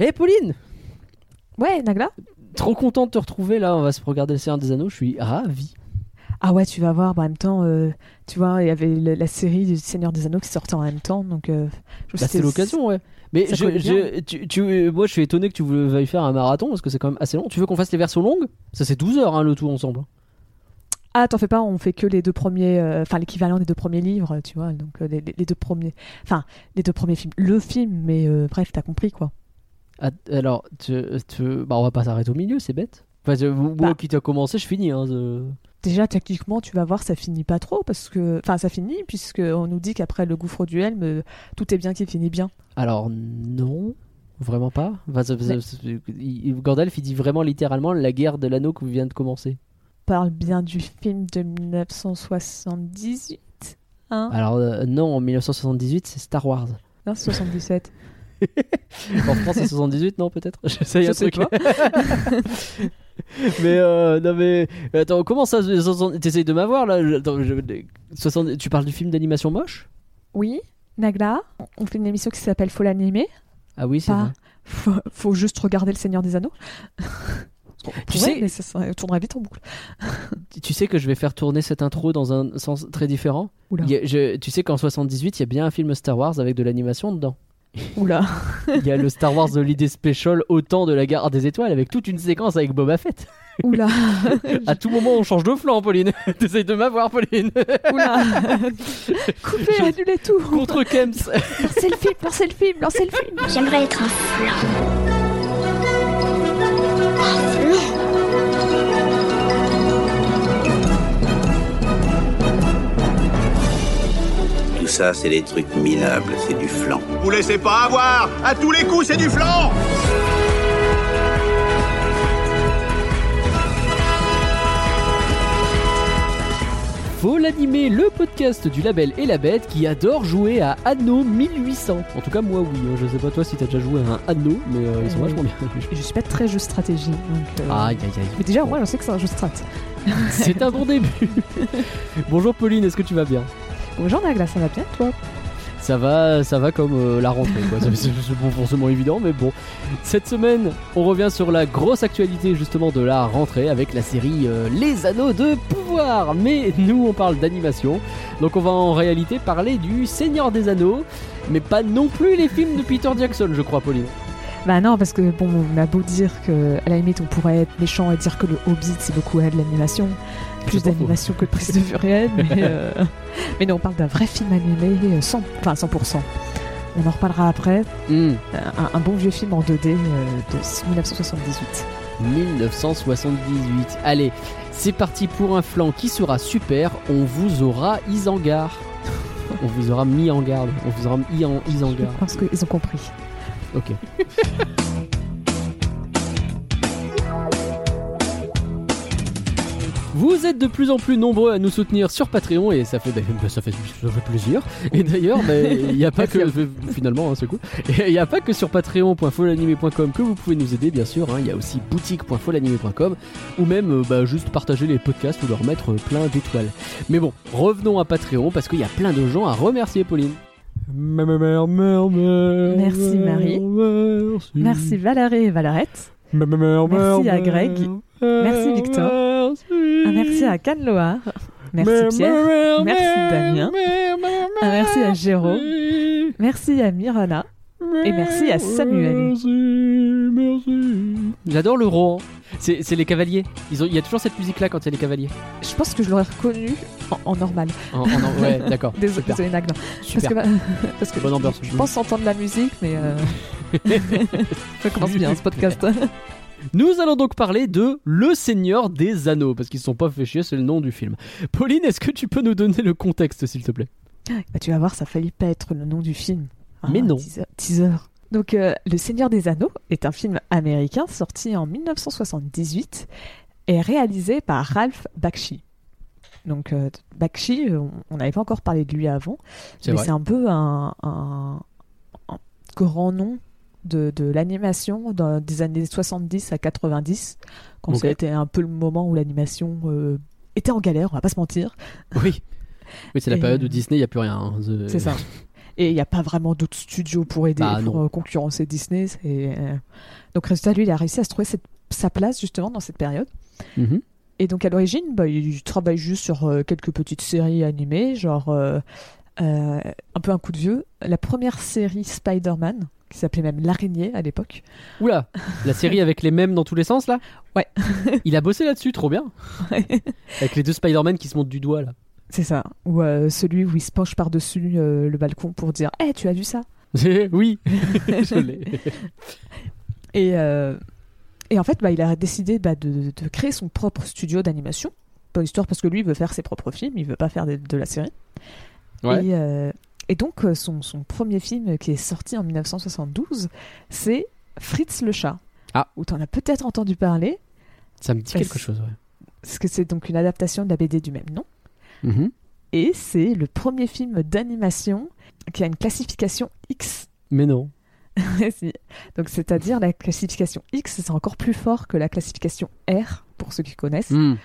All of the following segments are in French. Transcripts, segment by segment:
Eh Pauline Ouais, Nagla Trop content de te retrouver là, on va se regarder le Seigneur des Anneaux, je suis ravi. Ah ouais, tu vas voir, bah, en même temps, euh, tu vois, il y avait la série du Seigneur des Anneaux qui sortait en même temps, donc... euh, je Bah, c'était l'occasion, ouais. Mais je, tu, tu- moi je suis étonné que tu veuilles faire un marathon parce que c'est quand même assez long. Tu veux qu'on fasse les versions longues? Ça c'est 12 heures hein, le tout ensemble. Ah, t'en fais pas, on fait que les deux premiers, euh, enfin l'équivalent des deux premiers livres, tu vois, donc euh, les, les- les deux premiers, enfin les deux premiers films, le film, mais bref, t'as compris quoi. Ah, alors, tu, tu- bah, on va pas s'arrêter au milieu, c'est bête. Enfin, je- moi Bah. qui t'ai commencé, je finis. Hein, je- Déjà, techniquement, tu vas voir, ça finit pas trop, parce que, enfin, ça finit, puisque on nous dit qu'après le gouffre du Helm, euh, tout est bien qui finit bien. Alors non, vraiment pas. Enfin, Mais- il- Gandalf il dit vraiment littéralement la guerre de l'anneau qui vient de commencer. Parle bien du film de 1978, hein? Alors euh, non, en 1978 c'est Star Wars. Non, 77. En France c'est 78 non peut-être? J'essaye Je un sais truc. pas. mais euh, non mais attends comment ça 60 T'essayes de m'avoir là? Attends, je- 60 Tu parles du film d'animation moche? Oui, Nagla, on fait une émission qui s'appelle Faut l'animer. Ah oui c'est Pas. vrai. Faut, faut juste regarder Le Seigneur des Anneaux. Tu sais- mais ça serait- tournerait vite en boucle. Tu- sais que je vais faire tourner cette intro dans un sens très différent? A- je- tu sais qu'en 78 il y a bien un film Star Wars avec de l'animation dedans. Oula. Il y a le Star Wars Holiday Special au temps de la guerre des étoiles avec toute une séquence avec Boba Fett. Oula. À tout moment, on change de flanc, Pauline. T'essayes de m'avoir, Pauline. Oula. Coupez, annulez tout. Contre Kems. Lancez le film, lancez le film, lancez le film. J'aimerais être un flan. Un flan Tout ça, c'est des trucs minables, c'est du flan. Vous laissez pas avoir À tous les coups, c'est du flanc Faut l'animer, le podcast du label et la bête qui adore jouer à Anno 1800. En tout cas, moi, oui. hein. Je sais pas toi si t'as déjà joué à un Anno, mais euh, ils sont Euh, vachement bien. Je suis pas très jeu stratégie. Donc, euh, Aïe, aïe, aïe. Mais déjà, moi, je sais que c'est un jeu strat. C'est un bon début. Bonjour, Pauline, est-ce que tu vas bien? Bonjour Nagla, ça va bien toi Ça va, ça va comme euh, la rentrée, quoi. C'est c'est pas forcément évident, mais bon. Cette semaine, on revient sur la grosse actualité justement de la rentrée avec la série euh, Les Anneaux de Pouvoir. Mais nous, on parle d'animation, donc on va en réalité parler du Seigneur des Anneaux, mais pas non plus les films de Peter Jackson, je crois, Pauline. Bah non, parce que bon, on a beau dire que à la limite on pourrait être méchant et dire que le Hobbit c'est beaucoup à de l'animation, plus d'animation que de prise de vue réelle, mais, euh, mais non, on parle d'un vrai film animé, euh, 100, enfin 100%. On en reparlera après. Hmm, Un, un bon vieux film en 2D euh, de 1978. 1978. Allez, c'est parti pour un flanc qui sera super. On vous aura Isengard. On vous aura mis en garde. On vous aura mis en Je Isengard. pense qu'ils ont compris. Ok. Vous êtes de plus en plus nombreux à nous soutenir sur Patreon et ça fait, bah, ça fait, ça fait plaisir. Et d'ailleurs, bah, il n'y a pas que finalement, hein, c'est cool. Il n'y a pas que sur patreon.folanimé.com que vous pouvez nous aider, bien sûr. hein. Il y a aussi boutique.folanimé.com ou même euh, bah, juste partager les podcasts ou leur mettre plein d'étoiles. Mais bon, revenons à Patreon parce qu'il y a plein de gens à remercier, Pauline. Merci, Marie. Merci Valérie et Valarette. Merci à Greg. Merci, Victor. Un merci à Cannes Loire. Merci Pierre. Merci, Damien. Un merci à Géraud. Merci à Mirana. Et merci à Samuel. J'adore le Rohan. C'est c'est les cavaliers. Ils ont, il y a toujours cette musique là quand il y a les cavaliers. Je pense que je l'aurais reconnu en, en normal. En- en- ouais, d'accord. Désolé, Super. désolé Nagla. Parce Super. que, parce que Bonne ambiance. je pense entendre la musique, mais euh, ça commence bien ce podcast. Nous allons donc parler de Le Seigneur des Anneaux, parce qu'ils se sont pas fait chier, c'est le nom du film. Pauline, est-ce que tu peux nous donner le contexte, s'il te plaît? Bah, tu vas voir, ça faillit pas être le nom du film. Mais non. Teaser. teaser. Donc, euh, Le Seigneur des Anneaux est un film américain sorti en 1978 et réalisé par Ralph Bakshi. Donc, euh, Bakshi, on n'avait pas encore parlé de lui avant, C'est mais c'est un peu un, un- un grand nom de, de l'animation dans- des années 70 à 90, quand Ok. c'était un peu le moment où l'animation euh, était en galère, on va pas se mentir. Oui. Oui, c'est la Et- période où Disney, il n'y a plus rien. hein. C'est ça. Et il n'y a pas vraiment d'autres studios pour aider, Bah, pour non. euh, concurrencer Disney. c'est, euh, Donc, résultat, lui, il a réussi à se trouver cette- sa place justement dans cette période. Mhm. Et donc, à l'origine, bah, il travaille juste sur euh, quelques petites séries animées, genre euh, un peu un coup de vieux. La première série Spider-Man, qui s'appelait même L'araignée à l'époque. Oula, la série avec les mêmes dans tous les sens là Ouais. Il a bossé là-dessus, trop bien. Avec les deux Spider-Man qui se montent du doigt là. C'est ça. Ou euh, celui où il se penche par-dessus euh, le balcon pour dire Hé, tu as vu ça oui, je l'ai. Et, euh, et en fait, bah, il a décidé bah, de, de créer son propre studio d'animation. Pas histoire parce que lui, il veut faire ses propres films, il veut pas faire de, de la série. Ouais. Et, et donc, euh, son, son premier film qui est sorti en 1972, c'est Fritz le chat. Ah. Où tu en as peut-être entendu parler, Ça me dit quelque chose, ouais. parce que c'est donc une adaptation de la BD du même nom. Mhm. Et c'est le premier film d'animation qui a une classification X. Mais non. Si. Donc, c'est-à-dire la classification X, c'est encore plus fort que la classification R, pour ceux qui connaissent. Hmm.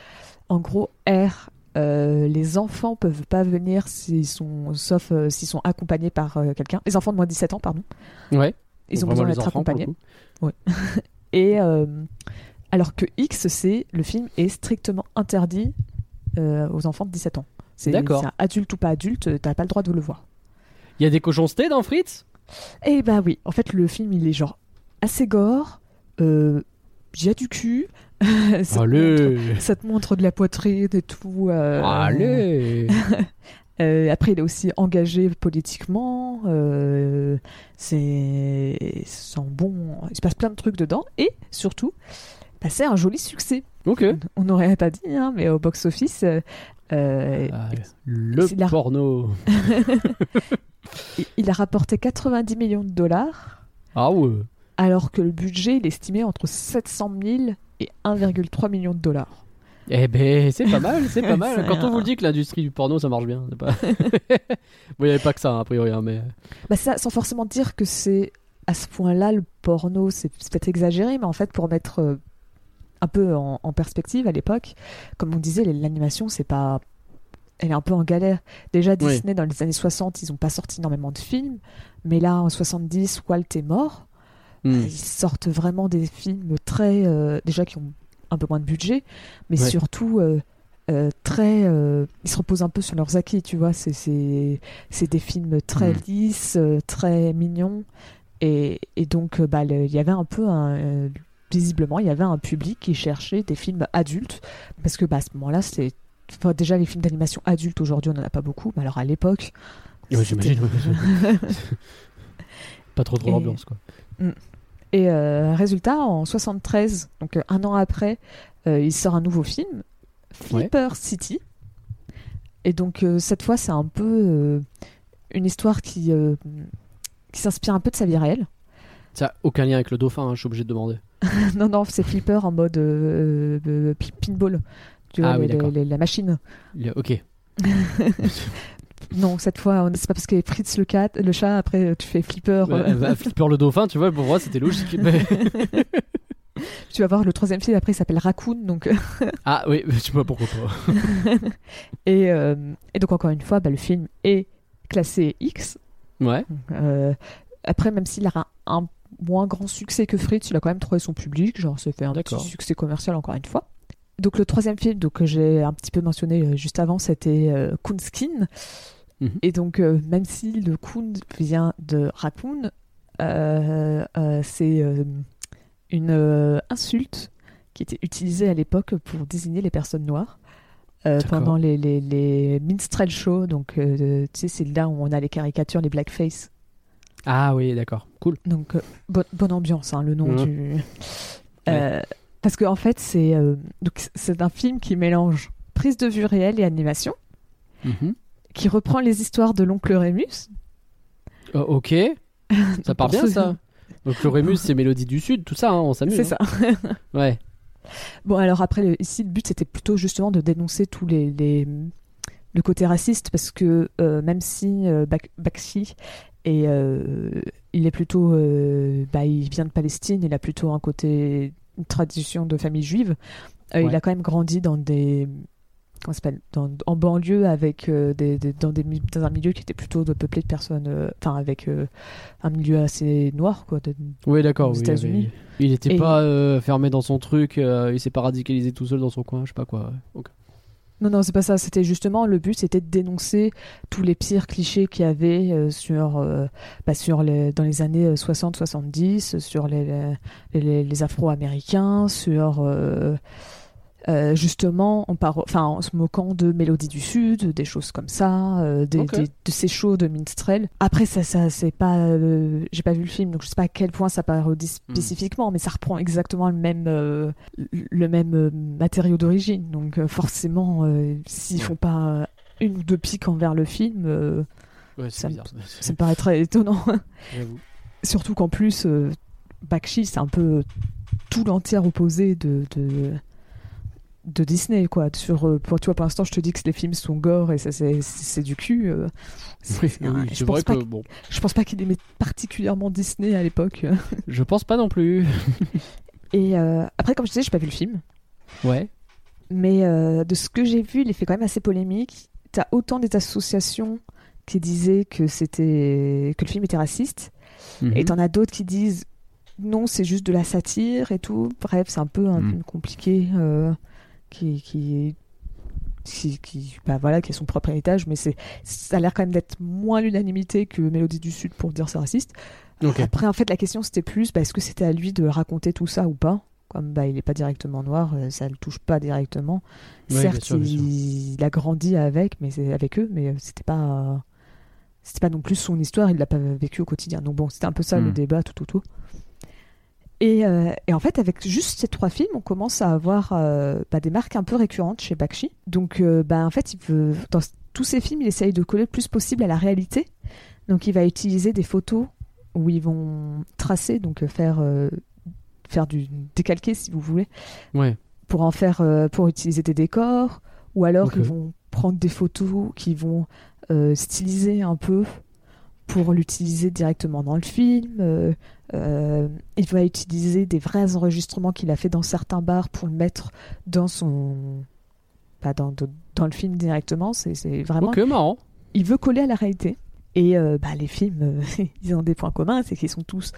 En gros, R, euh, les enfants peuvent pas venir s'ils sont, sauf euh, s'ils sont accompagnés par euh, quelqu'un. Les enfants de moins de 17 ans, pardon. Ouais. Ils ont besoin d'être accompagnés. coup. Et alors que X, c'est le film est strictement interdit aux enfants de 17 ans. C'est adulte ou pas adulte, t'as pas le droit de le voir. Il y a des cochoncetés dans Fritz? Eh bah oui, en fait le film il est genre assez gore, il y a du cul, ça, te montre, Allez ça te montre de la poitrine et tout. euh, Allez euh, après il est aussi engagé politiquement, euh, c'est bon, il se passe plein de trucs dedans et surtout bah, c'est un joli succès. Ok. On n'aurait pas dit, hein, mais au box-office, euh, Ah, le la- porno. il- il a rapporté 90 millions de dollars, Ah ouais. alors que le budget il est estimé entre 700 000 et 1,3 million de dollars. Eh ben, c'est pas mal, c'est pas mal. Quand on vous le dit que l'industrie du porno, ça marche bien. Pas... bon, il n'y avait pas que ça, hein, a priori, hein, mais... Bah ça, sans forcément dire que c'est à ce point-là le porno, c'est peut-être exagéré, mais en fait pour mettre euh, un peu en, en perspective à l'époque, comme on disait, l'animation c'est pas, elle est un peu en galère. Déjà Oui. Disney dans les années 60, ils ont pas sorti énormément de films, mais là en 70, Walt est mort. Hmm. Ils sortent vraiment des films très euh, déjà qui ont un peu moins de budget, mais Ouais. surtout euh, euh, très. euh, ils se reposent un peu sur leurs acquis, tu vois. C'est des films très Mhm. lisses, euh, très mignons, et, et donc bah il y avait un peu un visiblement il y avait un public qui cherchait des films adultes parce que bah à ce moment-là c'est enfin, déjà les films d'animation adultes aujourd'hui on en a pas beaucoup, mais alors à l'époque. Ouais, j'imagine. pas trop trop Et- quoi. Et euh, résultat, en 73, donc euh, un an après, euh, il sort un nouveau film, Flipper City. Et donc euh, cette fois, c'est un peu une histoire qui, qui s'inspire un peu de sa vie réelle. Ça a aucun lien avec le dauphin, hein, je suis obligé de demander. non, non, c'est Flipper en mode pi- pinball. Tu vois, Ah oui, les- d'accord. les- la machine. Ok. Non, cette fois, on- c'est pas parce qu'il y Fritz le, cat, le chat, après tu fais Flipper. Euh, bah, Flipper le dauphin, tu vois, pour moi, c'était logique. Mais- tu vas voir le troisième film, après il s'appelle Raccoon. Donc, euh, ah oui, je sais pas pourquoi pas. et, euh, et donc, encore une fois, bah, le film est classé X. Ouais. Euh, après, même s'il a un, moins grand succès que Fritz, il a quand même trouvé son public. Genre, c'est fait un petit succès commercial encore une fois. Donc, le troisième film donc, que j'ai un petit peu mentionné juste avant, c'était euh, Coonskin. Mhm. Et donc, euh, même si le Coon vient de Raccoon, euh, euh, c'est une insulte qui était utilisée à l'époque pour désigner les personnes noires. pendant les, les, les minstrel shows, donc tu sais, c'est là où on a les caricatures, les blackface. Ah oui, d'accord. Cool. Donc, bonne, ambiance, hein, le nom Mhm. du. Parce qu'en en fait, c'est un film qui mélange prise de vue réelle et animation, Mhm. Qui reprend les histoires de l'oncle Rémus. Euh, ok. Ça part bien, ça. Donc le Rémus, c'est Mélodie du Sud, tout ça, hein, on s'amuse. C'est hein. ça. Ouais. Bon, alors après, le- ici, le but c'était plutôt justement de dénoncer tous les, les- le côté raciste, parce que euh, même si euh, Bak- Bakshi est, euh, il est plutôt, euh, bah, il vient de Palestine, il a plutôt un côté une tradition de famille juive. Ouais. Il a quand même grandi dans des comment s'appelle dans, en banlieue avec des, dans, des, dans un milieu qui était plutôt peuplé de personnes enfin avec un milieu assez noir quoi oui d'accord oui, États-Unis il n'était pas fermé dans son truc il s'est pas radicalisé tout seul dans son coin je sais pas quoi non, non, c'est pas ça. C'était justement le but, c'était de dénoncer tous les pires clichés qu'il y avait euh, sur, euh, bah, sur les, dans les années 60-70, euh, sur les, les, les Afro-Américains, sur euh, justement en, enfin, en se moquant de Mélodie du Sud, des choses comme ça, euh, des, de ces shows de minstrel. Après, ça, ça c'est pas, euh, j'ai pas vu le film, donc je sais pas à quel point ça parodie hmm. spécifiquement, mais ça reprend exactement le même, le même matériau d'origine. Donc forcément, s'ils font pas une ou deux piques envers le film, ça, ça me paraît très étonnant. Surtout qu'en plus, Bakshi, c'est un peu tout l'entier opposé de, de de Disney quoi sur euh, pour tu vois pour l'instant je te dis que les films sont gore et ça c'est du cul euh, je pense pas bon. je pense pas qu'il aimait particulièrement Disney à l'époque je pense pas non plus et euh, après comme je disais j'ai pas vu le film ouais mais de ce que j'ai vu il est fait quand même assez polémique t'as autant des associations qui disaient que c'était que le film était raciste mhm. et t'en as d'autres qui disent non, c'est juste de la satire et tout. Bref, c'est un peu un mhm. compliqué qui, qui, qui, bah voilà, qui a son propre héritage, mais c'est, ça a l'air quand même d'être moins l'unanimité que Mélodie du Sud pour dire c'est raciste. Après, en fait, la question c'était plus, bah, est-ce que c'était à lui de raconter tout ça ou pas? Comme bah, il n'est pas directement noir, euh, ça ne le touche pas directement. Certes, il, a grandi avec, mais c'est avec eux, mais euh, c'était pas, c'était pas non plus son histoire, il l'a pas vécu au quotidien. Donc bon, c'était un peu ça le hmm. débat tout, tout, Euh, et, en fait, avec juste ces trois films, on commence à avoir euh, bah, des marques un peu récurrentes chez Bakshi. Donc, euh, bah, en fait, il veut, dans tous ces films, il essaye de coller le plus possible à la réalité. Donc, il va utiliser des photos où ils vont tracer, donc faire, faire du décalqué, si vous voulez, ouais. pour en faire, pour utiliser des décors, ou alors ils vont prendre des photos qui vont styliser un peu pour l'utiliser directement dans le film. Euh, euh, il va utiliser des vrais enregistrements qu'il a fait dans certains bars pour le mettre dans son. Pas dans, dans le film directement. C'est vraiment. Ok, marrant. Il veut coller à la réalité. Et euh, bah, les films, ils ont des points communs, c'est qu'ils sont tous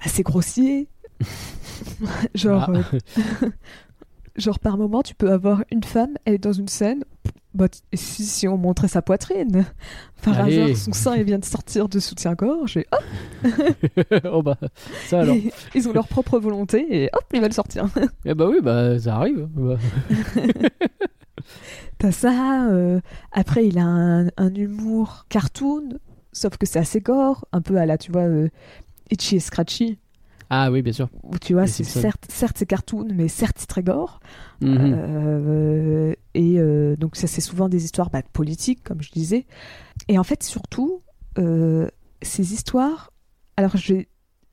assez grossiers. genre, ah. genre par moment, tu peux avoir une femme, elle est dans une scène, bah, si, on montrait sa poitrine, par hasard, son sein il vient de sortir de soutien-gorge et hop oh bah, ça alors. Ils ont leur propre volonté et hop, il va le sortir. Eh bah oui, bah ça arrive. Bah. T'as ça, euh, après il a un, humour cartoon, sauf que c'est assez gore, un peu à la, tu vois, euh, Itchy et Scratchy. Ah oui, bien sûr. Tu vois, c'est certes, certes c'est cartoon, mais certes c'est très gore. Mhm. Euh, et euh, donc ça c'est souvent des histoires bah, politiques, comme je disais. Et en fait, surtout, euh, ces histoires. Alors, je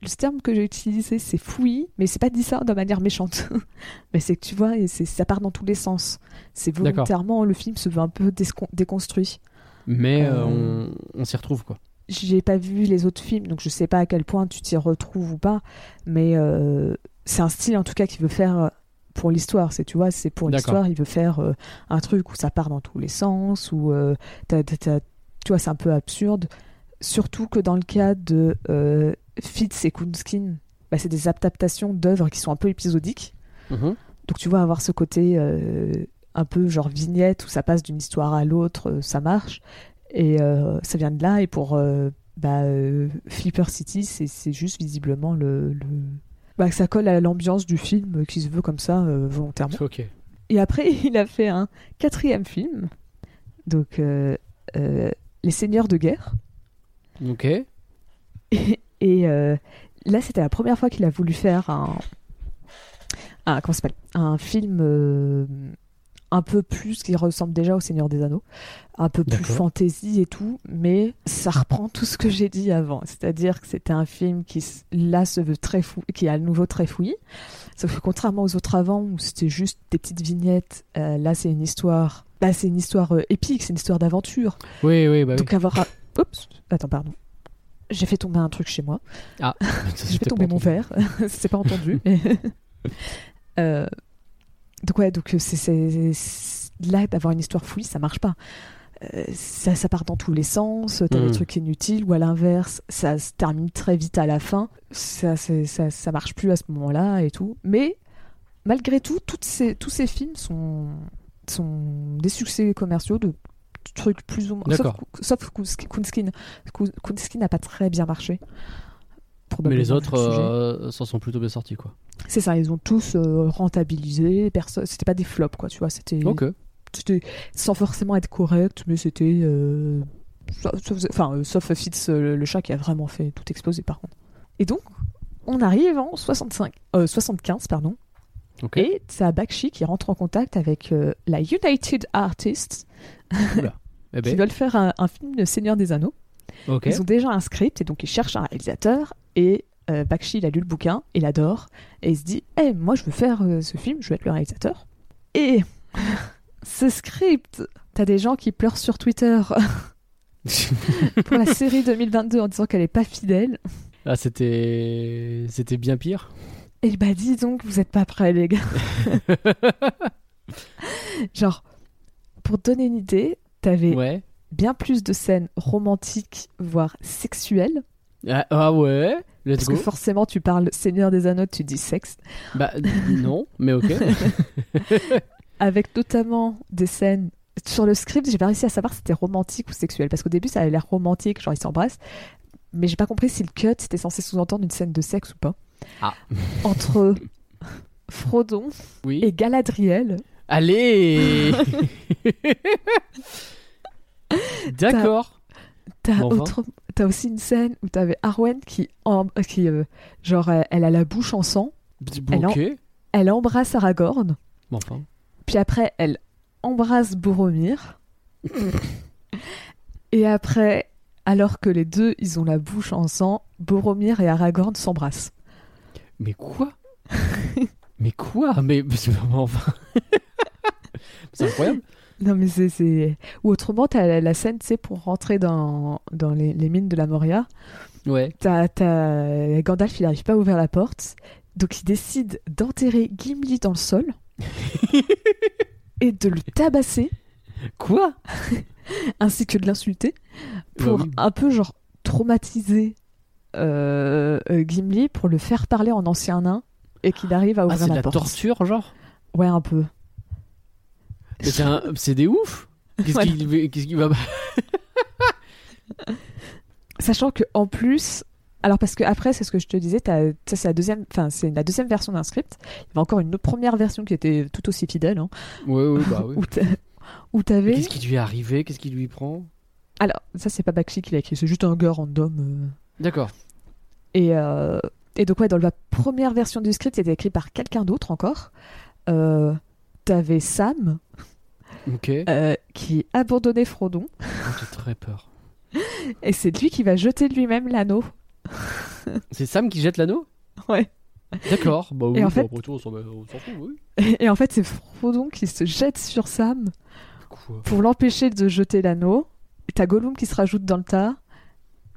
le terme que j'ai utilisé, c'est fouillis, mais c'est pas dit ça de manière méchante. mais c'est que tu vois, et ça part dans tous les sens. C'est volontairement, le film se veut un peu déconstruit. Mais on, on s'y retrouve, quoi j'ai pas vu les autres films, donc je sais pas à quel point tu t'y retrouves ou pas, mais euh, c'est un style en tout cas qu'il veut faire euh, pour l'histoire. C'est tu vois, c'est pour l'histoire, il veut faire euh, un truc où ça part dans tous les sens, où tu vois, c'est un peu absurde. Surtout que dans le cas de Fitz et Kunskin, bah, c'est des adaptations d'œuvres qui sont un peu épisodiques. Mhm. Donc tu vois, avoir ce côté un peu genre vignette où ça passe d'une histoire à l'autre, ça marche. Et euh, ça vient de là. Et pour euh, bah, euh, Flipper City, c'est juste visiblement le. le... Bah, ça colle à l'ambiance du film qui se veut comme ça volontairement. Et après, il a fait un quatrième film. Donc, Les Seigneurs de guerre. Ok. Et, et là, c'était la première fois qu'il a voulu faire un. un comment s'appelle? Un film un peu plus qui ressemble déjà au Seigneur des Anneaux, un peu plus fantasy et tout, mais ça reprend tout ce que j'ai dit avant, c'est-à-dire que c'était un film qui là se veut très fou, qui est à nouveau très fouillis, sauf que contrairement aux autres avant où c'était juste des petites vignettes, euh, là c'est une histoire, là c'est une histoire euh, épique, c'est une histoire d'aventure. Oui, oui, bah Donc avoir, oups, attends, pardon. J'ai fait tomber un truc chez moi. Ah, j'ai fait tomber mon verre. c'est pas entendu. euh, donc ouais, donc c'est là, d'avoir une histoire fouille, ça marche pas. Euh, ça, ça part dans tous les sens, t'as des trucs inutiles, ou à l'inverse, ça se termine très vite à la fin. Ça, ça, ça marche plus à ce moment-là et tout. Mais malgré tout, toutes ces, tous ces films sont, sont des succès commerciaux de trucs plus ou moins. Sauf, sauf Kunski- Kunskin. Kun- Kunskin n'a pas très bien marché. Mais les autres euh, s'en sont plutôt bien sortis, quoi. C'est ça, ils ont tous euh, rentabilisé. Personne, c'était pas des flops, quoi. Tu vois, c'était, Ok. c'était sans forcément être correct, mais c'était. euh, Enfin, euh, sauf Fitz le, chat qui a vraiment fait tout exploser, par contre. Et donc, on arrive en 65, euh, 75, pardon. Ok. Et c'est Bakshi qui rentre en contact avec la United Artists Eh qui ben, veulent faire un, un film Le Seigneur des Anneaux. ok. Ils ont déjà un script et donc ils cherchent un réalisateur. Et euh, Bakshi, il a lu le bouquin, il adore. Et il se dit Eh, Moi, je veux faire euh, ce film, je veux être le réalisateur. Et ce script, t'as des gens qui pleurent sur Twitter pour la série 2022 en disant qu'elle est pas fidèle. ah, c'était. C'était bien pire. Et bah, dis donc, vous êtes pas prêts, les gars. Genre, pour te donner une idée, t'avais Ouais. bien plus de scènes romantiques, voire sexuelles. Ah, ah ouais, let's Parce go. que forcément, tu parles Seigneur des Anneaux, tu dis sexe. Bah non, mais ok. avec notamment des scènes sur le script, j'ai pas réussi à savoir si c'était romantique ou sexuel parce qu'au début ça avait l'air romantique, genre ils s'embrassent, mais j'ai pas compris si le cut c'était censé sous-entendre une scène de sexe ou pas. Ah. Entre Frodon Oui. et Galadriel, Allez D'accord. t'as enfin. autre- t'as aussi une scène où t'avais Arwen qui, en- qui euh, genre euh, elle a la bouche en sang, Elle en- elle embrasse Aragorn, enfin. puis après elle embrasse Boromir, et après, alors que les deux ils ont la bouche en sang, Boromir et Aragorn s'embrassent. Mais quoi? Mais quoi? Mais mais c'est vraiment enfin. c'est incroyable. Non mais c'est... c'est- Ou autrement, t'as la, la scène, tu sais, pour rentrer dans, dans les, les mines de la Moria, Ouais. t'as, t'as... Gandalf, il arrive pas à ouvrir la porte, donc il décide d'enterrer Gimli dans le sol et de le tabasser, Quoi? Ainsi que de l'insulter, pour Bah oui. un peu genre traumatiser euh, euh, Gimli, pour le faire parler en ancien nain et qu'il arrive à Ah, ouvrir c'est de la la porte. torture, genre? Ouais, un peu. C'est un- des ouf Qu'est-ce qui va Sachant que en plus, alors parce que après c'est ce que je te disais, ça c'est la deuxième, enfin c'est la deuxième version d'un script. Il y avait encore une première version qui était tout aussi fidèle, hein, Ouais, ouais, bah oui. où t'avais. Qu'est-ce qui lui est arrivé? Qu'est-ce qui lui prend? Alors ça c'est pas Bakshi qui l'a écrit, c'est juste un gars random. euh. D'accord. Et euh, et donc ouais dans la première version du script, c'était écrit par quelqu'un d'autre encore. Euh, T'avais Sam Euh, qui abandonnait Frodon J'ai très peur. et c'est lui qui va jeter lui-même l'anneau. C'est Sam qui jette l'anneau? Ouais. D'accord. Bah oui, Et en fait- après tout, on s'en on s'en fout, oui. Et, et en fait c'est Frodon qui se jette sur Sam Quoi? pour l'empêcher de jeter l'anneau. T'as Gollum qui se rajoute dans le tas.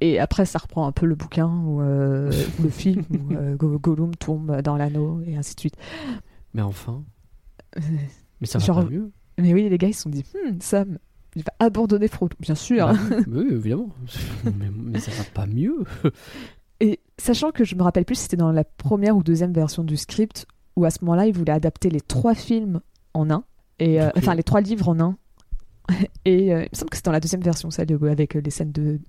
Et après, ça reprend un peu le bouquin ou euh, le film où euh, Go- Gollum tombe dans l'anneau et ainsi de suite. Mais enfin. Mais ça va Genre- pas mieux. Mais oui, les gars, ils se sont dit, Hmm, Sam, il va abandonner Frodo. Bien sûr. Bah oui, oui, évidemment. mais, mais ça va pas mieux. Et sachant que je me rappelle plus si c'était dans la première ou deuxième version du script, où à ce moment-là, ils voulaient adapter les trois films en un. Et, euh. Enfin, les trois livres en un. Et euh, il me semble que c'est dans la deuxième version, ça, le- avec les scènes de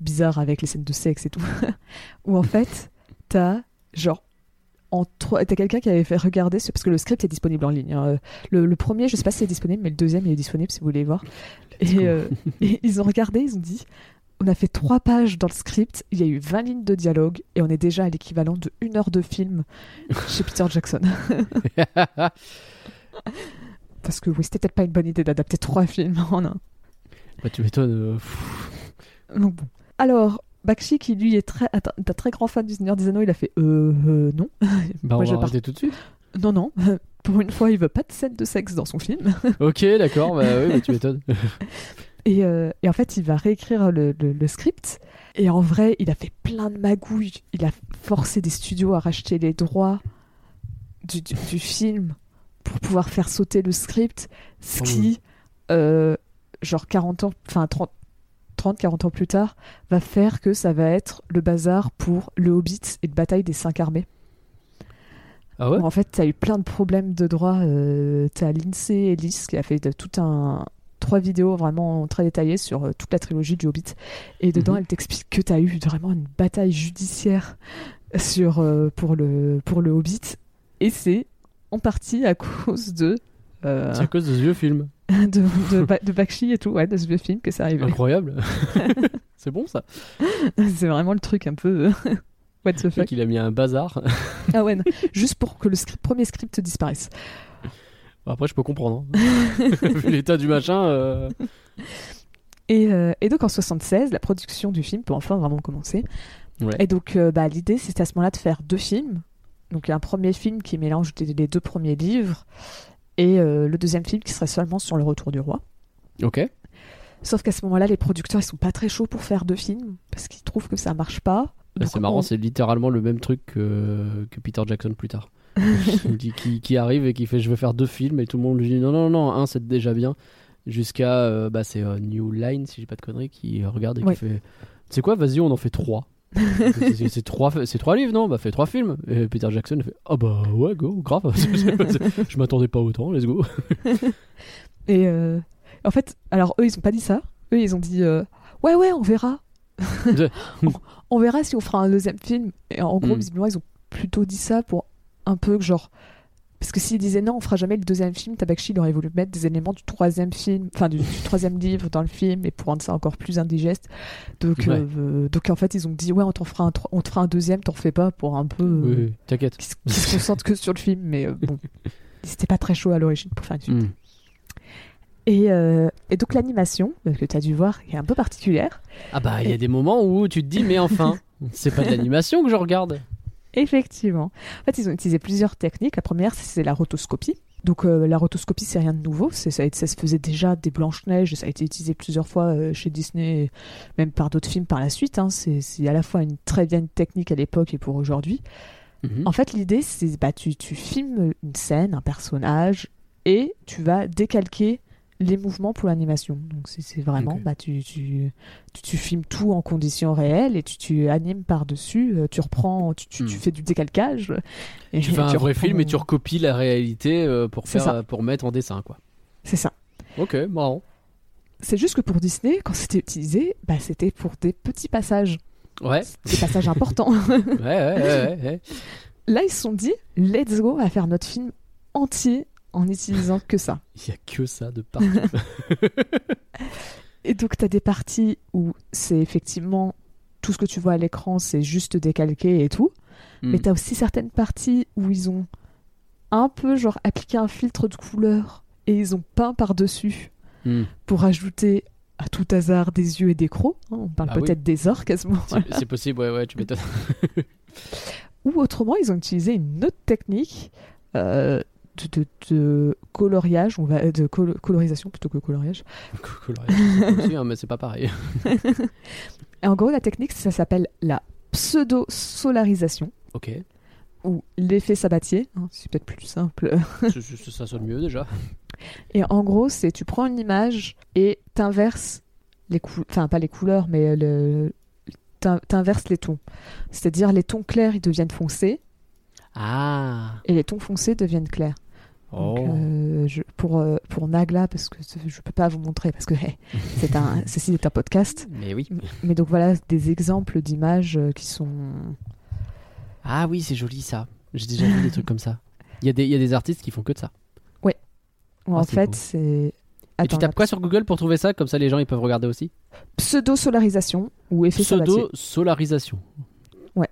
bizarres, avec les scènes de sexe et tout. où en fait, t'as genre. En trois... T'as quelqu'un qui avait fait regarder, ce- parce que le script est disponible en ligne. hein. Le, le premier, je sais pas si c'est disponible, mais le deuxième, il est disponible si vous voulez voir. Et, euh, et ils ont regardé, ils ont dit on a fait trois pages dans le script, il y a eu 20 lignes de dialogue, et on est déjà à l'équivalent de une heure de film chez Peter Jackson. Parce que oui, c'était peut-être pas une bonne idée d'adapter trois films en un. bah tu m'étonnes. euh. Donc bon. Alors, Bakshi, qui lui est très, un très grand fan du Seigneur des Anneaux, il a fait euh, euh, non. Bah on Moi, je va arrêter tout de suite. Non, non. Pour une fois, il veut pas de scène de sexe dans son film. ok, d'accord. Bah oui, bah, tu m'étonnes. Et, euh, et en fait, il va réécrire le, le- le script. Et en vrai, il a fait plein de magouilles. Il a forcé des studios à racheter les droits du, du- du film pour pouvoir faire sauter le script, ce Oh qui, euh, genre 40 ans, enfin 30, 30, 40 ans plus tard, va faire que ça va être le bazar pour le Hobbit et de bataille des cinq armées. Ah ouais? En fait, tu as eu plein de problèmes de droit. Euh, tu as Lindsay Ellis qui a fait de- tout un trois vidéos vraiment très détaillées sur euh, toute la trilogie du Hobbit. Et dedans, Mhm. elle t'explique que tu as eu vraiment une bataille judiciaire sur, euh, pour, le, pour le Hobbit. Et c'est en partie à cause de, euh, C'est à cause de ce vieux film. de, de, Ba- de Bakshi et tout, ouais, de ce vieux film que c'est arrivé. Incroyable. c'est bon ça. c'est vraiment le truc un peu. What the fuck. il a mis un bazar. Ah ouais, non. juste pour que le script- premier script disparaisse. Après, je peux comprendre. hein. Vu l'état du machin. euh, Et, euh, et donc en 76, la production du film peut enfin vraiment commencer. Ouais. Et donc euh, bah, l'idée c'était à ce moment-là de faire deux films. Donc un premier film qui mélange les deux premiers livres et euh, le deuxième film qui serait seulement sur le retour du roi. Ok. Sauf qu'à ce moment-là, les producteurs ils sont pas très chauds pour faire deux films parce qu'ils trouvent que ça marche pas. Bah, c'est marrant, on- c'est littéralement le même truc que, que Peter Jackson plus tard. qui, qui- qui arrive et qui fait je veux faire deux films et tout le monde lui dit non non non un c'est déjà bien jusqu'à euh, bah c'est euh, New Line si j'ai pas de conneries qui regarde et Ouais. qui fait c'est quoi vas-y on en fait trois c'est trois c'est trois livres non? Bah fais trois films et Peter Jackson fait ah bah ouais go grave je m'attendais pas autant let's go Et euh, en fait, alors eux ils ont pas dit ça. Eux ils ont dit euh, ouais ouais on verra. on, on verra si on fera un deuxième film. Et en gros Mm. visiblement ils ont plutôt dit ça pour un peu que genre parce que s'ils disaient non on fera jamais le deuxième film, Tabaxi il aurait voulu mettre des éléments du troisième film, enfin du, du troisième livre dans le film et pour rendre ça encore plus indigeste. Donc Ouais. euh, donc en fait ils ont dit ouais on t'en fera un tro- on te fera un deuxième, t'en refais pas pour un peu euh, oui, t'inquiète qui, se- qui se concentre que sur le film mais euh, bon c'était pas très chaud à l'origine pour faire une suite. Hmm. Et, euh, et donc l'animation, que tu as dû voir, est un peu particulière. ah bah il y a des moments où tu te dis mais enfin c'est pas de l'animation que je regarde Effectivement. En fait, ils ont utilisé plusieurs techniques. La première, c'est la rotoscopie. Donc euh, la rotoscopie, c'est rien de nouveau. C'est, ça, se faisait déjà des Blanches-Neiges. Ça a été utilisé plusieurs fois euh, chez Disney, même par d'autres films par la suite. hein. C'est, c'est à la fois une très vieille technique à l'époque et pour aujourd'hui. Mhm. En fait, l'idée, c'est bah, tu, tu filmes une scène, un personnage, et tu vas décalquer les mouvements pour l'animation. Donc, c'est vraiment, bah, tu, tu, tu, tu filmes tout en conditions réelles et tu, tu animes par-dessus, euh, tu reprends, tu, tu, Hmm. tu fais du décalcage. Et tu fais un vrai film et tu recopies la réalité euh, pour faire ça. pour mettre en dessin quoi C'est ça. ok marrant C'est juste que pour Disney, quand c'était utilisé, bah, c'était pour des petits passages, ouais des passages importants. ouais ouais ouais. Là, ils se sont dit, let's go à faire notre film entier en utilisant que ça. Il y a que ça de partout. Et donc, tu as des parties où c'est effectivement tout ce que tu vois à l'écran, c'est juste décalqué et tout. Mais Hmm. tu as aussi certaines parties où ils ont un peu genre appliqué un filtre de couleur et ils ont peint par-dessus Hmm. pour ajouter à tout hasard des yeux et des crocs. hein. on parle Ah oui. peut-être des orques à ce moment-là. C'est- C'est possible, ouais, ouais, tu m'étonnes. Ou autrement, ils ont utilisé une autre technique euh, de, de- de coloriage, on va, de colo- colorisation plutôt que coloriage. Coloriage, aussi, hein, mais c'est pas pareil. Et en gros, la technique, ça s'appelle la pseudo-solarisation. Ok, ou l'effet sabatier, hein, c'est peut-être plus simple. Ça sonne mieux déjà. Et en gros, c'est tu prends une image et t'inverses les couleurs, enfin pas les couleurs, mais le t'in- t'inverses les tons. C'est-à-dire les tons clairs ils deviennent foncés Ah et les tons foncés deviennent clairs. Donc, Oh. euh, je- pour euh, pour Nagla parce que je peux pas vous montrer parce que hey, c'est un ceci est un podcast. Mais oui. Mais donc voilà des exemples d'images euh, qui sont Ah oui, c'est joli ça. J'ai déjà vu des trucs comme ça. Il y, a des- il y a des artistes qui font que de ça. Ah, en c'est fait c'est Et tu tapes quoi sur Google pour trouver ça? Comme ça, les gens ils peuvent regarder aussi. pseudo-solarisation ou effet sabatier. Pseudo-solarisation. Ouais.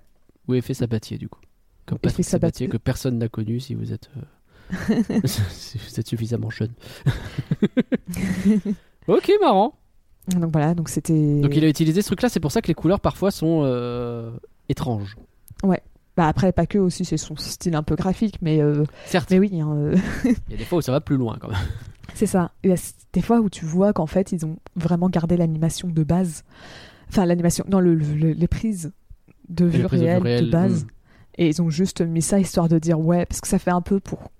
Ou effet sabatier, du coup. Comme Effet Sabatier, Sabatier. que personne n'a connu si vous êtes, euh, vous êtes suffisamment jeune. ok, marrant. Donc voilà, donc c'était. Donc il a utilisé ce truc-là, c'est pour ça que les couleurs parfois sont euh, étranges. Bah après, pas que aussi, c'est son style un peu graphique, mais, euh, Certes, mais oui, hein, euh, il y a des fois où ça va plus loin quand même. c'est ça. Il y a des fois où tu vois qu'en fait, ils ont vraiment gardé l'animation de base. Enfin, l'animation, non, le, le- les prises de vue de réelle de base. mm. Et ils ont juste mis ça histoire de dire ouais, parce que ça fait un peu pour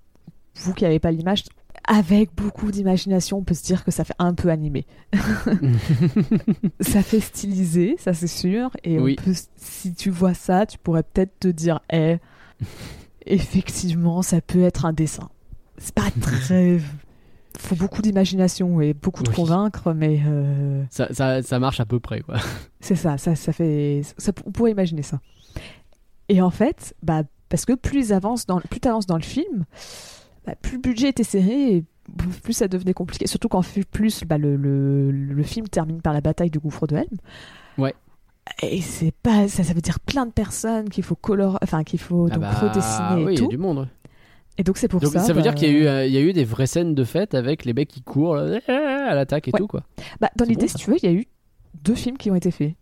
vous qui n'avez pas l'image, avec beaucoup d'imagination, on peut se dire que ça fait un peu animé. ça fait stylisé, ça c'est sûr. Et Oui. on peut- si tu vois ça, tu pourrais peut-être te dire, eh, effectivement, ça peut être un dessin. C'est pas très. faut beaucoup d'imagination et beaucoup de Oui. convaincre, mais euh, Ça, ça, ça marche à peu près, quoi. c'est ça, ça, ça fait. Ça, on pourrait imaginer ça. Et en fait, bah, parce que plus dans, plus avances dans le film, bah, plus le budget était serré et plus ça devenait compliqué. Surtout quand plus bah, le, le, le film termine par la bataille du gouffre de Helm. Ouais. Et c'est pas ça, ça veut dire plein de personnes qu'il faut color, enfin qu'il faut Ah donc bah, redessiner oui, et y a du monde. Et donc c'est pour Donc ça. ça, veut dire bah, qu'il y, a eu, euh, y a eu des vraies scènes de fête avec les mecs qui courent là, à l'attaque et Ouais. tout, quoi. Bah, dans l'idée, bon, si tu veux, il y a eu deux films qui ont été faits.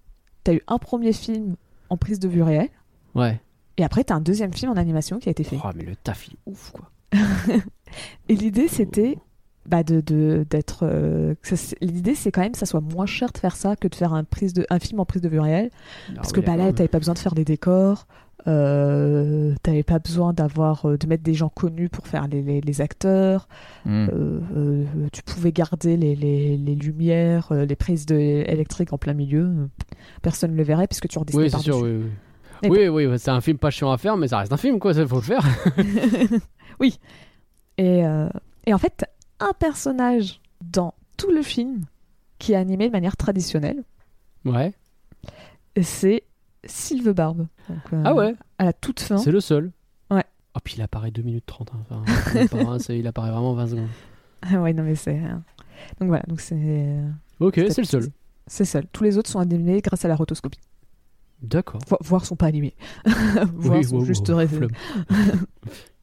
T'as eu un premier film en prise de vue réelle, Ouais. et après t'as un deuxième film en animation qui a été fait. Oh, mais le taf, il est ouf, quoi. Et l'idée, c'était bah, de d'être. euh, ça l'idée, c'est quand même que ça soit moins cher de faire ça que de faire un, prise de, un film en prise de vue réelle. Ah Parce oui, que bah, là, t'avais pas besoin de faire des décors. Euh, t'avais pas besoin d'avoir euh, de mettre des gens connus pour faire les, les- les acteurs Hmm. Euh, tu pouvais garder les, les- les lumières les prises de, électriques en plein milieu personne ne le verrait puisque tu redessinais Oui, par sûr, oui. Oui, c'est un film pas chiant à faire, mais ça reste un film, quoi. Il faut le faire. oui et, euh, et en fait un personnage dans tout le film qui est animé de manière traditionnelle Ouais. c'est Sylve Barbe Donc, euh, Ah ouais, à la toute fin c'est le seul. Ouais. Oh, puis il apparaît 2 minutes 30. hein. Enfin, c'est- il apparaît vraiment 20 secondes. Ah ouais non mais c'est euh, donc voilà donc c'est euh, Ok, C'est c'est le seul. c'est seul tous les autres sont animés grâce à la rotoscopie D'accord. Vo- voire sont pas animés voire Oui, sont wow, juste wow, rêvés.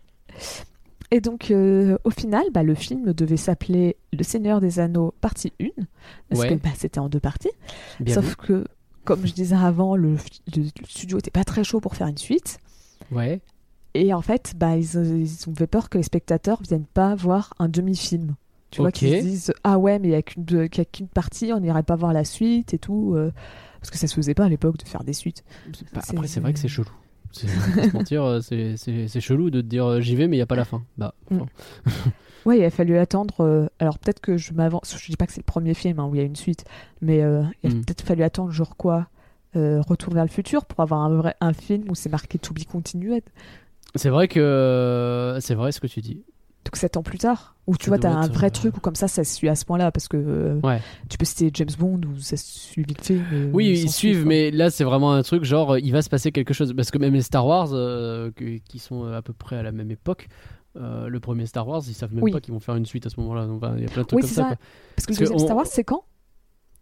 Et donc, euh, au final, bah, le film devait s'appeler Le Seigneur des Anneaux, partie 1, parce Ouais. que bah, c'était en deux parties. Bien Sauf vu. que, comme je disais avant, le, le- le studio était pas très chaud pour faire une suite. Ouais. Et en fait, bah, ils, ils ont fait peur que les spectateurs viennent pas voir un demi-film. Tu vois, qu'ils se disent Ah ouais, mais il n'y a qu'une partie, on n'irait pas voir la suite et tout. euh, parce que ça se faisait pas à l'époque de faire des suites. Pas- Après, c'est vrai que c'est chelou. C'est- se mentir, euh, c'est- chelou de te dire euh, j'y vais, mais il n'y a pas la fin. Bah, Mm. enfin, Ouais, il a fallu attendre. euh, alors peut-être que je m'avance. Je dis pas que c'est le premier film hein, où il y a une suite, mais euh, il a Mm. peut-être fallu attendre genre quoi euh, Retour vers le futur pour avoir un vrai un film où c'est marqué To Be Continued. c'est vrai que c'est vrai ce que tu dis. Donc 7 ans plus tard, où tu Ça vois, t'as un vrai euh, truc où comme ça, ça se suit à ce point-là, parce que euh, Ouais. tu peux citer James Bond où ça se suit vite fait. mais, Oui, ils suivent, mais là c'est vraiment un truc genre il va se passer quelque chose. Parce que même les Star Wars, euh, qui sont euh, à peu près à la même époque, le premier Star Wars, ils savent même Oui. pas qu'ils vont faire une suite à ce moment-là. Donc, enfin, il y a plein de trucs Oui, comme ça. ça. quoi. Parce que le deuxième on- Star Wars, c'est quand?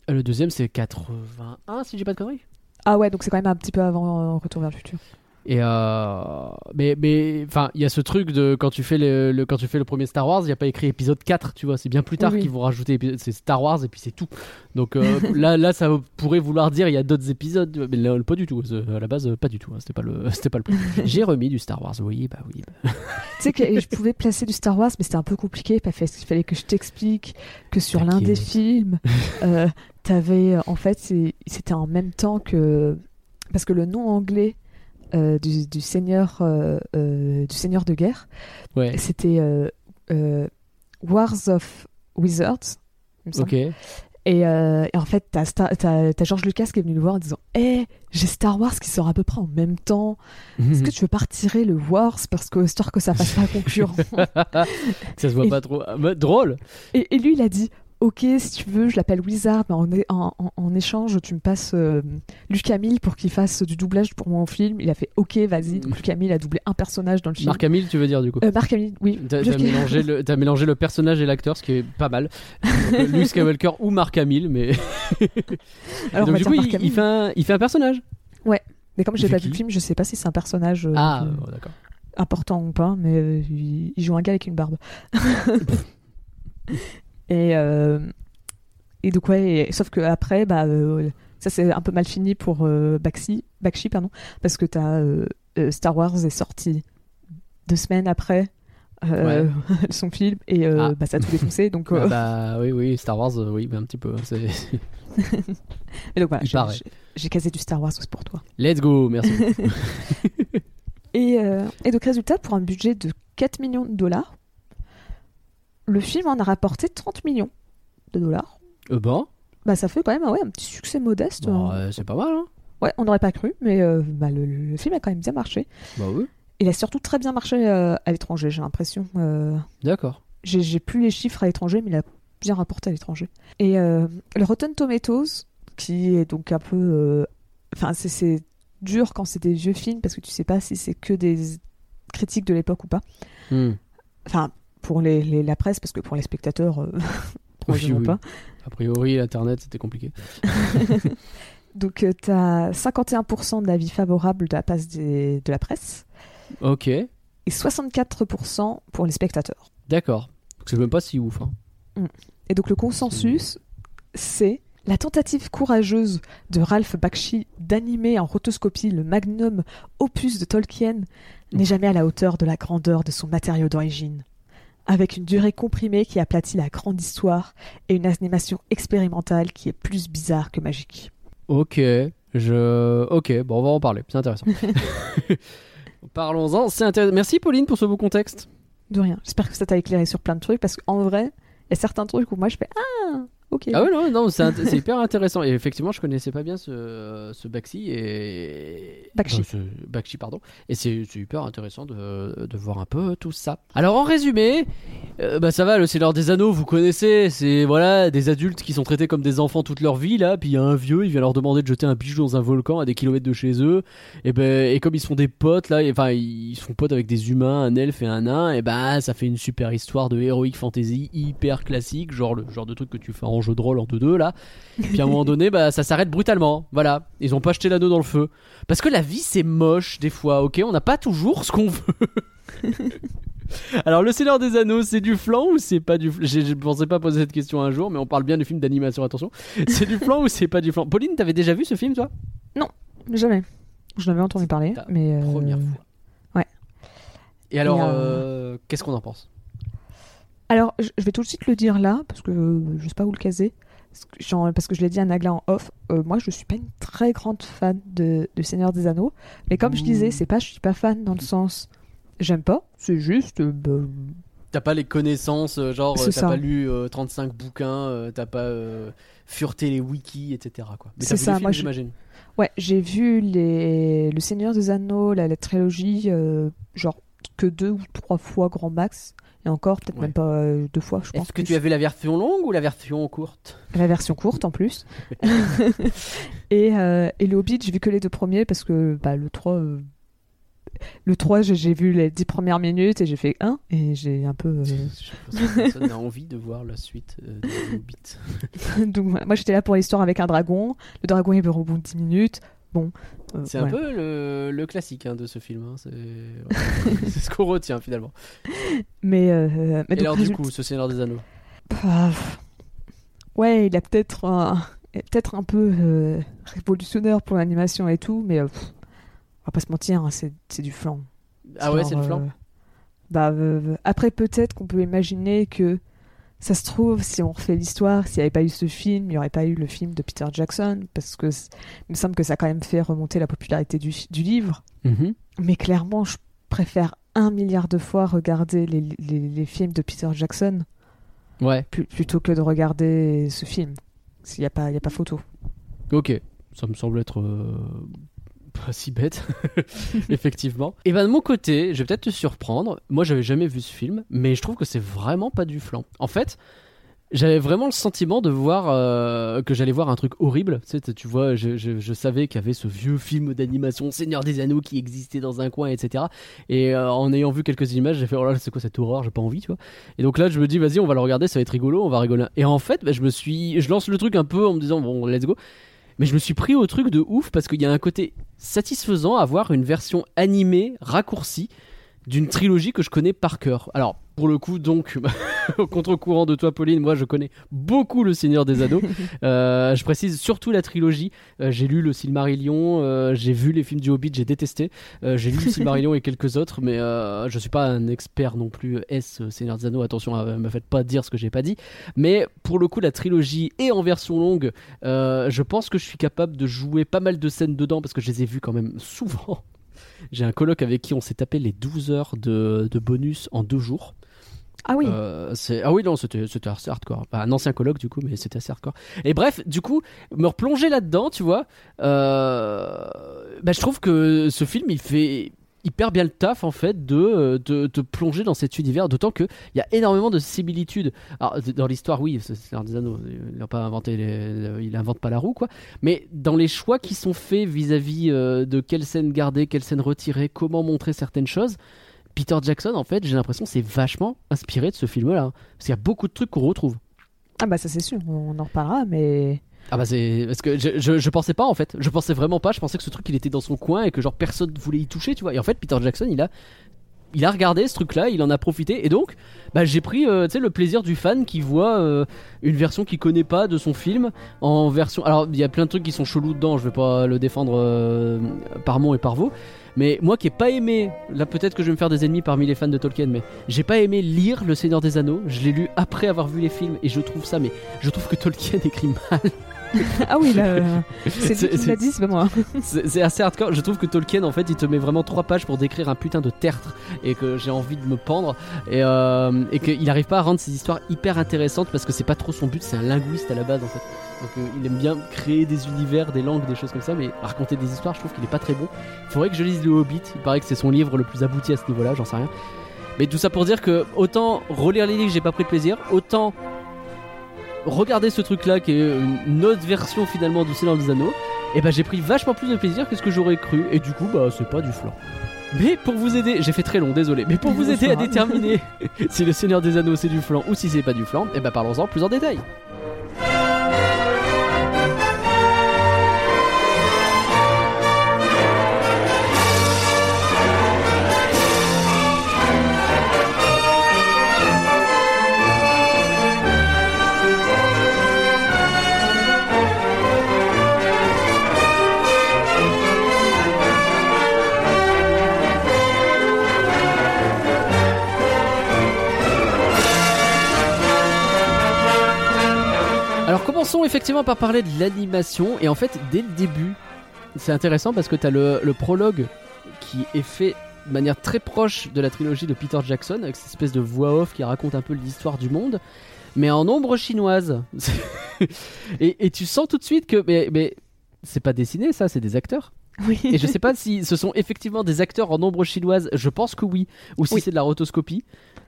Le deuxième c'est 81, si j'ai pas de conneries. Ah ouais, donc c'est quand même un petit peu avant Retour vers le futur. Et euh, mais mais enfin il y a ce truc de quand tu fais le, le- quand tu fais le premier Star Wars il y a pas écrit épisode 4 tu vois. C'est bien plus tard Oui, qu'ils vont rajouter c'est Star Wars et puis c'est tout. Donc euh, là là ça pourrait vouloir dire il y a d'autres épisodes mais là, pas du tout. C'est- à la base euh, pas du tout hein, c'était pas le c'était pas le j'ai remis du Star Wars. Oui bah oui bah. Tu sais que je pouvais placer du Star Wars, mais c'était un peu compliqué parce qu'il fallait que je t'explique que sur l'un des films, euh, t'avais en fait c'était en même temps que parce que le nom anglais euh, du, du seigneur euh, euh, du seigneur de guerre, ouais. C'était Wars of Wizards. ok. Et, euh, et en fait, t'as, t'as, t'as George Lucas qui est venu nous voir en disant Hé, j'ai Star Wars qui sort à peu près en même temps. Est-ce que tu veux pas retirer le Wars parce que histoire que ça fasse pas concurrent? Ça se voit Et- pas trop. Ah, drôle. Et, et lui, il a dit Ok, si tu veux, je l'appelle Wizard, mais en, é- en, en- en échange, tu me passes euh, Luc Hamill pour qu'il fasse du doublage pour mon film. Il a fait Ok, vas-y. Donc, Luc Hamill a doublé un personnage dans le film. Marc Hamill tu veux dire du coup Euh, Mark Hamill, oui. T'as mélangé, mélangé le personnage et l'acteur, ce qui est pas mal. Donc, euh, Luke Skywalker ou Mark Hamill, mais. Alors, on Donc, du coup, il, fait un, il fait un personnage. Mais comme j'ai pas vu le film, je sais pas si c'est un personnage euh, Ah, ouais, d'accord. important ou pas, mais euh, il, il joue un gars avec une barbe. et, euh, et donc, ouais, et- sauf que après, bah, euh, ça c'est un peu mal fini pour euh, Bakshi, Bakshi, pardon, parce que t'as, Star Wars est sorti deux semaines après euh, son film et euh, Ah. bah, ça a tout défoncé. Donc, Ah euh, bah oui, oui, Star Wars, oui, mais un petit peu. et donc voilà, il j'ai- casé du Star Wars pour toi. Let's go, merci. Et, et donc, résultat, pour un budget de 4 millions de dollars, le film en a rapporté 30 millions de dollars. Euh, ben, Bah, ça fait quand même ouais, un petit succès modeste. bon, euh, c'est pas mal, hein. Ouais, on n'aurait pas cru, mais euh, bah, le, le film a quand même bien marché. Bah oui. Il a surtout très bien marché euh, à l'étranger, j'ai l'impression. Euh, D'accord. j'ai plus les chiffres à l'étranger, mais il a bien rapporté à l'étranger. Et le Rotten Tomatoes, qui est donc un peu. Enfin, c'est- c'est dur quand c'est des vieux films parce que tu sais pas si c'est que des critiques de l'époque ou pas. Hmm. Enfin, pour les, les- la presse, parce que pour les spectateurs, euh, probablement oui. pas. A priori, Internet, c'était compliqué. Donc, tu as 51% d'avis favorables de la, passe des- de la presse Ok. et 64% pour les spectateurs. D'accord. Donc, C'est même pas si ouf. Hein. Et donc le consensus, c'est la tentative courageuse de Ralph Bakshi d'animer en rotoscopie le magnum opus de Tolkien n'est jamais à la hauteur de la grandeur de son matériau d'origine. Avec une durée comprimée qui aplatit la grande histoire et une animation expérimentale qui est plus bizarre que magique. Ok. Je. Ok, bon, on va en parler. C'est intéressant. Parlons-en. C'est intéressant. Merci, Pauline, pour ce beau contexte. De rien. J'espère que ça t'a éclairé sur plein de trucs parce qu'en vrai, il y a certains trucs où moi je fais Ah, ok. Ah ouais, non, non c'est hyper intéressant. Et effectivement, je connaissais pas bien ce, ce Baxi et. Bakshi. Ce Bakshi, pardon. Et c'est hyper intéressant de, de voir un peu tout ça. Alors, en résumé, euh, bah ça va, le Seigneur des Anneaux, vous connaissez. C'est voilà, des adultes qui sont traités comme des enfants toute leur vie, là. Puis il y a un vieux, il vient leur demander de jeter un bijou dans un volcan à des kilomètres de chez eux. Et, ben, et comme ils sont des potes, là, enfin, ils sont potes avec des humains, un elfe et un nain, et ben, ça fait une super histoire de heroic fantasy hyper classique, genre le genre de truc que tu fais en jeu de rôle en 2-2 là. Puis à un moment donné, bah, ça s'arrête brutalement. Voilà. Ils ont pas jeté l'anneau dans le feu. Parce que la vie, c'est moche des fois, ok? On n'a pas toujours ce qu'on veut. Alors, Le Seigneur des Anneaux, c'est du flan ou c'est pas du flan Je pensais pas poser cette question un jour, mais on parle bien du film d'animation, attention. C'est du flan ou c'est pas du flan? Pauline, t'avais déjà vu ce film, toi? Jamais. Je n'avais entendu parler, mais. euh, Première fois. ouais. Et alors, Et, euh, euh, qu'est-ce qu'on en pense? Alors, je vais tout de suite le dire là, parce que je sais pas où le caser. Parce que, je l'ai dit à Nagla en off. euh, moi, je suis pas une très grande fan de, de Seigneur des Anneaux. Mais comme je disais, c'est pas, je suis pas fan dans le sens. J'aime pas, c'est juste. euh, bah, T'as pas les connaissances, euh, genre t'as pas lu euh, 35 bouquins, euh, t'as pas euh, fureté les wikis, etc. Quoi. Mais C'est ça, moi, j'imagine. Ouais, j'ai vu les... Le Seigneur des Anneaux, la, la trilogie, genre que deux ou trois fois grand max. Et encore, peut-être Ouais. même pas euh, deux fois, je pense. Est-ce que tu as vu la version longue ou la version courte? La version courte en plus. et, euh, et le Hobbit, j'ai vu que les deux premiers parce que bah, le 3. euh, Le 3, j'ai- vu les 10 premières minutes et j'ai fait 1 et j'ai un peu. Je personne n'a envie de voir la suite de Hobbit. Donc moi j'étais là pour l'histoire avec un dragon. Le dragon il meurt au bout de 10 minutes. Bon. euh, C'est un peu le, le classique hein, de ce film. hein, C'est ce qu'on retient finalement. Mais, euh, mais Et donc, alors, du coup, ce Seigneur des Anneaux ouais, il a peut-être un, peut-être un peu euh, révolutionnaire pour l'animation et tout, mais euh, pff, on va pas se mentir, hein, c'est du flan. Ah ouais, c'est le flan euh, bah, euh, après, peut-être qu'on peut imaginer que ça se trouve, si on refait l'histoire, s'il n'y avait pas eu ce film, il n'y aurait pas eu le film de Peter Jackson, parce que il me semble que ça a quand même fait remonter la popularité du, du livre. Mhm. Mais clairement, je préfère un milliard de fois regarder les, les- les films de Peter Jackson Ouais, plutôt que de regarder ce film. S'il n'y a, pas- il y a pas photo. ok. Ça me semble être euh, pas si bête, effectivement. Et ben de mon côté, je vais peut-être te surprendre. Moi, j'avais jamais vu ce film, mais je trouve que c'est vraiment pas du flan. En fait, j'avais vraiment le sentiment de voir euh, que j'allais voir un truc horrible. Tu, sais, tu vois, je, je- savais qu'il y avait ce vieux film d'animation Seigneur des Anneaux qui existait dans un coin, etc. Et euh, en ayant vu quelques images, j'ai fait oh là, là, c'est quoi cette horreur? J'ai pas envie, tu vois. Et donc là, je me dis vas-y, on va le regarder, ça va être rigolo, on va rigoler. Et en fait, bah, je me suis, je lance le truc un peu en me disant bon, let's go. Mais je me suis pris au truc de ouf parce qu'il y a un côté satisfaisant à voir une version animée raccourcie d'une trilogie que je connais par cœur. Alors, pour le coup, donc, au contre-courant de toi, Pauline, moi, je connais beaucoup Le Seigneur des Anneaux. Euh, je précise surtout la trilogie. Euh, j'ai lu Le Silmarillion, euh, j'ai vu les films du Hobbit, j'ai détesté. J'ai lu Le Silmarillion et quelques autres, mais je suis pas un expert non plus S Seigneur des Anneaux. Attention, ne me faites pas dire ce que j'ai pas dit. Mais pour le coup, la trilogie est en version longue. Je pense que je suis capable de jouer pas mal de scènes dedans parce que je les ai vues quand même souvent. J'ai un coloc avec qui on s'est tapé les 12 heures de, de bonus en deux jours. Ah oui. Euh, ah oui non c'était assez hardcore. Bah, un ancien colloque du coup mais c'était assez hardcore. Et bref du coup me replonger là-dedans tu vois. Euh, bah, je trouve que ce film il fait hyper bien le taf en fait de de te plonger dans cet univers d'autant que il y a énormément de similitudes alors dans l'histoire oui c'est des Anneaux il pas inventé les- il pas la roue quoi mais dans les choix qui sont faits vis-à-vis euh, de quelle scène garder quelle scène retirer comment montrer certaines choses Peter Jackson en fait j'ai l'impression c'est vachement inspiré de ce film là parce qu'il y a beaucoup de trucs qu'on retrouve. Ah bah ça c'est sûr, on en reparlera, mais ah bah c'est parce que je, je, je pensais pas en fait. Je pensais vraiment pas je pensais que ce truc il était dans son coin et que genre personne voulait y toucher tu vois. Et en fait Peter Jackson il a il a regardé ce truc là il en a profité et donc bah, j'ai pris euh, le plaisir du fan qui voit euh, une version qu'il connaît pas de son film en version alors il y a plein de trucs qui sont chelous dedans je vais pas le défendre euh, par mot et par vous mais moi qui ai pas aimé là peut-être que je vais me faire des ennemis parmi les fans de Tolkien mais j'ai pas aimé lire Le Seigneur des Anneaux je l'ai lu après avoir vu les films et je trouve ça mais je trouve que Tolkien écrit mal ah oui là, euh, c'est C'est- lui qui c'est- l'a dit, c'est pas moi. C'est assez hardcore. Je trouve que Tolkien, en fait, il te met vraiment trois pages pour décrire un putain de tertre et que j'ai envie de me pendre et, euh, et qu'il arrive pas à rendre ses histoires hyper intéressantes parce que c'est pas trop son but. C'est un linguiste à la base, en fait. Donc euh, il aime bien créer des univers, des langues, des choses comme ça, mais raconter des histoires, je trouve qu'il est pas très bon. Il faudrait que je lise Le Hobbit. Il paraît que c'est son livre le plus abouti à ce niveau-là, j'en sais rien. Mais tout ça pour dire que autant relire les livres, j'ai pas pris de plaisir, autant regarder ce truc-là qui est une autre version finalement du Seigneur des Anneaux, et bah j'ai pris vachement plus de plaisir que ce que j'aurais cru, et du coup bah c'est pas du flan. Mais pour vous aider, j'ai fait très long, désolé, mais pour vous aider à déterminer si le Seigneur des Anneaux c'est du flan ou si c'est pas du flan, et bah parlons-en plus en détail. Commençons effectivement par parler de l'animation et en fait dès le début c'est intéressant parce que tu as le, prologue qui est fait de manière très proche de la trilogie de Peter Jackson avec cette espèce de voix off qui raconte un peu l'histoire du monde mais en ombre chinoise. Et, et tu sens tout de suite que mais, mais c'est pas dessiné ça c'est des acteurs Oui. et je sais pas si ce sont effectivement des acteurs en ombre chinoise je pense que oui ou si Oui. c'est de la rotoscopie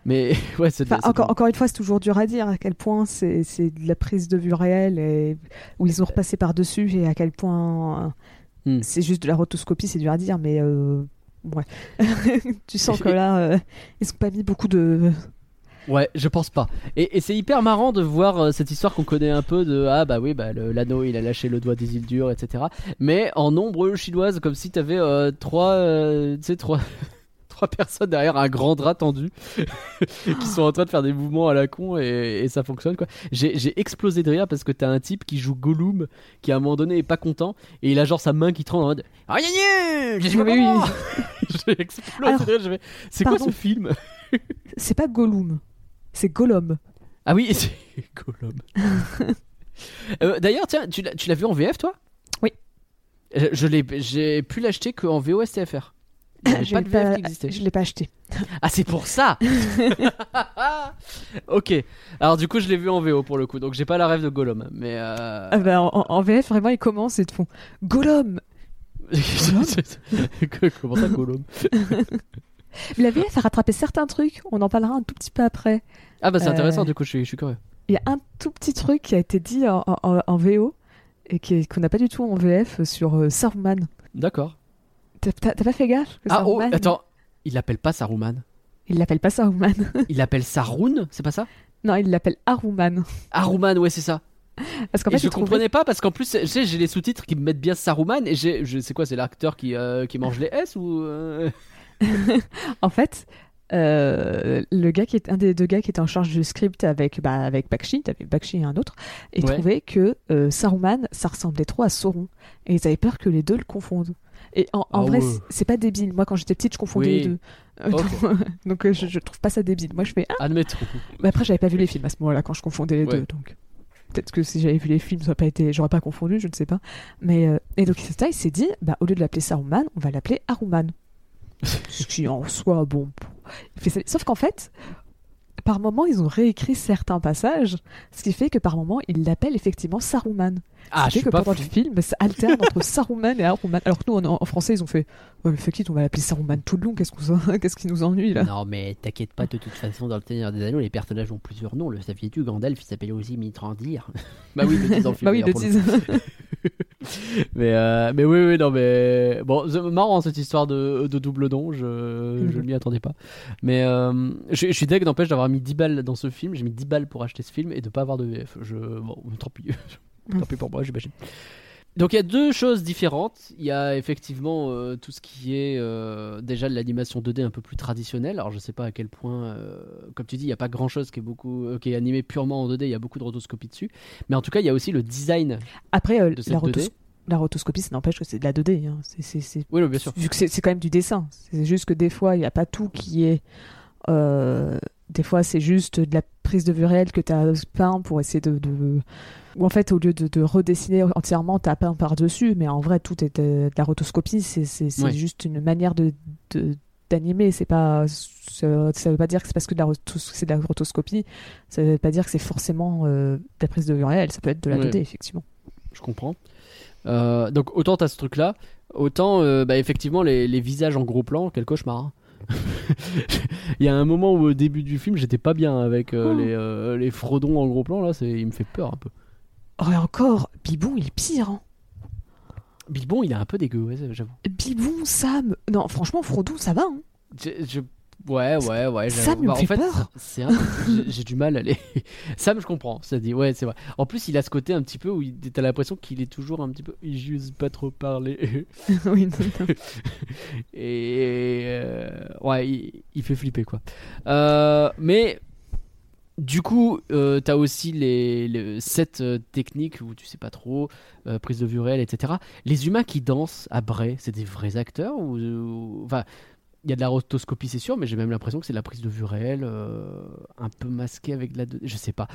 mais ouais c'est Enfin, encore, une fois, c'est toujours dur à dire à quel point c'est de la prise de vue réelle et où ils ont repassé par-dessus et à quel point Hmm. c'est juste de la rotoscopie, c'est dur à dire, mais euh, ouais. tu sens que là, euh, ils ont pas mis beaucoup de. Ouais, je pense pas. Et, et c'est hyper marrant de voir euh, cette histoire qu'on connaît un peu de ah bah oui bah l'anneau il a lâché le doigt des îles dures etc. Mais en nombre chinoise comme si t'avais euh, trois euh, tu sais trois trois personnes derrière un grand drap tendu qui sont en train de faire des mouvements à la con et, et ça fonctionne quoi. J'ai explosé de rire parce que t'as un type qui joue Gollum qui à un moment donné est pas content et il a genre sa main qui tremble en mode ah je. J'ai explosé Alors, de rire. je C'est quoi ce film? C'est pas Gollum, c'est Gollum. Ah oui, c'est Gollum. Euh, D'ailleurs, tiens, tu l'as vu en VF, toi? Oui. Je l'ai, j'ai pu l'acheter qu'en VOSTFR. Je pas l'ai de VF pas- qui existait. Je l'ai pas acheté. Ah, c'est pour ça Ok. Alors, du coup, je l'ai vu en VO pour le coup, donc j'ai pas la rêve de Gollum. Mais. Euh... Ah bah, en, en VF, vraiment, ils commencent et te font Gollum? Comment ça, Gollum? VF a rattrapé certains trucs, on en parlera un tout petit peu après. Ah, bah, c'est Euh, intéressant, du coup, je suis, je suis curieux. Il y a un tout petit truc qui a été dit en, en- en VO et qu'on n'a pas du tout en VF sur euh, Saruman. D'accord. T'as pas fait gaffe que Ah, oh, attends. Il l'appelle pas Saruman. Il l'appelle pas Saruman. Il l'appelle Saroun, c'est pas ça? Non, il l'appelle Aruman. Aruman, ouais, c'est ça. Parce qu'en et fait, je il trouvait- comprenais pas parce qu'en plus, tu sais, j'ai les sous-titres qui me mettent bien Saruman et j'ai, je sais quoi, c'est l'acteur qui, euh, qui mange les S ou euh, En fait, euh, le gars qui est un des deux gars qui était en charge du script avec bah, avec Bakshi, t'avais Bakshi et un autre, et Ouais. trouvait que euh, Saruman, ça ressemblait trop à Sauron, et ils avaient peur que les deux le confondent. Et en, en Ah vrai, ouais. c'est- pas débile. Moi, quand j'étais petite, je confondais Oui. les deux. Euh, donc euh, je, je trouve pas ça débile. Moi, je fais. Ah. admettons. Mais après, j'avais pas vu les films à ce moment-là quand je confondais les Ouais. deux, donc. Peut-être que si j'avais vu les films, ça pas été, j'aurais pas confondu, je ne sais pas. Mais et donc ça, il s'est dit, bah au lieu de l'appeler Saruman, on va l'appeler Aruman. Ce qui en soi, bon, sauf qu'en fait, par moment, ils ont réécrit certains passages, ce qui fait que par moment, ils l'appellent effectivement Saruman. Ah, qui fait que pendant le film, ça alterne entre Saruman et Haruman. Alors que nous, en, en français, ils ont fait Ouais, mais fuck it, on va l'appeler Saruman tout le long, qu'est-ce, qu'on- qu'est-ce qui nous ennuie là? Non, mais t'inquiète pas, de toute façon, dans le Seigneur des Anneaux, les personnages ont plusieurs noms. Le saviez-tu, Gandalf, il s'appelait aussi Mitrandir. bah oui, le film. Bah oui, le. Mais, euh, mais oui, oui, non, mais bon, c'est marrant cette histoire de, de double nom, je, je ne m'y attendais pas. Mais euh, je, je suis deg, n'empêche d'avoir mis 10 balles dans ce film, j'ai mis 10 balles pour acheter ce film et de pas avoir de VF. Je, bon, tant pis, tant pis pour moi, j'imagine. Donc il y a deux choses différentes. Il y a effectivement euh, tout ce qui est euh, déjà de l'animation 2D un peu plus traditionnelle. Alors je sais pas à quel point, euh, comme tu dis, il n'y a pas grand chose qui est beaucoup, qui est animé purement en 2D. Il y a beaucoup de rotoscopie dessus. Mais en tout cas, il y a aussi le design Après, de cette la, 2D. rotos- la rotoscopie, ça n'empêche que c'est de la 2D. hein. Oui, oui, bien sûr. Vu que c'est, c'est quand même du dessin. C'est juste que des fois, il n'y a pas tout qui est. des fois, c'est juste de la prise de vue réelle que tu as peint pour essayer de. de- Ou en fait, au lieu de, de redessiner entièrement, tu as peint par-dessus. Mais en vrai, tout est de, de la rotoscopie. C'est, Ouais. juste une manière de. d'animer, c'est pas ça, veut pas dire que c'est parce que c'est de la rotoscopie, ça veut pas dire que c'est forcément euh, de la prise de vue réelle, ça peut être de la Ouais. 2D effectivement. Je comprends. Euh, donc autant t'as ce truc-là, autant euh, bah, effectivement les, les visages en gros plan, quel cauchemar. Il y a un moment où au début du film j'étais pas bien avec euh, Oh. les, euh, les Frodons en gros plan là, c'est il me fait peur un peu. Oh, et encore, Bibon il est pire. Hein. Bilbon il est un peu dégueu, ouais, j'avoue. Bibon, Sam. Non, franchement, Frodon, ça va. Hein. Je- je- Ouais, ouais, ouais. Sam, il me Bah, en fait j'ai- du mal à les. Sam, je comprends. Ça dit, ouais, c'est vrai. En plus, il a ce côté un petit peu où il- t'as l'impression qu'il est toujours un petit peu. Il j'ose pas trop parler. oui, non, non. Et euh, ouais, il, il fait flipper quoi. Euh, mais du coup, euh, t'as aussi les, les cette techniques où tu sais pas trop, euh, prise de vue réelle, etc. Les humains qui dansent à Bray, c'est des vrais acteurs ou, ou- enfin. Il y a de la rotoscopie, c'est sûr, mais j'ai même l'impression que c'est de la prise de vue réelle, euh, un peu masquée avec de la. 2D. Je sais pas.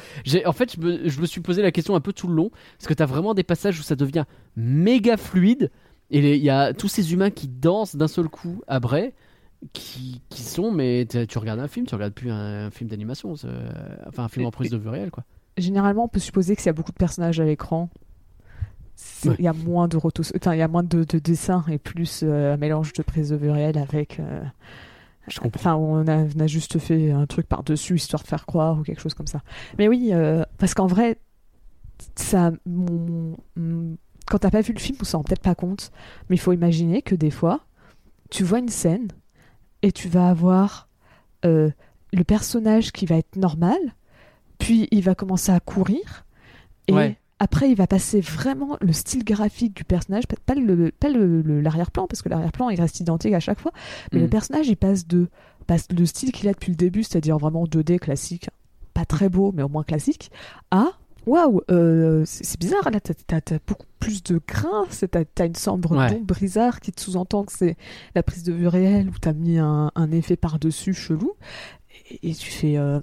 En fait, je me, je me suis posé la question un peu tout le long, parce que t'as vraiment des passages où ça devient méga fluide, et il y a tous ces humains qui dansent d'un seul coup à Bray, qui, qui sont, mais tu regardes un film, tu regardes plus un, un film d'animation, c'est- enfin un film en prise de vue réelle, quoi. Généralement, on peut supposer que s'il y a beaucoup de personnages à l'écran, il Ouais. y a moins de rotos... enfin, il y a moins de, de dessins et plus euh, un mélange de prise de vue réelle avec. euh, Je comprends. Enfin, on a, on a juste fait un truc par-dessus histoire de faire croire ou quelque chose comme ça. Mais oui, euh, parce qu'en vrai, ça, mon- mon- quand t'as pas vu le film, on s'en rend peut-être pas compte, mais il faut imaginer que des fois, tu vois une scène et tu vas avoir euh, le personnage qui va être normal, puis il va commencer à courir, et Ouais. Après il va passer vraiment le style graphique du personnage, pas, le, pas le- le- l'arrière-plan, parce que l'arrière-plan il reste identique à chaque fois, mais Mm. le personnage il passe de passe le style qu'il a depuis le début, c'est-à-dire vraiment 2D classique, pas très beau, mais au moins classique, à waouh, euh, c'est bizarre, là, t'as- t'as beaucoup plus de grain, c'est- t'as une sombre Ouais. brisard qui te sous-entend que c'est la prise de vue réelle où t'as mis un, un effet par-dessus chelou, et, et tu fais euh,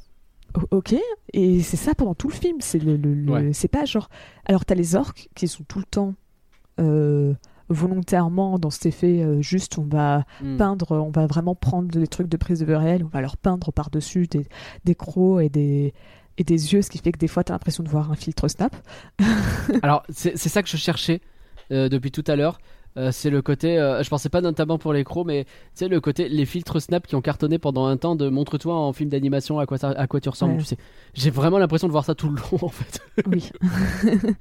ok, et c'est ça pendant tout le film, c'est le, le- le- Ouais. c'est pas genre, alors t'as les orques qui sont tout le temps euh, volontairement dans cet effet euh, juste on va Mm. peindre, on va vraiment prendre des trucs de prise de vue réelle, on va leur peindre par-dessus des, des crocs et des, et des yeux, ce qui fait que des fois, tu as l'impression de voir un filtre Snap. Alors, c'est c'est ça que je cherchais euh, depuis tout à l'heure. Euh, c'est le côté, euh, je pensais pas notamment pour les crocs, mais tu sais, le côté, les filtres Snap qui ont cartonné pendant un temps de montre-toi en film d'animation à quoi, ça- à quoi tu ressembles. Ouais. Tu sais. J'ai vraiment l'impression de voir ça tout le long en fait. Oui.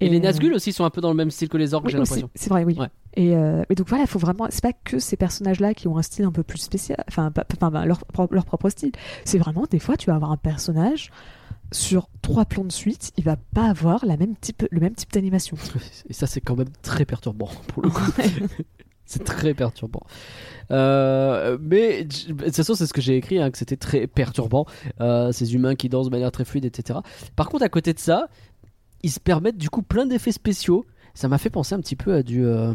Et, les euh, Nazgûl aussi sont un peu dans le même style que les orques, oui, j'ai l'impression. c'est vrai, oui. Ouais. Et euh, mais donc voilà, il faut vraiment. C'est pas que ces personnages-là qui ont un style un peu plus spécial, enfin, pas- enfin leur, leur propre style. C'est vraiment des fois, tu vas avoir un personnage sur trois plans de suite, il va pas avoir la même type, le même type d'animation. Et ça, c'est quand même très perturbant pour le coup. C'est très perturbant. Euh, mais de toute façon, c'est ce que j'ai écrit, hein, que c'était très perturbant. euh, ces humains qui dansent de manière très fluide, etc. Par contre, à côté de ça, ils se permettent du coup plein d'effets spéciaux ça m'a fait penser un petit peu à du euh,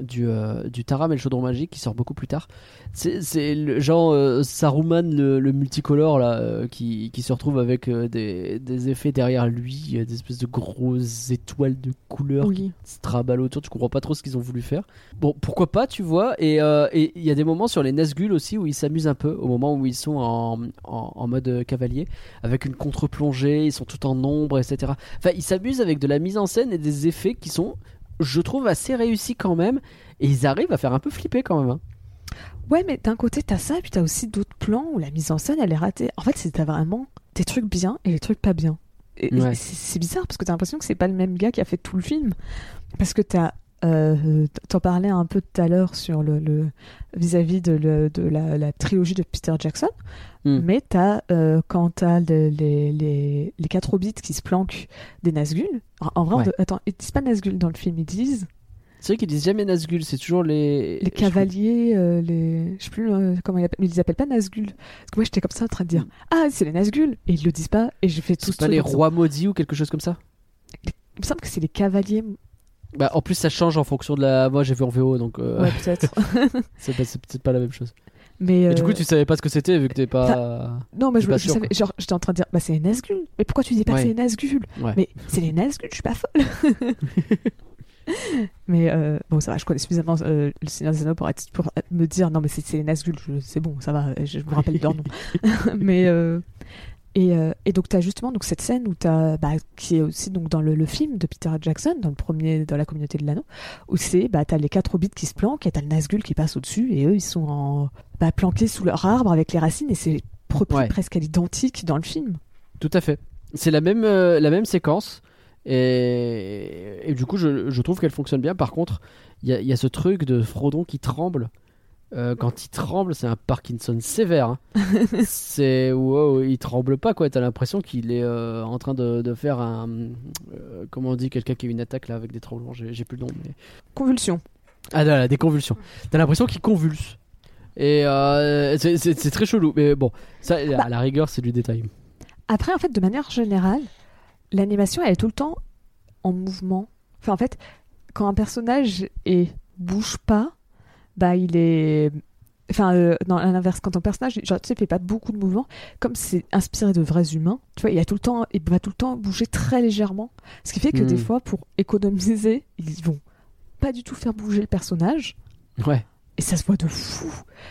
du, euh, du Taram et le chaudron magique qui sort beaucoup plus tard. C'est le genre euh, Saruman le, le multicolore là euh, qui, qui se retrouve avec des, des effets derrière lui, des espèces de grosses étoiles de couleurs qui Oui. se traballent autour. Tu comprends pas trop ce qu'ils ont voulu faire. Bon, pourquoi pas, tu vois. Et il y a des moments sur les Nazgûl aussi où ils s'amusent un peu au moment où ils sont en, en, en mode cavalier avec une contre-plongée, ils sont tout en ombre, etc. Enfin, ils s'amusent avec de la mise en scène et des effets qui sont, je trouve, assez réussis quand même. Et ils arrivent à faire un peu flipper quand même. hein. Ouais, mais d'un côté, t'as ça, et puis t'as aussi d'autres plans où la mise en scène, elle est ratée. En fait, c'est t'as vraiment des trucs bien et des trucs pas bien. Et Ouais. c'est bizarre parce que t'as l'impression que c'est pas le même gars qui a fait tout le film. Parce que t'as. Euh, T'en parlais un peu tout à l'heure sur le vis-à-vis de, le- de la, la trilogie de Peter Jackson, Hmm. mais t'as euh, quand t'as le- les, les, les quatre hobbits qui se planquent des Nazgûl. En, vrai, on Ouais. de- attends, ils disent pas Nazgûl dans le film, ils disent C'est vrai qu'ils disent jamais Nazgûl, c'est toujours les. les cavaliers, euh, les. Je sais plus euh, comment ils appellent, mais ils les appellent pas Nazgûl. Parce que moi j'étais comme ça en train de dire Ah, c'est les Nazgûl Et ils le disent pas, et j'ai fait tout C'est ce pas truc les rois maudits ou quelque chose comme ça? Il me semble que c'est les cavaliers. Bah, en plus, ça change en fonction de la. Moi, j'ai vu en VO, donc euh, Ouais, peut-être. c'est peut-être pas la même chose. mais. Et du euh, coup, tu savais pas ce que c'était vu que t'es pas. Non, mais je, pas je sûr, savais, genre, j'étais en train de dire Bah, c'est les Nazgûl. Mais pourquoi tu dis pas Ouais. c'est les Nazgûl Ouais. Mais c'est les Nazgûl, je suis pas folle. mais euh, bon, ça va, je connais suffisamment euh, le Seigneur des Anneaux pour, être, pour me dire Non, mais c'est les Nazgûl, c'est bon, ça va, je, je me rappelle leur nom. mais. Euh, Et, euh, et donc, tu as justement donc, cette scène où t'as, bah, qui est aussi donc, dans le, le film de Peter Jackson, dans le premier, dans la communauté de l'anneau, où c'est, bah, tu as les quatre hobbits qui se planquent et tu as le Nazgûl qui passe au-dessus, et eux, ils sont en, bah, planqués sous leur arbre avec les racines, et c'est Ouais. presque à l'identique dans le film. Tout à fait. C'est la même, euh, la même séquence. Et, et du coup, je, je trouve qu'elle fonctionne bien. Par contre, il y y a ce truc de Frodon qui tremble. Euh, quand il tremble, c'est un Parkinson sévère. hein. c'est wow, il tremble pas quoi. T'as l'impression qu'il est euh, en train de, de faire un euh, comment on dit quelqu'un qui a eu une attaque là avec des tremblements. J'ai plus le nom. Mais... Convulsion. Ah là, là, des convulsions. T'as l'impression qu'il convulse. Et c'est- très chelou. Mais bon, ça à la rigueur, c'est du détail. Après, en fait, de manière générale, l'animation, elle est tout le temps en mouvement. Enfin, en fait, quand un personnage est bouge pas, bah, il est. Enfin, euh, non, à l'inverse, quand un personnage, genre, tu sais, fait pas beaucoup de mouvements, comme c'est inspiré de vrais humains, tu vois, il, a tout le temps, il va tout le temps bouger très légèrement. Ce qui fait que Hmm. des fois, pour économiser, ils vont pas du tout faire bouger le personnage. Ouais. Et ça se voit de fou.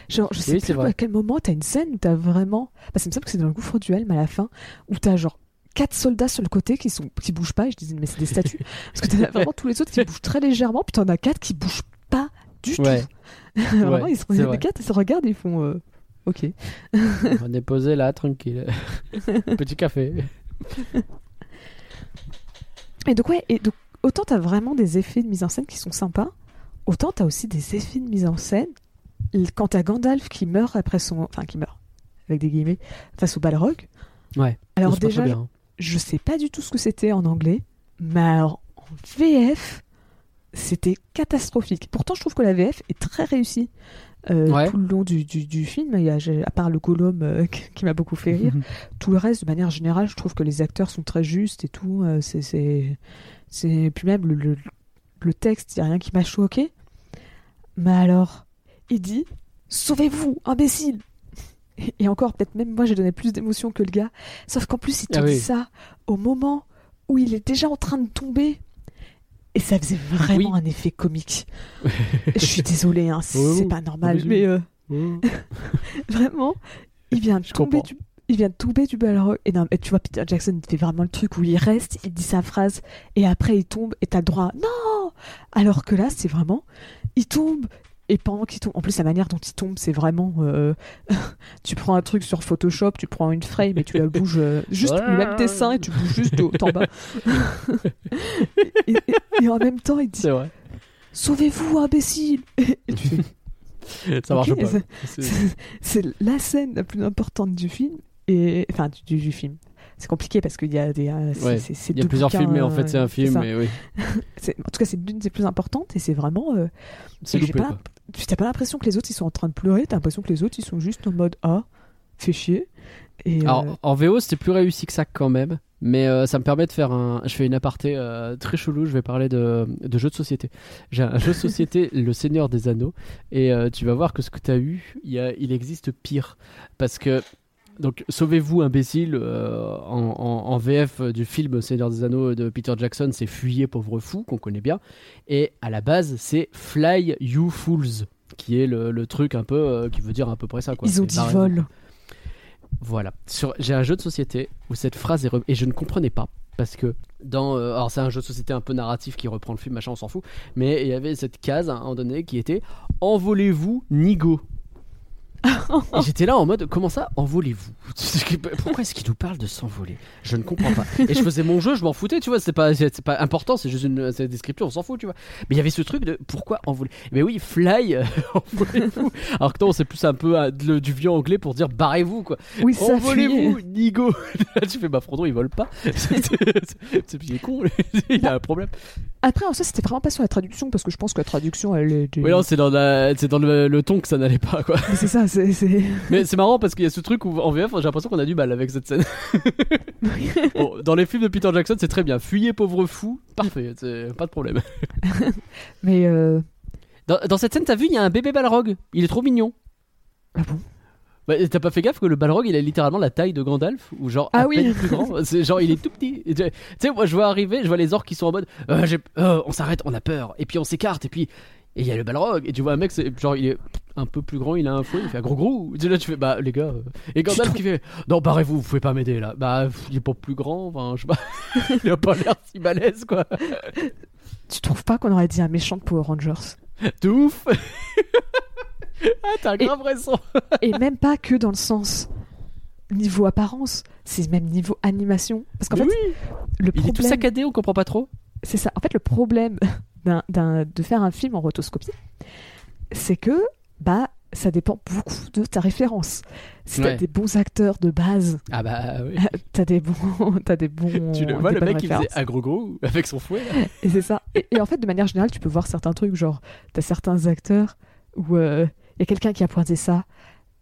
Genre, je sais Oui, plus à quel moment t'as une scène où t'as vraiment. Bah, ça me semble que c'est dans le gouffre du Helm à la fin, où t'as genre quatre soldats sur le côté qui sont qui bougent pas. Et je disais, mais c'est des statues. Parce que t'en as vraiment tous les autres qui bougent très légèrement, puis t'en as quatre qui bougent pas du Ouais. tout. vraiment, Ouais, ils les vrai. quatre, ils se regardent, ils font. euh, Ok. On est posé là, tranquille. Petit café. Et donc, ouais, et donc, autant t'as vraiment des effets de mise en scène qui sont sympas, autant t'as aussi des effets de mise en scène. Quand t'as Gandalf qui meurt après son. Enfin, qui meurt, avec des guillemets, face au Balrog. Ouais. Alors, déjà, bien. je sais pas du tout ce que c'était en anglais, mais alors, en VF, c'était catastrophique. Pourtant, je trouve que la VF est très réussie. Euh, Ouais. Tout le long du, du, du film, il y a, j'ai- à part le Gollum euh, qui m'a beaucoup fait rire, tout le reste, de manière générale, je trouve que les acteurs sont très justes et tout. euh, c'est, c'est, c'est... Puis même le, le, le texte, il n'y a rien qui m'a choqué. Mais alors, il dit Sauvez-vous, imbécile et, et encore, peut-être même moi, j'ai donné plus d'émotion que le gars. Sauf qu'en plus, il te Ah dit oui. ça au moment où il est déjà en train de tomber. Et ça faisait vraiment un effet comique. je suis désolée, hein, c'est Oh, c'est pas normal, mais euh, Oh. vraiment, il vient de Je tomber comprends. du. Il vient de tomber du Balrog. Et, non, et tu vois, Peter Jackson, il fait vraiment le truc où il reste, il dit sa phrase, et après il tombe, et t'as droit à non Alors que là, c'est vraiment. Il tombe, et pendant qu'il tombe. En plus, la manière dont il tombe, c'est vraiment. euh, tu prends un truc sur Photoshop, tu prends une frame, et tu la bouges euh, juste le même dessin, et tu bouges juste de haut en bas. et, et- et en même temps, il dit. Sauvez-vous, imbécile Et tu fais Ça marche Ok, pas. c'est- la scène la plus importante du film et enfin du, du film c'est compliqué parce qu'il y a des euh, Il y a plusieurs bouquins, films, mais en euh, fait, c'est un film. Mais oui, en tout cas c'est l'une des plus importantes et c'est vraiment euh, c'est tu t'as pas l'impression que les autres ils sont en train de pleurer t'as l'impression que les autres ils sont juste en mode ah fait chier et Alors, en VO, c'était plus réussi que ça quand même. Mais euh, ça me permet de faire un. Je fais une aparté euh, très chelou. Je vais parler de, de jeux de société. J'ai un jeu de société, Le Seigneur des Anneaux. Et euh, tu vas voir que ce que tu as eu, il, y a- il existe pire. Parce que. Donc, Sauvez-vous, imbécile, euh, en, en- en VF du film Seigneur des Anneaux de Peter Jackson, c'est Fuyez, pauvre fou, qu'on connaît bien. Et à la base, c'est Fly, you fools, qui est le, le truc un peu. euh, qui veut dire à peu près ça. Quoi. Ils ont dit vol. Voilà. Sur, j'ai un jeu de société où cette phrase est re- et je ne comprenais pas parce que dans euh, alors c'est un jeu de société un peu narratif qui reprend le film machin on s'en fout mais il y avait cette case à un moment donné qui était envolez-vous Nigo. et j'étais là en mode comment ça envolez-vous? Pourquoi est-ce qu'il nous parle de s'envoler? Je ne comprends pas. Et je faisais mon jeu, je m'en foutais, tu vois, c'est pas c'est pas important, c'est juste une c'est description, on s'en fout, tu vois. Mais il y avait ce truc de pourquoi envoler? Mais oui, fly, euh, envolez-vous. Alors que non, c'est plus un peu euh, de- du vieux anglais pour dire barrez-vous quoi. Oui, ça Envolez-vous. Nigo Tu fais, bah Frodon, il vole pas. C'est il est con, il a un problème. Après, en soi, c'était vraiment pas sur la traduction parce que je pense que la traduction, elle est. Oui, non, c'est dans, la, c'est dans le, le ton que ça n'allait pas, quoi. Mais c'est ça, c'est. c'est- Mais c'est marrant parce qu'il y a ce truc où en VF, j'ai l'impression qu'on a du mal avec cette scène. Bon, dans les films de Peter Jackson, c'est très bien. Fuyez, pauvre fou, parfait, c'est pas de problème. Mais. euh, Dans, dans cette scène, t'as vu, il y a un bébé Balrog. Il est trop mignon. Ah bon? Bah, t'as pas fait gaffe que le Balrog il a littéralement la taille de Gandalf ou genre Ah à oui. peine plus grand c'est genre il est tout petit Et tu tu sais moi je vois arriver je vois les orques qui sont en mode Euh, j'ai- euh, on s'arrête on a peur et puis on s'écarte et puis et il y a le Balrog. Et tu vois un mec c'est genre il est un peu plus grand il a un fouet il fait un gros gros sais, là tu fais bah les gars euh. et Gandalf trouves- qui fait non barrez-vous vous pouvez pas m'aider là. Bah il est pas plus grand enfin je sais pas. Il a pas l'air si balèze quoi. Tu trouves pas qu'on aurait dit un méchant de Power Rangers? De ouf. Ah t'as Et- grave raison. Et même pas que dans le sens niveau apparence, c'est même niveau animation. Parce qu'en fait, oui. le il est tout problème, saccadé on comprend pas trop. C'est ça. En fait, le problème de faire un film en rotoscopie, c'est que bah ça dépend beaucoup de ta référence. Si t'as Ouais. des bons acteurs de base, ah bah oui t'as des bons, t'as des bons. Tu le vois, le mec, références. faisait gros avec son fouet. là. Et c'est ça. Et, et en fait, de manière générale, tu peux voir certains trucs, genre, t'as certains acteurs où il y a quelqu'un qui a pointé ça.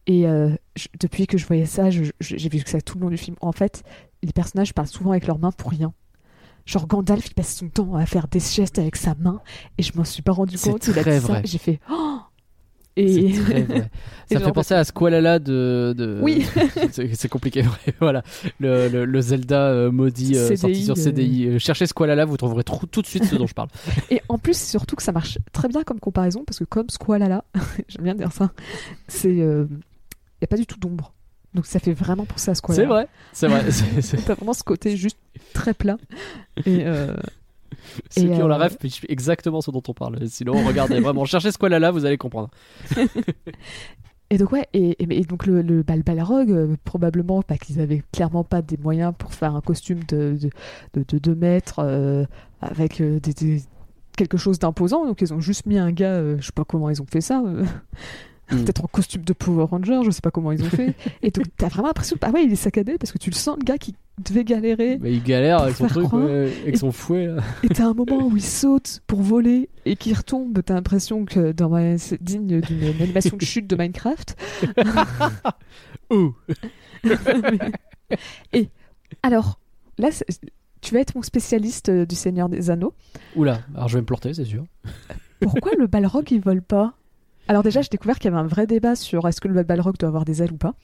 Et euh, je- depuis que je voyais ça, j'ai vu que ça tout le long du film. En fait, les personnages parlent souvent avec leurs mains pour rien. Genre Gandalf, il passe son temps à faire des gestes avec sa main, et je m'en suis pas rendu C'est compte. a très vrai. J'ai fait oh C'est Et très vrai. Et Ça fait penser à Squalala de. de... Oui. c'est c'est compliqué, voilà. Le, le- le Zelda euh, maudit euh, sorti sur euh. CDI. Euh, Cherchez Squalala, vous trouverez tout de suite ce dont je parle. Et en plus, c'est surtout que ça marche très bien comme comparaison, parce que comme Squalala, j'aime bien dire ça, c'est. Il n'y a pas du tout d'ombre. Donc ça fait vraiment penser à Squalala. C'est vrai, c'est vrai. T'as vraiment ce côté juste très plat. Et euh, Ceux Et, qui ont la euh, ref pitchent exactement ce dont on parle. Sinon, regardez vraiment, cherchez Squalala, vous allez comprendre. Et donc ouais, et, et- et donc le, le Bal Balrog, euh, probablement pas qu'ils avaient clairement pas des moyens pour faire un costume de 2 de, de, deux mètres euh, avec des, des- quelque chose d'imposant, donc ils ont juste mis un gars, je sais pas comment ils ont fait ça, Mm. peut-être en costume de Power Ranger, je sais pas comment ils ont fait. et donc t'as vraiment l'impression, ah ouais, il est saccadé parce que tu le sens le gars qui devait galérer. Mais il galère avec son truc, ouais, avec Et- son fouet. Là. Et t'as un moment où il saute pour voler et qu'il retombe, t'as l'impression que dans ma- c'est digne d'une animation de chute de Minecraft. Ouh. Et alors, là, tu vas être mon spécialiste euh, du Seigneur des Anneaux. Oula, alors je vais me planter, c'est sûr. Pourquoi le Balrog il vole pas? Alors déjà, j'ai découvert qu'il y avait un vrai débat sur est-ce que le Balrog doit avoir des ailes ou pas.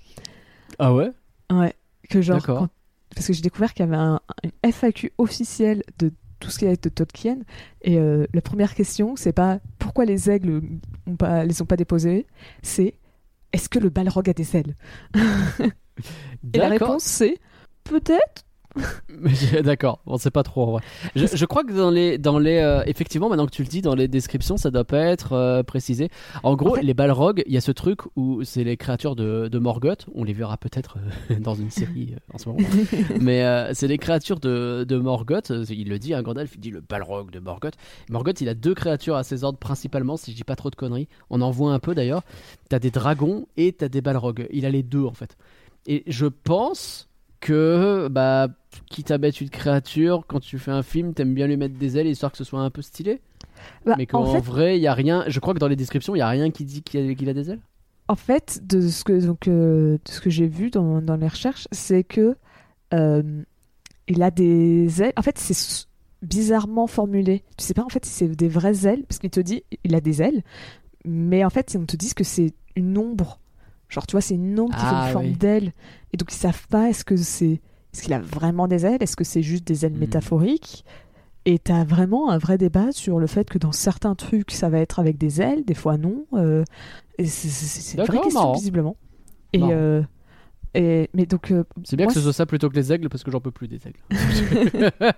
Ah ouais? Ouais. Que genre, quand- parce que j'ai découvert qu'il y avait un, FAQ officiel de tout ce qui est de Tolkien. Et euh, la première question, c'est pas pourquoi les aigles ont pas, les ont pas déposés, c'est est-ce que le Balrog a des ailes? Et la réponse c'est peut-être. D'accord, on sait pas trop en vrai. Je, je crois que dans les, dans les, euh, effectivement, maintenant que tu le dis, dans les descriptions, ça doit pas être euh, précisé. En gros, En fait- les Balrogs, il y a ce truc où c'est les créatures de, de Morgoth. On les verra peut-être euh, dans une série en ce moment. Mais c'est les créatures de, de Morgoth. Il le dit, hein, Gandalf, il dit le Balrog de Morgoth. Morgoth, il a deux créatures à ses ordres principalement, si je dis pas trop de conneries. On en voit un peu d'ailleurs. T'as des dragons et t'as des Balrogs. Il a les deux en fait. Et je pense que, bah, quitte à mettre une créature, quand tu fais un film, t'aimes bien lui mettre des ailes histoire que ce soit un peu stylé. Bah, mais en qu'en fait, vrai, il y a rien. Je crois que dans les descriptions, il y a rien qui dit qu'il a, a des ailes. En fait, de ce que, donc, euh, de ce que j'ai vu dans, dans les recherches, c'est que euh, il a des ailes. En fait, c'est bizarrement formulé. Tu sais pas en fait si c'est des vraies ailes, parce qu'il te dit il a des ailes, mais en fait on te dit que c'est une ombre. Genre tu vois, c'est une ombre qui fait Ah, une forme oui. d'aile. Et donc ils savent pas est-ce que c'est. Est-ce qu'il a vraiment des ailes? Est-ce que c'est juste des ailes Hmm. métaphoriques? Et t'as vraiment un vrai débat sur le fait que dans certains trucs ça va être avec des ailes, des fois non. euh, c'est- une vraie question marrant. visiblement. Et, euh, et mais donc euh, C'est bien Moi, que ce soit ça plutôt que les aigles parce que j'en peux plus des aigles.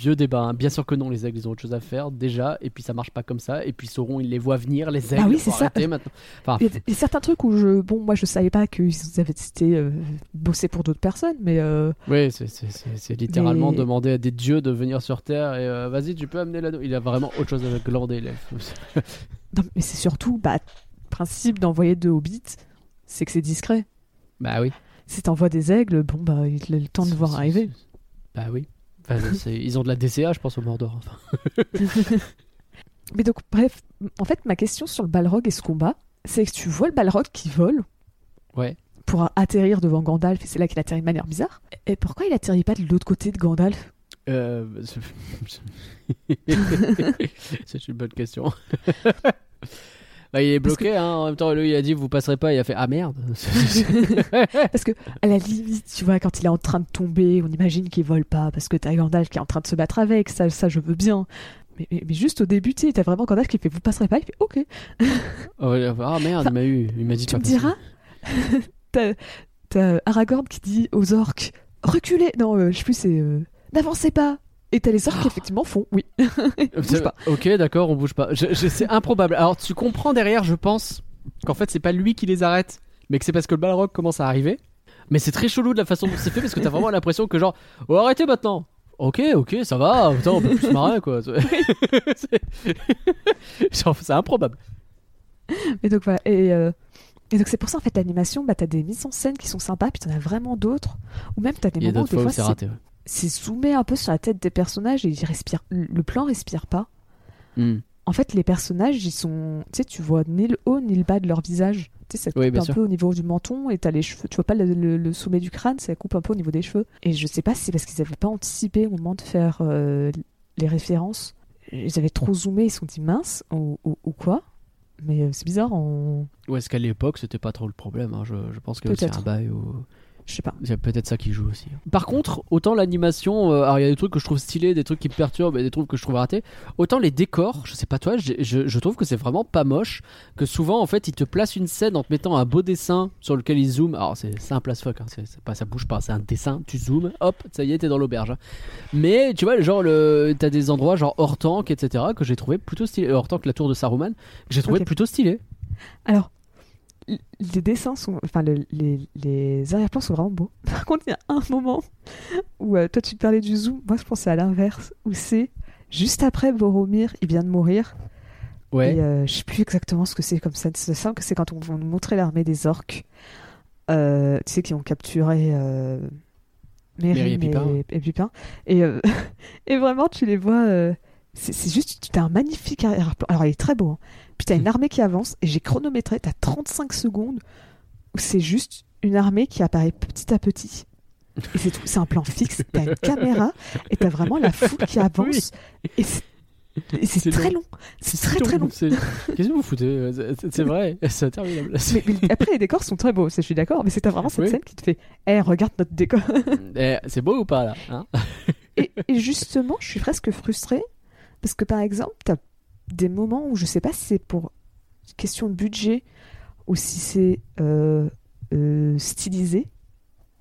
Vieux débat, hein. bien sûr que non, les aigles ils ont autre chose à faire déjà, et puis ça marche pas comme ça, et puis Sauron il les voit venir, les aigles. Ah oui, c'est ça. maintenant. Enfin, Il y, a- il y a certains trucs où je, bon, moi je savais pas qu'ils avaient été euh, bossés pour d'autres personnes, mais euh, oui, c'est- littéralement Mais- demander à des dieux de venir sur Terre et euh, vas-y, tu peux amener l'anneau. Il a vraiment autre chose à glander, les non, mais c'est surtout, bah, le principe d'envoyer deux hobbits, c'est que c'est discret. Bah oui. Si t'envoies des aigles, bon bah il a le temps de voir arriver. Bah oui. Enfin, c'est- ils ont de la DCA, je pense, au Mordor. Enfin, Mais donc bref, en fait ma question sur le Balrog et ce combat, c'est que tu vois le Balrog qui vole Ouais. pour atterrir devant Gandalf, et c'est là qu'il atterrit de manière bizarre. Et pourquoi il atterrit pas de l'autre côté de Gandalf? Euh, c'est- c'est une bonne question. Bah, il est bloqué, hein. en même temps, lui il a dit vous passerez pas, il a fait ah merde. Parce que à la limite, tu vois, quand il est en train de tomber, on imagine qu'il vole pas parce que t'as Gandalf qui est en train de se battre avec, ça, ça je veux bien. Mais, mais- mais juste au début, tu sais, t'as vraiment Gandalf qui fait vous passerez pas, il fait ok. Oh, ah merde, il m'a eu, il m'a dit Tu me diras, t'as, t'as Aragorn qui dit aux orques reculez, non, euh, je sais plus, c'est euh, n'avancez pas. Et t'as les orques qui effectivement font oui. Bouge pas. Ok, d'accord, on bouge pas. Je- je- c'est improbable. Alors, tu comprends derrière, je pense, qu'en fait, c'est pas lui qui les arrête, mais que c'est parce que le Balrog commence à arriver. Mais c'est très chelou de la façon dont c'est fait parce que t'as vraiment l'impression que, genre, oh, arrêtez maintenant. Ok, ok, ça va. Putain, on peut plus se marrer, quoi. C'est- improbable. Et donc voilà. Et, euh, et donc c'est pour ça en fait l'animation, bah t'as des mises en scène qui sont sympas, puis t'en as vraiment d'autres. Ou même t'as des moments où des fois c'est c'est raté. ouais. C'est zoomé un peu sur la tête des personnages et ils respirent. Le plan respire pas. Hmm. En fait, les personnages, ils sont. Tu sais, tu vois ni le haut ni le bas de leur visage. Tu sais, ça coupe un sûr. peu au niveau du menton et t'as les cheveux. Tu vois pas le, le- le sommet du crâne, ça coupe un peu au niveau des cheveux. Et je sais pas si c'est parce qu'ils avaient pas anticipé au moment de faire euh, les références. Ils avaient trop zoomé, ils se sont dit mince ou, ou- ou quoi. Mais euh, c'est bizarre, en... Ou est-ce qu'à l'époque, c'était pas trop le problème hein. je, je pense que c'est Peut-être. un bail ou. Je sais pas. Il y a peut-être ça qui joue aussi. Par contre, autant l'animation, euh, alors il y a des trucs que je trouve stylés, des trucs qui me perturbent et des trucs que je trouve ratés. Autant les décors, je sais pas toi, je, je trouve que c'est vraiment pas moche. Que souvent, en fait, ils te placent une scène en te mettant un beau dessin sur lequel ils zooment. Alors c'est simple as fuck, hein, c'est c'est pas, ça bouge pas, c'est un dessin, tu zoomes, hop, ça y est, t'es dans l'auberge. hein. Mais tu vois, genre, le, t'as des endroits genre Hortank, etc., que j'ai trouvé plutôt stylé. Euh, Hortank, la tour de Saruman, que j'ai trouvé plutôt stylé. Alors, les dessins sont. Enfin, le- les, les arrière-plans sont vraiment beaux. Par contre, il y a un moment où euh, toi tu parlais du zoom, moi je pensais à l'inverse, où c'est juste après Boromir, il vient de mourir. Ouais. Et euh, je sais plus exactement ce que c'est comme ça. C'est simple que c'est quand on va nous montrer l'armée des orques, euh, tu sais, qui ont capturé. Merry et Pippin. Et, et et vraiment, tu les vois. C'est juste, tu as un magnifique arrière-plan. Alors, il est très beau. hein. Puis tu as une armée qui avance, et j'ai chronométré, tu as 35 secondes où c'est juste une armée qui apparaît petit à petit. Et c'est tout, c'est un plan fixe, tu as une caméra, et tu as vraiment la foule qui avance. Et c'est et c'est C'est très long. long. C'est très très long. Qu'est-ce que vous foutez? C'est- vrai, c'est interminable. Mais, mais après, les décors sont très beaux, je suis d'accord, mais c'est vraiment cette Oui. scène qui te fait Eh, regarde notre décor Eh, c'est beau ou pas là hein? Et, et justement, je suis presque frustrée parce que par exemple, t'as des moments où je sais pas si c'est pour question de budget ou si c'est euh, euh, stylisé,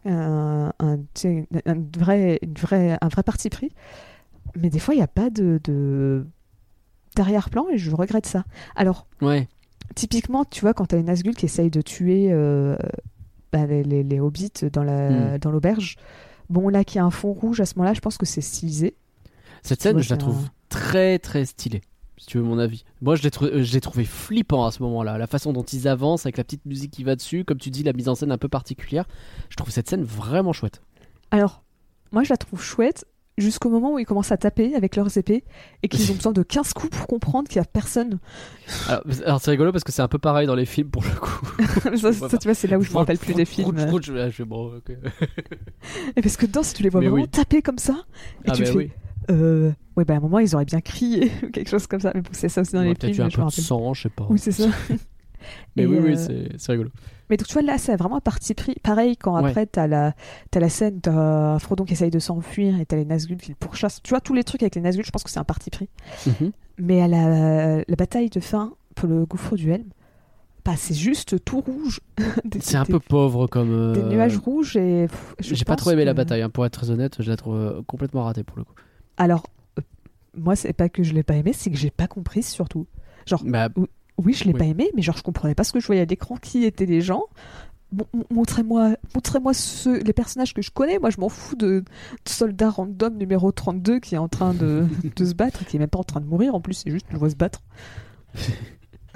un, un, tu vrai, une vraie, un vrai parti pris, mais des fois, il n'y a pas de. de d'arrière-plan et je regrette ça. Alors, Ouais. typiquement, tu vois, quand t'as une Nazgûl qui essaye de tuer euh, bah, les, les- les hobbits dans la Hmm. dans l'auberge, bon, là, qu'il y a un fond rouge, à ce moment-là, je pense que c'est stylisé. Cette scène, je la trouve un- très très stylée. Si tu veux mon avis. Moi, je l'ai trou- euh, trouvé flippant à ce moment-là. La façon dont ils avancent avec la petite musique qui va dessus, comme tu dis, la mise en scène un peu particulière. Je trouve cette scène vraiment chouette. Alors, moi, je la trouve chouette jusqu'au moment où ils commencent à taper avec leurs épées et qu'ils ont besoin de 15 coups pour comprendre qu'il y a personne. Alors, c'est rigolo parce que c'est un peu pareil dans les films pour le coup. ça, tu vois, c'est là où je me rappelle plus des films. je, bon, et parce que dedans, si tu les vois vraiment taper comme ça, et ah tu fais, oui. Euh, ouais, bah à un moment, ils auraient bien crié quelque chose comme ça. Mais c'est ça aussi dans les films. Peut-être un peu de sang, je sais pas. Oui, c'est ça. mais oui, oui, euh, c'est rigolo. Mais donc, tu vois, là, c'est vraiment un parti pris. Pareil, quand après, t'as la, as la scène, t'as Frodon qui essaye de s'enfuir et t'as les Nazgûl qui le pourchassent. Tu vois, tous les trucs avec les Nazgûl, je pense que c'est un parti pris. Mhm. Mais à la, la, bataille de fin pour le gouffre du Helm, bah, c'est juste tout rouge. c'est un peu pauvre comme. Des nuages rouges et. J'ai pas trop aimé la bataille, hein, pour être très honnête, je la trouve euh, complètement ratée pour le coup. Alors, euh, moi, c'est pas que je l'ai pas aimé, c'est que j'ai pas compris surtout. Genre, bah, oui, je l'ai pas aimé, mais genre, je comprenais pas ce que je voyais à l'écran, qui étaient les gens. Bon, montrez-moi montrez-moi les personnages que je connais. Moi, je m'en fous de, soldat random numéro 32 qui est en train de, de se battre, qui est même pas en train de mourir. En plus, c'est juste, je vois se battre.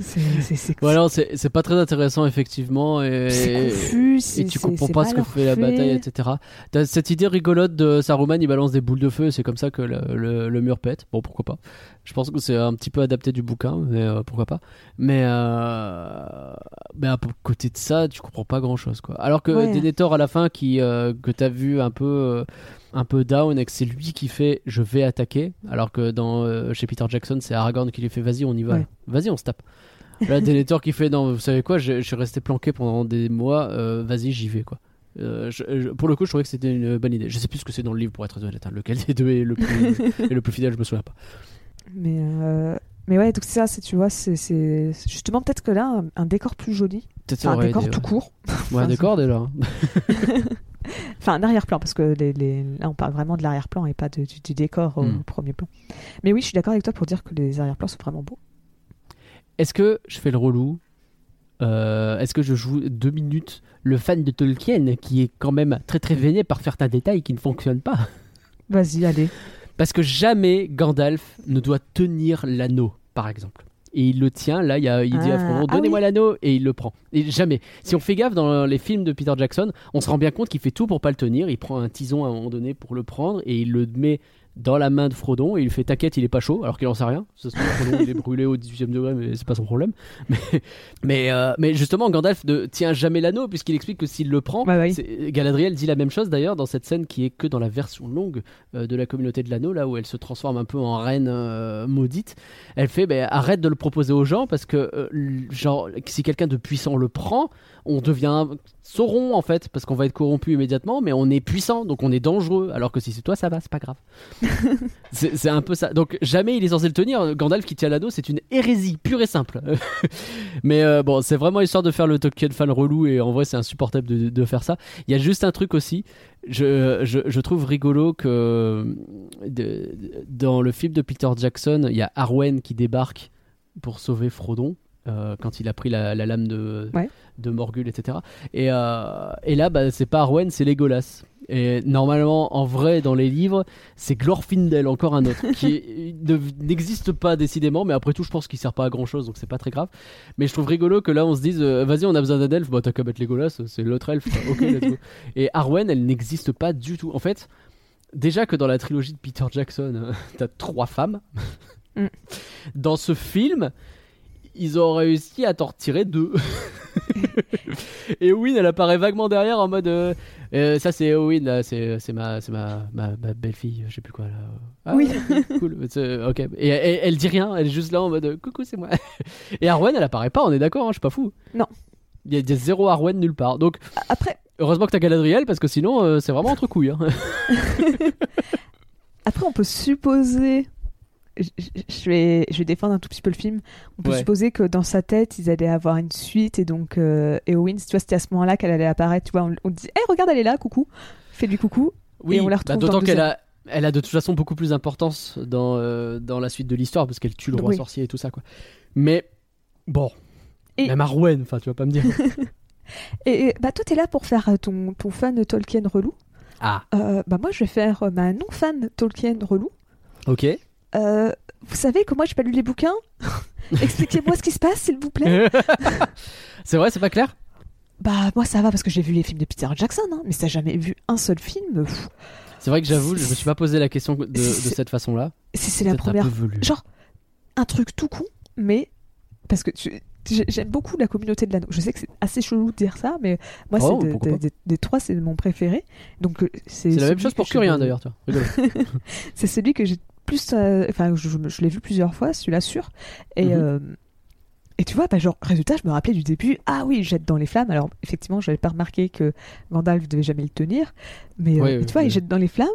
C'est c'est pas très intéressant effectivement et, confus, et tu comprends pas ce que fait, la bataille, etc. T'as cette idée rigolote de Saruman, il balance des boules de feu, c'est comme ça que le, le, mur pète. Bon, pourquoi pas. Je pense que c'est un petit peu adapté du bouquin, mais euh, pourquoi pas. Mais, euh, mais à côté de ça, tu comprends pas grand chose quoi. Alors que Denethor à la fin, qui euh, que t'as vu un peu euh, un peu down et que c'est lui qui fait je vais attaquer alors que dans chez Peter Jackson c'est Aragorn qui lui fait vas-y on y va vas-y on se tape Là, Denethor qui fait non, vous savez quoi, je, suis resté planqué pendant des mois, euh, vas-y, j'y vais quoi. Euh, pour le coup, je trouvais que c'était une bonne idée. Je sais plus ce que c'est dans le livre pour être honnête. Hein. Lequel des deux est le plus, le plus fidèle, je me souviens pas. Mais, euh, mais ouais, donc c'est ça, tu vois, c'est justement peut-être que là, un, décor plus joli. Un décor tout court. Ouais, un décor déjà. Enfin, un arrière-plan, parce que les, les... là, on parle vraiment de l'arrière-plan et pas du, décor au hmm. premier plan. Mais oui, je suis d'accord avec toi pour dire que les arrière-plans sont vraiment beaux. Est-ce que je fais le relou euh, Est-ce que je joue deux minutes le fan de Tolkien qui est quand même très très véné par certains détails qui ne fonctionnent pas? Vas-y, allez. Parce que jamais Gandalf ne doit tenir l'anneau, par exemple. Et il le tient, là, il, y a, il dit à ah, ah donnez-moi l'anneau, et il le prend. Et jamais. Si on fait gaffe dans les films de Peter Jackson, on se rend bien compte qu'il fait tout pour pas le tenir. Il prend un tison à un moment donné pour le prendre, et il le met dans la main de Frodon et il fait t'inquiète il est pas chaud alors qu'il en sait rien. Ça Frodon il est brûlé au 18 e degré mais c'est pas son problème. Mais mais, euh, mais justement Gandalf ne tient jamais l'anneau puisqu'il explique que s'il le prend bah Galadriel dit la même chose d'ailleurs dans cette scène qui est que dans la version longue euh, de la communauté de l'anneau là où elle se transforme un peu en reine euh, maudite. Elle fait bah, arrête de le proposer aux gens parce que genre si quelqu'un de puissant le prend on devient Sauron en fait, parce qu'on va être corrompu immédiatement, mais on est puissant, donc on est dangereux. Alors que si c'est toi, ça va, c'est pas grave. c'est un peu ça. Donc jamais il est censé le tenir. Gandalf qui tient l'anneau, c'est une hérésie pure et simple. mais euh, bon, c'est vraiment histoire de faire le Tolkien fan relou, et en vrai, c'est insupportable de, faire ça. Il y a juste un truc aussi. Je, je, trouve rigolo que dans le film de Peter Jackson, il y a Arwen qui débarque pour sauver Frodon. Euh, quand il a pris la, lame de, de Morgul, etc. Et, euh, et là, bah, c'est pas Arwen, c'est Legolas. Et normalement, en vrai, dans les livres, c'est Glorfindel, encore un autre, qui n'existe pas décidément, mais après tout, je pense qu'il sert pas à grand chose, donc c'est pas très grave. Mais je trouve rigolo que là, on se dise, euh, vas-y, on a besoin d'un elfe, bah t'as qu'à mettre Legolas, c'est l'autre elfe, ok, let's go. Et Arwen, elle n'existe pas du tout. En fait, déjà que dans la trilogie de Peter Jackson, t'as trois femmes. Mm. Dans ce film, ils ont réussi à t'en retirer deux. Et Owen, elle apparaît vaguement derrière en mode euh, euh, ça c'est Owen là, c'est ma c'est ma, ma, belle-fille, je sais plus quoi là. Ah, oui. cool. OK. Et elle, dit rien, elle est juste là en mode coucou, c'est moi. et Arwen, elle apparaît pas, on est d'accord, hein, je suis pas fou. Non. Il y, a zéro Arwen nulle part. Donc après heureusement que t'as Galadriel parce que sinon euh, c'est vraiment entre couilles. Hein. après on peut supposer je vais, je vais défendre un tout petit peu le film. On peut supposer que dans sa tête, ils allaient avoir une suite et donc euh, Eowyn, tu vois, c'était à ce moment-là qu'elle allait apparaître. Tu vois, on, dit, hé, regarde, elle est là, coucou, fais du coucou. Oui, et on la bah, d'autant qu'elle a, elle a de toute façon beaucoup plus d'importance dans, euh, dans la suite de l'histoire parce qu'elle tue le roi sorcier et tout ça, quoi. Mais bon, et... même Arwen, enfin, tu vas pas me dire. et, bah, toi, t'es là pour faire ton, ton fan Tolkien relou. Ah. Euh, bah, moi, je vais faire ma non fan Tolkien relou. Ok. Euh, vous savez que moi j'ai pas lu les bouquins Expliquez-moi ce qui se passe, s'il vous plaît. c'est vrai, c'est pas clair? Bah, moi ça va parce que j'ai vu les films de Peter Jackson, hein, mais ça jamais vu un seul film. C'est vrai que j'avoue, je me suis pas posé la question de, de cette façon-là. C'est la première. Genre, un truc tout con, mais. Parce que j'aime beaucoup la communauté de l'anneau. Je sais que c'est assez chelou de dire ça, mais moi, Oh, c'est de- de- des- des trois, c'est mon préféré. Donc, euh, c'est C'est la même chose pour Curien d'ailleurs. Rigolo. c'est celui que j'ai plus. euh, Enfin, je, je- je l'ai vu plusieurs fois, celui-là sûr. Et, Mhm. euh, et tu vois, bah, genre, résultat, je me rappelais du début. Ah oui, jette dans les flammes. Alors, effectivement, j'avais pas remarqué que Gandalf devait jamais le tenir. Mais euh, Ouais, tu vois, il jette dans les flammes.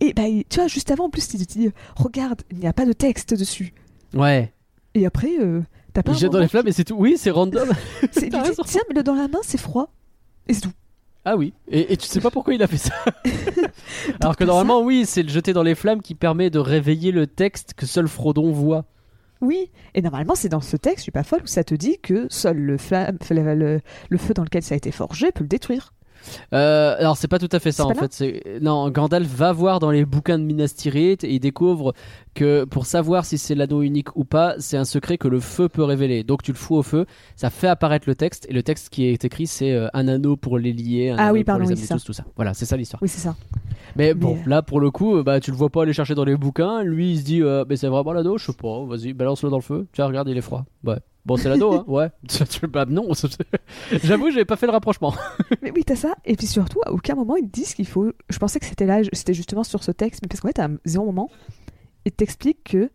Et bah, il- tu vois, juste avant, en plus, il te dit Regarde, il n'y a pas de texte dessus. Ouais. Et après, euh, t'as pas. Il jette dans les flammes et c'est tout. Oui, c'est random. c'est-. Tiens, mais le dans la main, c'est froid. Et c'est tout. Ah oui. Et, et tu sais pas pourquoi il a fait ça. Alors que normalement, oui, c'est le jeter dans les flammes qui permet de réveiller le texte que seul Frodon voit. Oui, et normalement c'est dans ce texte, je suis pas folle, où ça te dit que seul le, flamme- le, le- le feu dans lequel ça a été forgé peut le détruire. Euh, alors c'est pas tout à fait ça en fait. C'est non, Gandalf va voir dans les bouquins de Minas Tirith et il découvre que pour savoir si c'est l'anneau unique ou pas, c'est un secret que le feu peut révéler. Donc tu le fous au feu, ça fait apparaître le texte et le texte qui est écrit c'est euh, un anneau pour les lier, un Ah anneau oui, pour les oui, tous, tout ça. Voilà, c'est ça l'histoire. Oui, c'est ça. Mais bon, Mais- là pour le coup, euh, bah tu le vois pas aller chercher dans les bouquins. Lui il se dit, euh, mais c'est vraiment l'anneau, je sais pas. Vas-y, balance-le dans le feu. Tiens, regarde, il est froid. Ouais. Bon, c'est l'anneau, hein. Ouais. bah non. J'avoue, j'avais pas fait le rapprochement. Mais oui, t'as ça. Et puis surtout, à aucun moment ils te disent qu'il faut. Je pensais que c'était là, c'était justement sur ce texte, mais parce qu'en fait, à zéro moment, ils t'expliquent que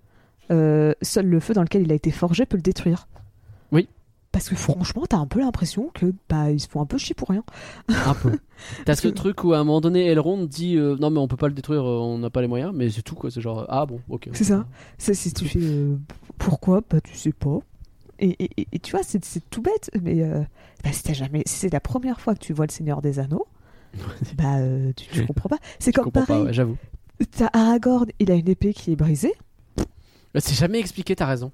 euh, seul le feu dans lequel il a été forgé peut le détruire. Oui. Parce que franchement, t'as un peu l'impression que bah ils se font un peu chier pour rien. Un peu. T'as ce que- truc où à un moment donné, Elrond dit euh, non mais on peut pas le détruire, euh, on n'a pas les moyens, mais c'est tout quoi. C'est genre ah bon, ok. C'est ça. C'est si tu fais pourquoi? Bah tu sais pas. Et, et- et- et tu vois, c'est tout bête, mais euh, bah, si jamais, si c'est la première fois que tu vois le Seigneur des Anneaux, bah euh, tu, tu comprends pas. C'est comme pareil. pas, ouais, j'avoue. T'as Aragorn, il a une épée qui est brisée. Bah, C'est jamais expliqué, t'as raison.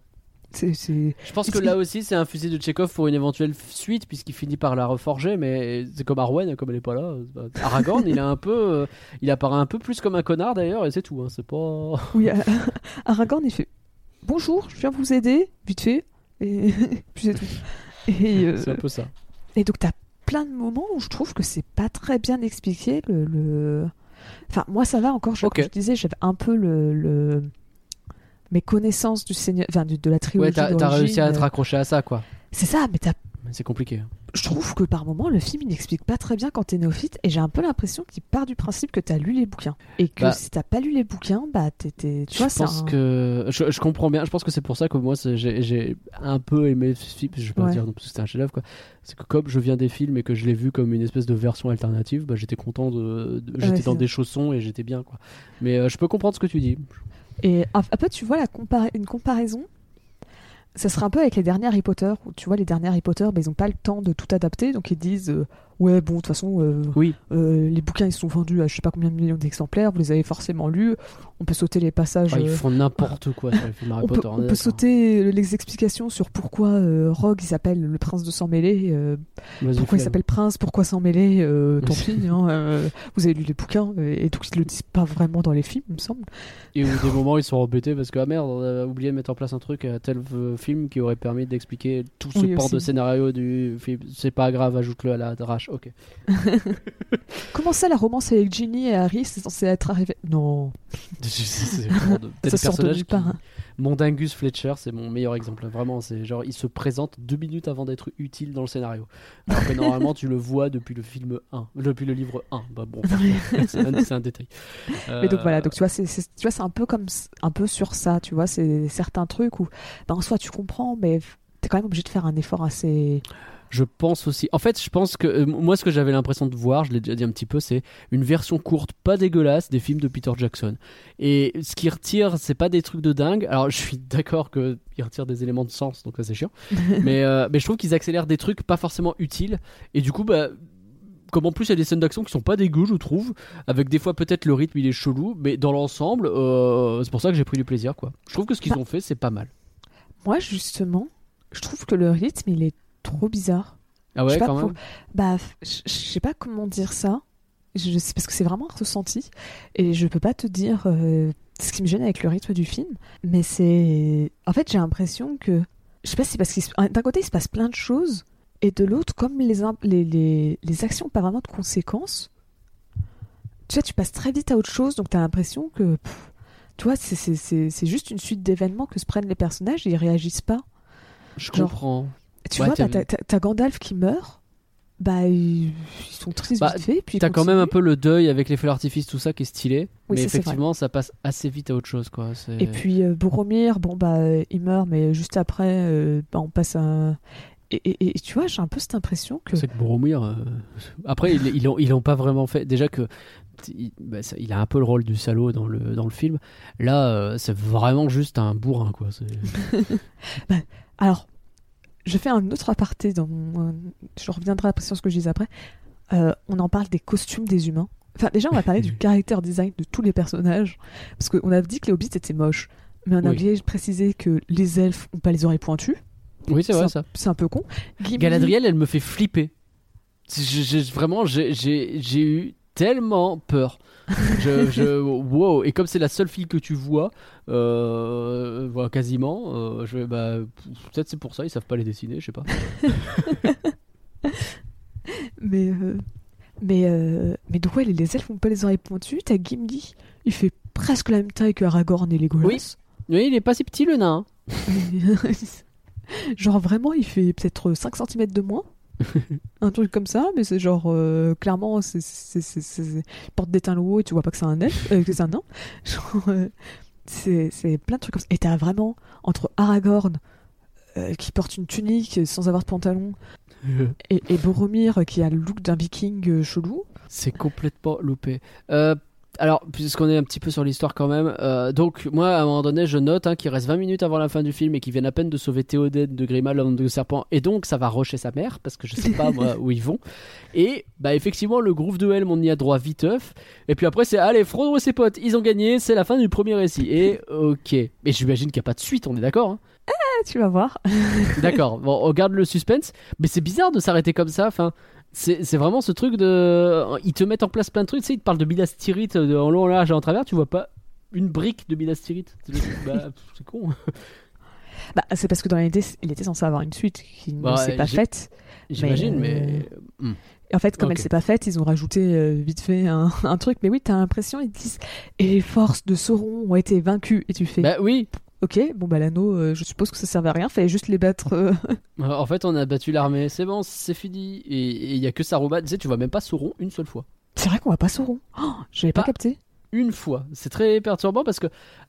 Je pense que là aussi c'est un fusil de Chekhov pour une éventuelle suite puisqu'il finit par la reforger, mais c'est comme Arwen, comme elle est pas là. Aragorn, il est un peu, euh, il apparaît un peu plus comme un connard d'ailleurs et c'est tout. hein, c'est pas. Oui, euh, Aragorn, il fait Bonjour, je viens vous aider, vite fait. Et puis c'est tout. Euh, C'est un peu ça. et donc, t'as plein de moments où je trouve que c'est pas très bien expliqué. Le, le- Enfin, moi, ça va encore. Je, Ok. comme je disais, j'avais un peu le, le- mes connaissances du Seigneur, enfin, du- de la trilogie. Ouais, t'as réussi à te raccrocher à ça quoi. C'est ça, mais t'as C'est compliqué. Je trouve que par moment, le film il n'explique pas très bien quand t'es néophyte, et j'ai un peu l'impression qu'il part du principe que t'as lu les bouquins. Et que Bah. si t'as pas lu les bouquins, bah t'es. Tu je vois, c'est pense un- que je, je comprends bien. Je pense que c'est pour ça que moi j'ai un peu aimé ce film. Je vais pas Ouais. dire non plus que c'était un chef-d'œuvre quoi. C'est que comme je viens des films et que je l'ai vu comme une espèce de version alternative, bah, j'étais content de. de- j'étais dans des chaussons et j'étais bien quoi. Mais euh, je peux comprendre ce que tu dis. Et un peu, tu vois la compara- une comparaison. Ça serait un peu avec les derniers Harry Potter, où tu vois, les derniers Harry Potter, bah, ils ont pas le temps de tout adapter, donc ils disent euh, Ouais, bon, de toute façon, euh, Oui. euh, les bouquins ils sont vendus à je sais pas combien de millions d'exemplaires, vous les avez forcément lus, on peut sauter les passages. Ah, ils euh, font n'importe quoi sur les films Harry on peut, Potter. on on est peut sauter les explications sur pourquoi Rogue il s'appelle le prince de sang mêlé, pourquoi il s'appelle prince, pourquoi mêler, euh, tant pis, hein, vous avez lu les bouquins, euh, et donc ils le disent pas vraiment dans les films, il me semble. Et au des moments ils sont embêtés parce que ah merde, on a oublié de mettre en place un truc à tel film qui aurait permis d'expliquer tout ce Oui, port aussi. de scénario du film. C'est pas grave, ajoute-le à la drache. Ok. Comment ça, la romance avec Ginny et Harry, c'est censé être arrivé? Non, C'est vraiment de- ça sort de nulle part. hein. Mondingus Fletcher, c'est mon meilleur exemple. Vraiment, c'est genre il se présente deux minutes avant d'être utile dans le scénario. Alors que normalement tu le vois depuis le film 1, depuis le livre 1. Bah bon, c'est un, détail. Mais donc Euh, voilà, donc tu vois, c'est, c'est- tu vois, c'est un peu comme un peu sur ça, tu vois, c'est certains trucs où, ben, en soi, tu comprends, mais t'es quand même obligé de faire un effort assez. Je pense aussi. En fait, je pense que euh, moi, ce que j'avais l'impression de voir, je l'ai déjà dit un petit peu, c'est une version courte, pas dégueulasse, des films de Peter Jackson. Et ce qui retire, c'est pas des trucs de dingue. Alors, je suis d'accord qu'il retire des éléments de sens, donc ça c'est chiant. mais, euh, mais je trouve qu'ils accélèrent des trucs pas forcément utiles. Et du coup, bah. Comme en plus il y a des scènes d'action qui sont pas dégueu, je trouve, avec des fois peut-être le rythme il est chelou, mais dans l'ensemble, euh, c'est pour ça que j'ai pris du plaisir quoi. Je trouve que ce qu'ils Bah. ont fait c'est pas mal. Moi, justement, je trouve que le rythme, il est trop bizarre. Ah Je ouais pas quand pour- même. Bah, je je sais pas comment dire ça. Je sais parce que c'est vraiment un ressenti et je peux pas te dire euh, ce qui me gêne avec le rythme du film, mais c'est en fait j'ai l'impression que je sais pas si c'est parce qu'il se- d'un côté il se passe plein de choses et de l'autre comme les, im- les, les, les actions pas vraiment de conséquences, tu vois, tu passes très vite à autre chose, donc t'as l'impression que, pff, tu vois, c'est juste une suite d'événements que se prennent les personnages et ils réagissent pas. Je Genre, comprends. Tu Ouais, vois, t'as bah, t'as Gandalf qui meurt, bah ils, ils sont tristes Bah, vite fait, puis ils T'as quand même un peu le deuil avec les feux d'artifice, tout ça qui est stylé. Oui, mais ça, effectivement, ça passe assez vite à autre chose, quoi. Et puis euh, Boromir, bon bah il meurt, mais juste après, euh, bah, on passe un. Et, et- et tu vois, j'ai un peu cette impression que. C'est que Boromir. euh, Après, ils, ils, l'ont, ils l'ont pas vraiment fait. Déjà que. Il, bah, ça- il a un peu le rôle du salaud dans le, dans le film. Là, euh, c'est vraiment juste un bourrin, quoi. C'est- Alors, je fais un autre aparté dans mon- Je reviendrai après sur ce que je disais après. Euh, on en parle des costumes des humains. Enfin, déjà, on va parler du caractère design de tous les personnages. Parce qu'on a dit que les hobbits étaient moches. Mais on a Oui. oublié de préciser que les elfes ont pas les oreilles pointues. Oui, c'est vrai, ça. C'est un peu con. Gimli- Galadriel, elle me fait flipper. Je- je- vraiment, j'ai eu tellement peur. Je, je- wow. Et comme c'est la seule fille que tu vois, euh, voilà, quasiment, euh, je, bah, peut-être c'est pour ça, ils savent pas les dessiner, je sais pas. Mais, euh, mais, mais donc, ouais, les, les elfes ont pas les oreilles pointues. T'as Gimli, il fait presque la même taille que Aragorn et Legolas. Oui. Oui, il est pas si petit le nain. hein. genre vraiment, il fait peut-être 5 cm de moins. un truc comme ça, mais c'est genre euh, clairement, c'est, porte des teint haut et tu vois pas que c'est un elfe, euh, que c'est un nain. Euh, c'est, plein de trucs comme ça. Et t'as vraiment entre Aragorn euh, qui porte une tunique sans avoir de pantalon et, et Boromir qui a le look d'un viking chelou. C'est complètement loupé. Alors, puisqu'on est un petit peu sur l'histoire quand même, euh, donc moi à un moment donné je note hein, qu'il reste 20 minutes avant la fin du film et qu'ils viennent à peine de sauver Théoden de Grima, l'homme de serpent, et donc ça va rusher sa mère parce que je sais pas moi où ils vont. Et bah effectivement le groupe de Helm on y a droit viteuf, et puis après c'est allez Frodo et ses potes, ils ont gagné, c'est la fin du premier récit. Et ok, mais j'imagine qu'il n'y a pas de suite, on est d'accord hein Ah, tu vas voir. D'accord, bon, on garde le suspense, mais c'est bizarre de s'arrêter comme ça. Enfin, c'est vraiment ce truc de. Ils te mettent en place plein de trucs, tu sais, ils te parlent de Minas Tirith euh, en long, en large et en travers, tu vois pas une brique de Minas Tirith. C'est bah, c'est con. Bah, c'est parce que dans l'idée, il était censé avoir une suite qui ne Bah, s'est pas faite. J'imagine, Mais, mais. Hmm. En fait, comme elle s'est pas faite, ils ont rajouté euh, vite fait un, un truc. Mais oui, t'as l'impression, ils disent Et les forces de Sauron ont été vaincues. Et tu fais Bah oui, Ok, bon bah l'anneau, euh, je suppose que ça servait à rien, fallait juste les battre. euh. en fait, on a battu l'armée, c'est bon, c'est fini. Et il y a que Saruman, tu sais, tu vois même pas Sauron une seule fois. C'est vrai qu'on va pas Sauron. Oh, J'avais pas Bah, capté. une fois. C'est très perturbant parce que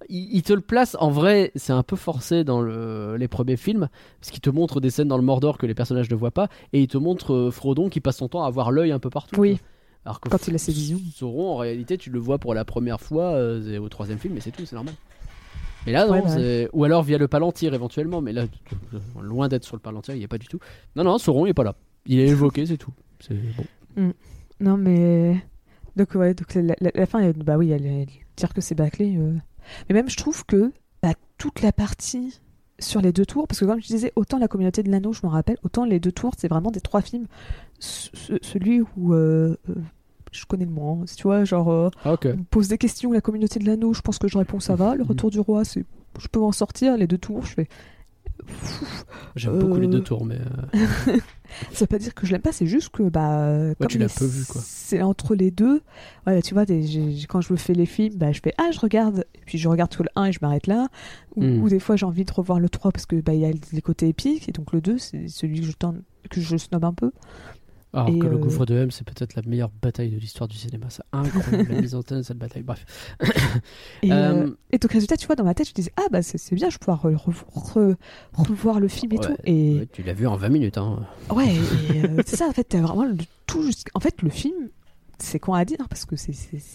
il, il te le place en vrai, c'est un peu forcé dans le- les premiers films parce qu'il te montre des scènes dans le Mordor que les personnages ne voient pas et il te montre euh, Frodon qui passe son temps à avoir l'œil un peu partout. Oui. Alors que Quand il a ses visions. Sauron en réalité tu le vois pour la première fois euh, c'est au troisième film mais c'est tout, c'est normal. Mais là non, Ouais, ou alors via le Palantir éventuellement, mais là loin d'être sur le Palantir, il n'y est pas du tout. Non non, Sauron il est pas là. Il est évoqué, c'est tout. C'est bon. Non mais. Donc ouais, donc la, la- la fin, bah oui, elle, elle dire que c'est bâclé. euh. Mais même je trouve que bah, toute la partie sur les deux tours, parce que comme je disais, autant la communauté de l'anneau, je m'en rappelle, autant les deux tours, c'est vraiment des trois films. Ce- ce- celui où euh, euh, je connais le moins, tu vois, genre euh, Ah, ok. on me pose des questions, la communauté de l'anneau, je pense que je réponds ça va. Le Mhm. retour du roi, c'est je peux en sortir. Les deux tours, je fais. J'aime beaucoup les Euh, deux tours, mais euh, Ça veut pas dire que je l'aime pas, c'est juste que bah comme tu l'as peu vu, quoi. C'est entre les deux. Ouais, tu vois, des- quand je me fais les films, bah je fais ah je regarde, et puis je regarde que le 1 et je m'arrête là. Ou, Hmm. ou des fois j'ai envie de revoir le 3 parce que bah il y a les côtés épiques et donc le 2 c'est celui que je tente, que je snob un peu. Alors Et, que le euh, gouffre de M, c'est peut-être la meilleure bataille de l'histoire du cinéma. C'est incroyable la mise en scène de cette bataille. Bref. Et, Euh, euh, et donc résultat, tu vois, dans ma tête, je disais ah bah c'est bien, je vais pouvoir re- re- re- revoir le film et Ouais, tout. Et ouais, tu l'as vu en 20 minutes. Hein. Ouais, euh, c'est ça, en fait, t'as vraiment tout jusqu'- En fait, le film, c'est con à dire, parce que c'est-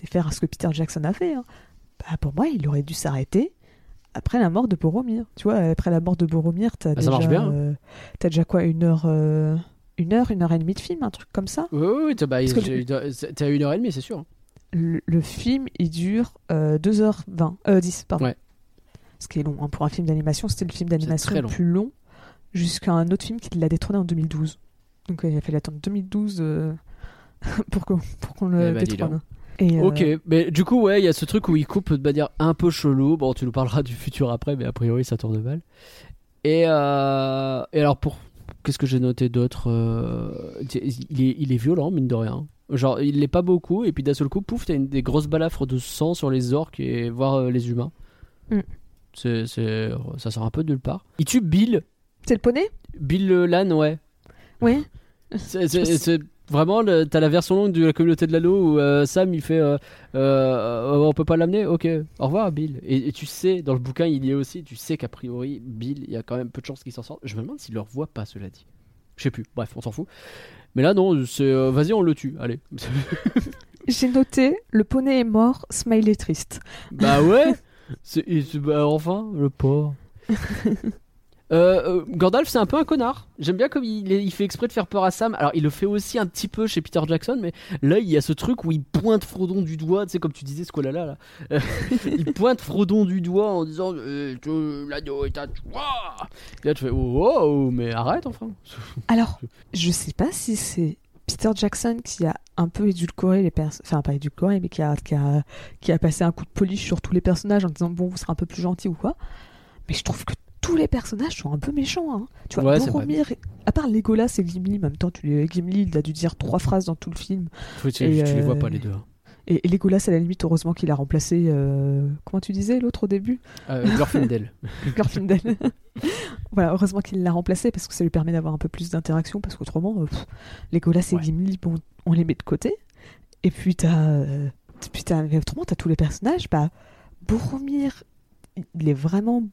faire ce que Peter Jackson a fait. hein. Bah, pour moi, il aurait dû s'arrêter après la mort de Boromir. Tu vois, après la mort de Boromir, t'as Ah, déjà, marche bien. déjà quoi, une heure, une heure, une heure et demie de film, un truc comme ça Oui, oui, oui. T'as bah, une heure et demie, c'est sûr. le, le film, il dure euh, 2h20, euh, 10, pardon. Ouais. Ce qui est long, hein. pour un film d'animation, c'était le film d'animation le long. plus long, jusqu'à un autre film qui l'a détrôné en 2012. Donc euh, il a fallu attendre 2012 euh, pour qu'on le Eh bah, dis détrône. Et, euh, Ok, mais du coup, ouais, il y a ce truc où il coupe de manière un peu chelou. Bon, tu nous parleras du futur après, mais a priori, ça tourne mal. Et, euh, et alors, pour. Qu'est-ce que j'ai noté d'autre euh, il, est, il est violent, mine de rien. Genre, il l'est pas beaucoup, et puis d'un seul coup, pouf, t'as une des grosses balafres de sang sur les orques et voir euh, les humains. Mm. C'est, c'est- ça sort un peu de nulle part. Il tue Bill. C'est le poney? Bill le l'âne, ouais. Oui. C'est- c'est vraiment, t'as la version longue de la communauté de l'anneau où euh, Sam il fait euh, euh, on peut pas l'amener? Ok, au revoir Bill. Et, et tu sais, dans le bouquin il y est aussi, tu sais qu'a priori, Bill, il y a quand même peu de chances qu'il s'en sorte. Je me demande s'il le revoit pas, cela dit. Je sais plus, bref, on s'en fout. Mais là, non, c'est vas-y, on le tue, allez. J'ai noté le poney est mort, smiley triste. bah ouais c'est- bah, Enfin, le pauvre. Euh, euh, Gandalf, c'est un peu un connard. J'aime bien comme il, fait exprès de faire peur à Sam. Alors, il le fait aussi un petit peu chez Peter Jackson, mais là, il y a ce truc où il pointe Frodon du doigt, tu sais, comme tu disais, ce là là. Euh, il pointe Frodon du doigt en disant Tu- L'agneau est à toi Et là, tu fais Oh, oh, mais arrête, enfin. Alors, je sais pas si c'est Peter Jackson qui a un peu édulcoré les personnages, enfin pas édulcoré, mais qui a, qui, a, qui a passé un coup de polish sur tous les personnages en disant bon, vous serez un peu plus gentil ou quoi. Mais je trouve que tous les personnages sont un peu méchants. Hein. Tu vois, Ouais, Boromir, à part Legolas et Gimli, en même temps, tu les... Gimli, il a dû dire trois phrases dans tout le film. Oui, tu, Et, tu les vois euh, pas, les deux. hein. Et, et Legolas, à la limite, heureusement qu'il a remplacé. euh, Comment tu disais l'autre au début? Euh, Glorfindel. Glorfindel. voilà, heureusement qu'il l'a remplacé parce que ça lui permet d'avoir un peu plus d'interaction parce qu'autrement, euh, Legolas et Ouais. Gimli, bon, on les met de côté. Et puis t'as, puis autrement t'as tous les personnages. Bah, Boromir, il est vraiment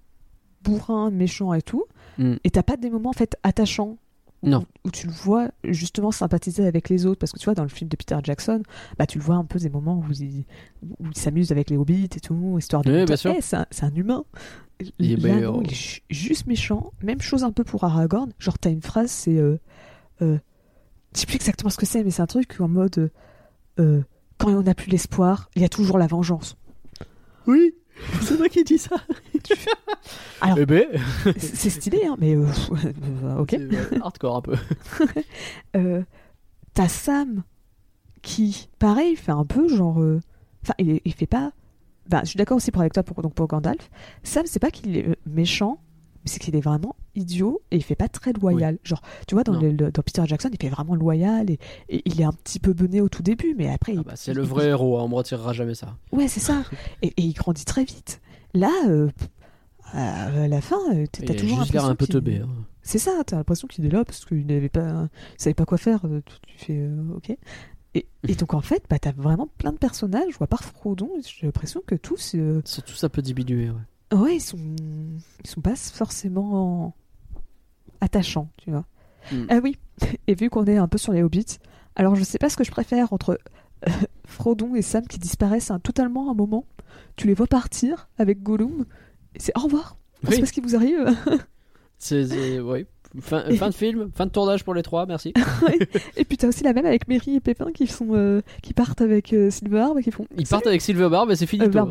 bourrin, méchant et tout. Mm. Et t'as pas des moments en fait attachants. où- Non. Où tu le vois justement sympathiser avec les autres. Parce que tu vois, dans le film de Peter Jackson, bah, tu le vois un peu des moments où il, où il s'amuse avec les hobbits et tout, histoire de Oui, bien sûr. Eh, c'est un, c'est un humain. Il Là, meilleur. non, il est ju- juste méchant. Même chose un peu pour Aragorn. Genre, t'as une phrase, c'est. Euh, euh, je sais plus exactement ce que c'est, mais c'est un truc en mode. euh, euh, quand on n'a plus l'espoir, il y a toujours la vengeance. Oui, c'est moi qui dis ça. Alors- Eh ben, C'est c'est stylé, hein, mais. euh, euh, ok. euh, hardcore un peu. Euh, t'as Sam qui, pareil, fait un peu genre. Enfin, il, il fait pas. Ben, je suis d'accord aussi pour avec toi pour, donc pour Gandalf. Sam, c'est pas qu'il est méchant, mais c'est qu'il est vraiment idiot et il fait pas très loyal. Genre, tu vois, dans, Non. le- le- dans Peter Jackson, il fait vraiment loyal et, et il est un petit peu bené au tout début, mais après. Ah bah, c'est le il- vrai héros, hein, on me retirera jamais ça. Ouais, c'est ça. Et, et il grandit très vite. Là, euh, à la fin, euh, t'as Il toujours juste l'air un peu teubé. hein. c'est ça, t'as l'impression qu'il est là parce qu'il n'avait pas, il savait pas quoi faire. euh, Tu, fais euh, ok. Et, et donc en fait, bah, t'as vraiment plein de personnages, ou à part Frodon, j'ai l'impression que tous, euh, Ils sont tous un peu diminués. Ouais. ouais, ils sont, ils sont pas forcément attachants, tu vois. Mm. Ah oui. Et vu qu'on est un peu sur les hobbits, alors je sais pas ce que je préfère entre euh, Frodon et Sam qui disparaissent hein, totalement à un moment. Tu les vois partir avec Gollum. et C'est au revoir. On Oui. sait pas ce qui vous arrive. C'est, ouais. Fin, fin de film, fin de tournage pour les trois, merci. Et puis t'as aussi la même avec Mary et Pépin qui sont euh, qui partent avec euh, Silverharp et qui font. Ils partent avec Silverbarb, mais c'est fini. Euh,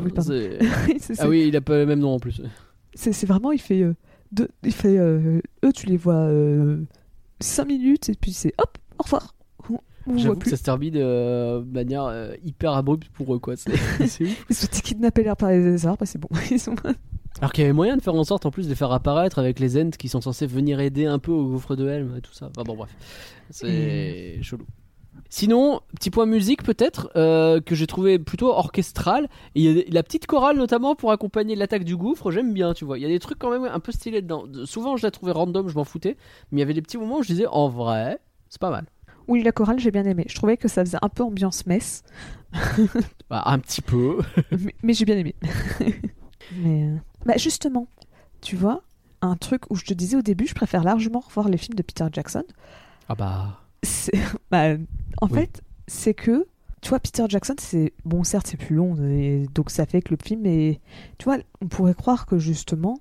oui, Ah oui, il a pas le même nom en plus. c'est, vraiment il fait euh, deux, il fait eux tu les vois 5 minutes et puis c'est hop au revoir. J'avoue que ça se termine euh, de manière euh, hyper abrupte pour eux, quoi. C'est, ouf. Ils sont kidnappés l'air par les arbres et c'est bon. Ils sont... Alors qu'il y avait moyen de faire en sorte en plus de les faire apparaître avec les Ents qui sont censés venir aider un peu au gouffre de Helm et tout ça. Enfin bon, bref. C'est chelou. Sinon, petit point musique peut-être, euh, que j'ai trouvé plutôt orchestral. Il y a la petite chorale notamment pour accompagner l'attaque du gouffre, j'aime bien, tu vois. Il y a des trucs quand même un peu stylés dedans. De- Souvent je la trouvais random, je m'en foutais. Mais il y avait des petits moments où je disais, en vrai, c'est pas mal. Oui la chorale j'ai bien aimé. Je trouvais que ça faisait un peu ambiance messe, Bah, un petit peu. mais, mais j'ai bien aimé. mais euh, bah justement, tu vois, un truc où je te disais au début, je préfère largement revoir les films de Peter Jackson. Ah bah. bah, en Oui. fait, c'est que, tu vois, Peter Jackson, c'est bon, certes, c'est plus long, et donc ça fait que le film est. Tu vois, on pourrait croire que justement,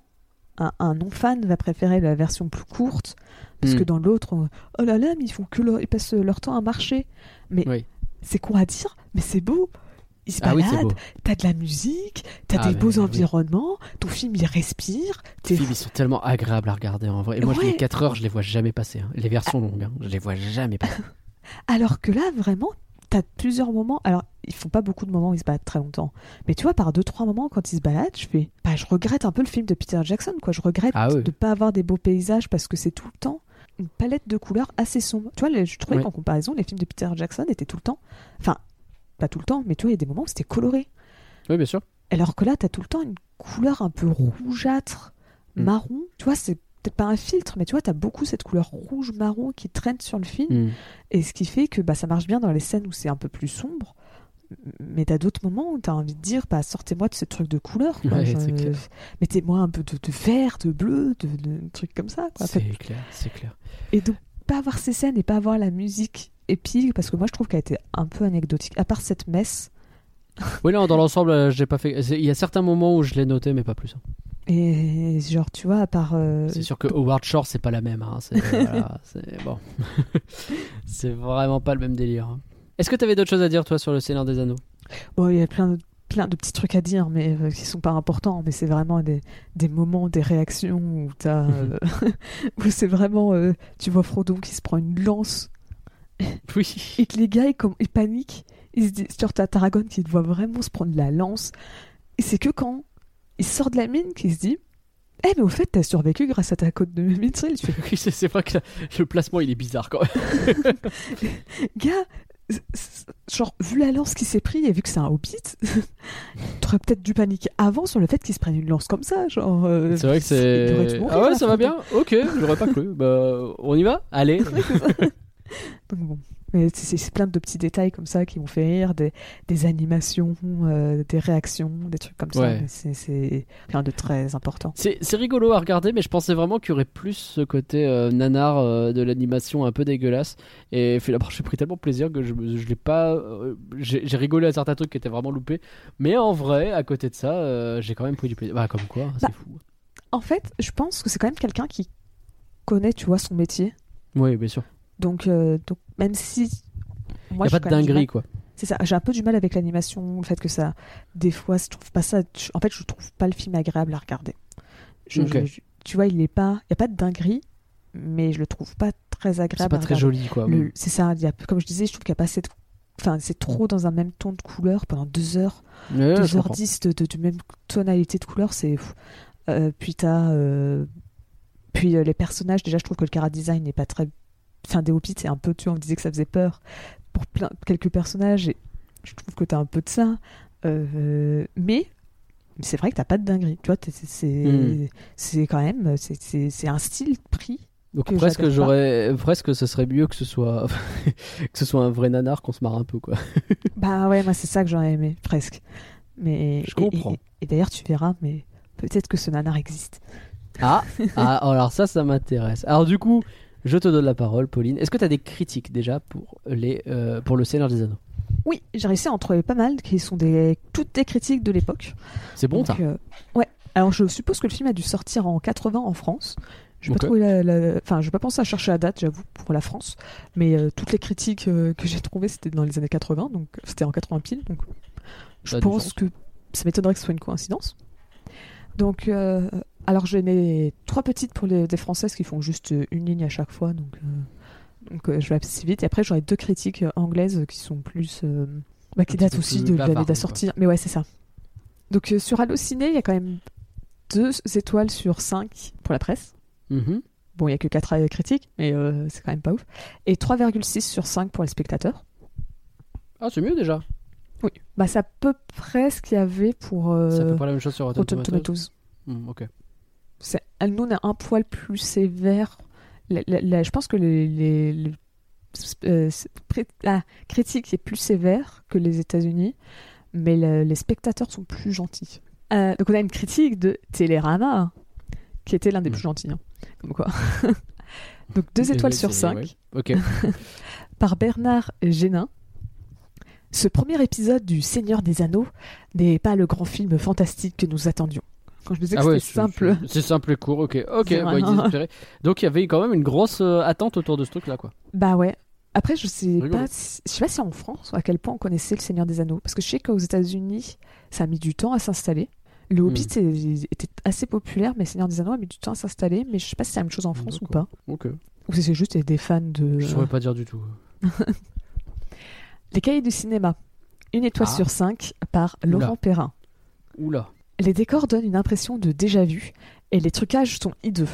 un, un non-fan va préférer la version plus courte, parce Hmm. que dans l'autre, on- oh là là, mais ils font que leur- ils passent leur temps à marcher. Mais Oui. c'est con à dire, mais c'est beau. Ils se Ah baladent, t'as de la musique, t'as Ah, des beaux environnements, ton film il respire. Les t'es- films, ils sont tellement agréables à regarder en vrai. Et moi, je les 4 heures, je les vois jamais passer. hein. Les versions longues, hein, je les vois jamais passer. Alors que là, vraiment, t'as plusieurs moments. Alors, ils font pas beaucoup de moments où ils se baladent très longtemps. Mais tu vois, par deux, trois moments, quand ils se baladent, je fais. Bah, je regrette un peu le film de Peter Jackson, quoi. Je regrette Ah oui. de pas avoir des beaux paysages parce que c'est tout le temps. une palette de couleurs assez sombre. Tu vois, les- je trouvais qu'en comparaison, les films de Peter Jackson étaient tout le temps. Enfin, pas tout le temps, mais tu vois, il y a des moments où c'était coloré. Oui, bien sûr. Alors que là, t'as tout le temps une couleur un peu rougeâtre, Mm. marron. Tu vois, c'est peut-être pas un filtre, mais tu vois, t'as beaucoup cette couleur rouge-marron qui traîne sur le film. Mm. Et ce qui fait que bah, ça marche bien dans les scènes où c'est un peu plus sombre. Mais t'as d'autres moments où t'as envie de dire, bah, sortez-moi de ce truc de couleur. Ouais. Mettez-moi un peu de, de vert, de bleu, de, de trucs comme ça. C'est clair, c'est clair. Et donc, pas avoir ces scènes et pas avoir la musique épique, parce que moi, je trouve qu'elle a été un peu anecdotique. À part cette messe, Oui, non, dans l'ensemble, euh, j'ai pas fait. Il y a certains moments où je l'ai noté, mais pas plus. Et genre, tu vois, à part. euh, C'est sûr que Howard Shore, c'est pas la même. Hein. C'est voilà, bon. c'est vraiment pas le même délire. hein. Est-ce que t'avais d'autres choses à dire, toi, sur le Seigneur des Anneaux? Bon, il y a plein de, plein de petits trucs à dire, mais euh, qui sont pas importants. Mais c'est vraiment des, des moments, des réactions où t'as. euh, où c'est vraiment. euh, tu vois Frodon qui se prend une lance Oui. et que les gars, ils, comme, ils paniquent. Ils se disent, genre, t'as Tarragone qui voit vraiment se prendre la lance. Et c'est que quand il sort de la mine qu'il se dit Eh, mais au fait, t'as survécu grâce à ta côte de fais Oui, c'est vrai que le placement, il est bizarre quand même. Gars, genre, vu la lance qu'il s'est pris et vu que c'est un hobbit, t'aurais peut-être dû paniquer avant sur le fait qu'il se prenne une lance comme ça. Genre, euh, C'est vrai que c'est. Ah ouais, ça va bien Ok, j'aurais pas cru. Bah, on y va? Allez Donc bon. Mais c'est- plein de petits détails comme ça qui m'ont fait rire, des, des animations, euh, des réactions, des trucs comme ça. Ouais. c'est- rien de très important. C'est rigolo à regarder, mais je pensais vraiment qu'il y aurait plus ce côté euh, nanar euh, de l'animation un peu dégueulasse. Et finalement, j'ai pris tellement plaisir que je, l'ai pas. euh, j'ai rigolé à certains trucs qui étaient vraiment loupés. Mais en vrai, à côté de ça, j'ai quand même pris du plaisir. Bah, comme quoi, c'est Bah, fou. En fait, je pense que c'est quand même quelqu'un qui connaît, tu vois, son métier. Oui, bien sûr. Donc, euh, donc même si. Il n'y a pas de dinguerie, quoi. C'est ça, j'ai un peu du mal avec l'animation, le fait que ça. Des fois, je trouve pas ça. En fait, je trouve pas le film agréable à regarder. Je- Ok. je- tu vois, il est pas. Il y a pas de dinguerie, mais je le trouve pas très C'est agréable pas à très joli, quoi. Le- C'est ça, y a- comme je disais, je trouve qu'il n'y a pas assez de. Enfin, c'est trop dans un même ton de couleur pendant deux heures. Ouais, je 2h10 de, de, de même tonalité de couleur, c'est. Euh, puis t'as. euh, Puis euh, les personnages, déjà, je trouve que le cara design n'est pas très. Enfin, des Hobbits, c'est un peu. Tu vois, on disait que ça faisait peur pour plein, quelques personnages, et je trouve que t'as un peu de ça. Euh, mais. C'est vrai que t'as pas de dinguerie, tu vois, c'est c'est Hmm. c'est quand même, c'est- un style pris. Donc que presque j'aurais presque ce serait mieux que ce soit que ce soit un vrai nanar qu'on se marre un peu quoi. Bah ouais, moi c'est ça que j'aurais aimé, presque. Mais Je et- comprends. Et, et d'ailleurs, tu verras, mais peut-être que ce nanar existe. Ah, ah alors ça ça m'intéresse. Alors du coup, je te donne la parole Pauline. Est-ce que tu as des critiques déjà pour les euh, pour le Seigneur des Anneaux? Oui, j'ai réussi à en trouver pas mal qui sont des toutes des critiques de l'époque. C'est bon ça? euh, ouais. Alors je suppose que le film a dû sortir en 80 en France. Je vais Ok. pas trouver la, la- enfin, je vais pas penser à chercher la date, j'avoue, pour la France. Mais euh, toutes les critiques que j'ai trouvées, c'était dans les années 80, donc c'était en 80 pile. Donc je pense que ça m'étonnerait que ce soit une coïncidence. Donc, euh, alors j'ai mes trois petites pour les des françaises qui font juste une ligne à chaque fois, donc. euh, donc euh, je vais assez vite. Et après, j'aurai deux critiques euh, anglaises qui sont plus. bah, qui datent aussi de l'année de la sortie. Mais ouais, c'est ça. Donc sur Allociné, il y a quand même deux étoiles sur 5 pour la presse. Mhm. Bon, il y a que 4 critiques, mais euh, c'est quand même pas ouf. Et 3,6 sur 5 pour les spectateurs. Ah c'est mieux déjà. Oui. Bah, c'est à peu près ce qu'il y avait pour euh, C'est à peu près la même chose sur Rotten Rotten Tomatoes. Tomatoes. Hmm, ok. Nous, on est un poil plus sévère. La- la- la- je pense que les, les- les- euh, la critique est plus sévère que les États-Unis, mais le- les spectateurs sont plus gentils. Euh, donc, on a une critique de Télérama, qui était l'un des plus gentils. hein. Comme quoi. donc, deux étoiles sur cinq. ouais. Par Bernard Génin. Ce premier épisode du Seigneur des Anneaux n'est pas le grand film fantastique que nous attendions. Quand je disais que Ah ouais, c'était c'est- simple, c'est- simple et court. Ok. Ok. Bah, désespéré. Donc il y avait quand même une grosse euh, attente autour de ce truc là quoi. bah ouais. Après, je sais pas, si- je sais pas si en France à quel point on connaissait le Seigneur des Anneaux, parce que je sais qu'aux États-Unis, ça a mis du temps à s'installer. Le Hmm. Hobbit est- était assez populaire, mais le Seigneur des Anneaux a mis du temps à s'installer. Mais je sais pas si c'est la même chose en France ou pas, Ok. ou si c'est juste des fans de Je saurais pas dire du tout. Les Cahiers du cinéma. Une étoile Ah. sur cinq par Laurent Oula. Perrin. Oula. Les décors donnent une impression de déjà-vu et les trucages sont hideux.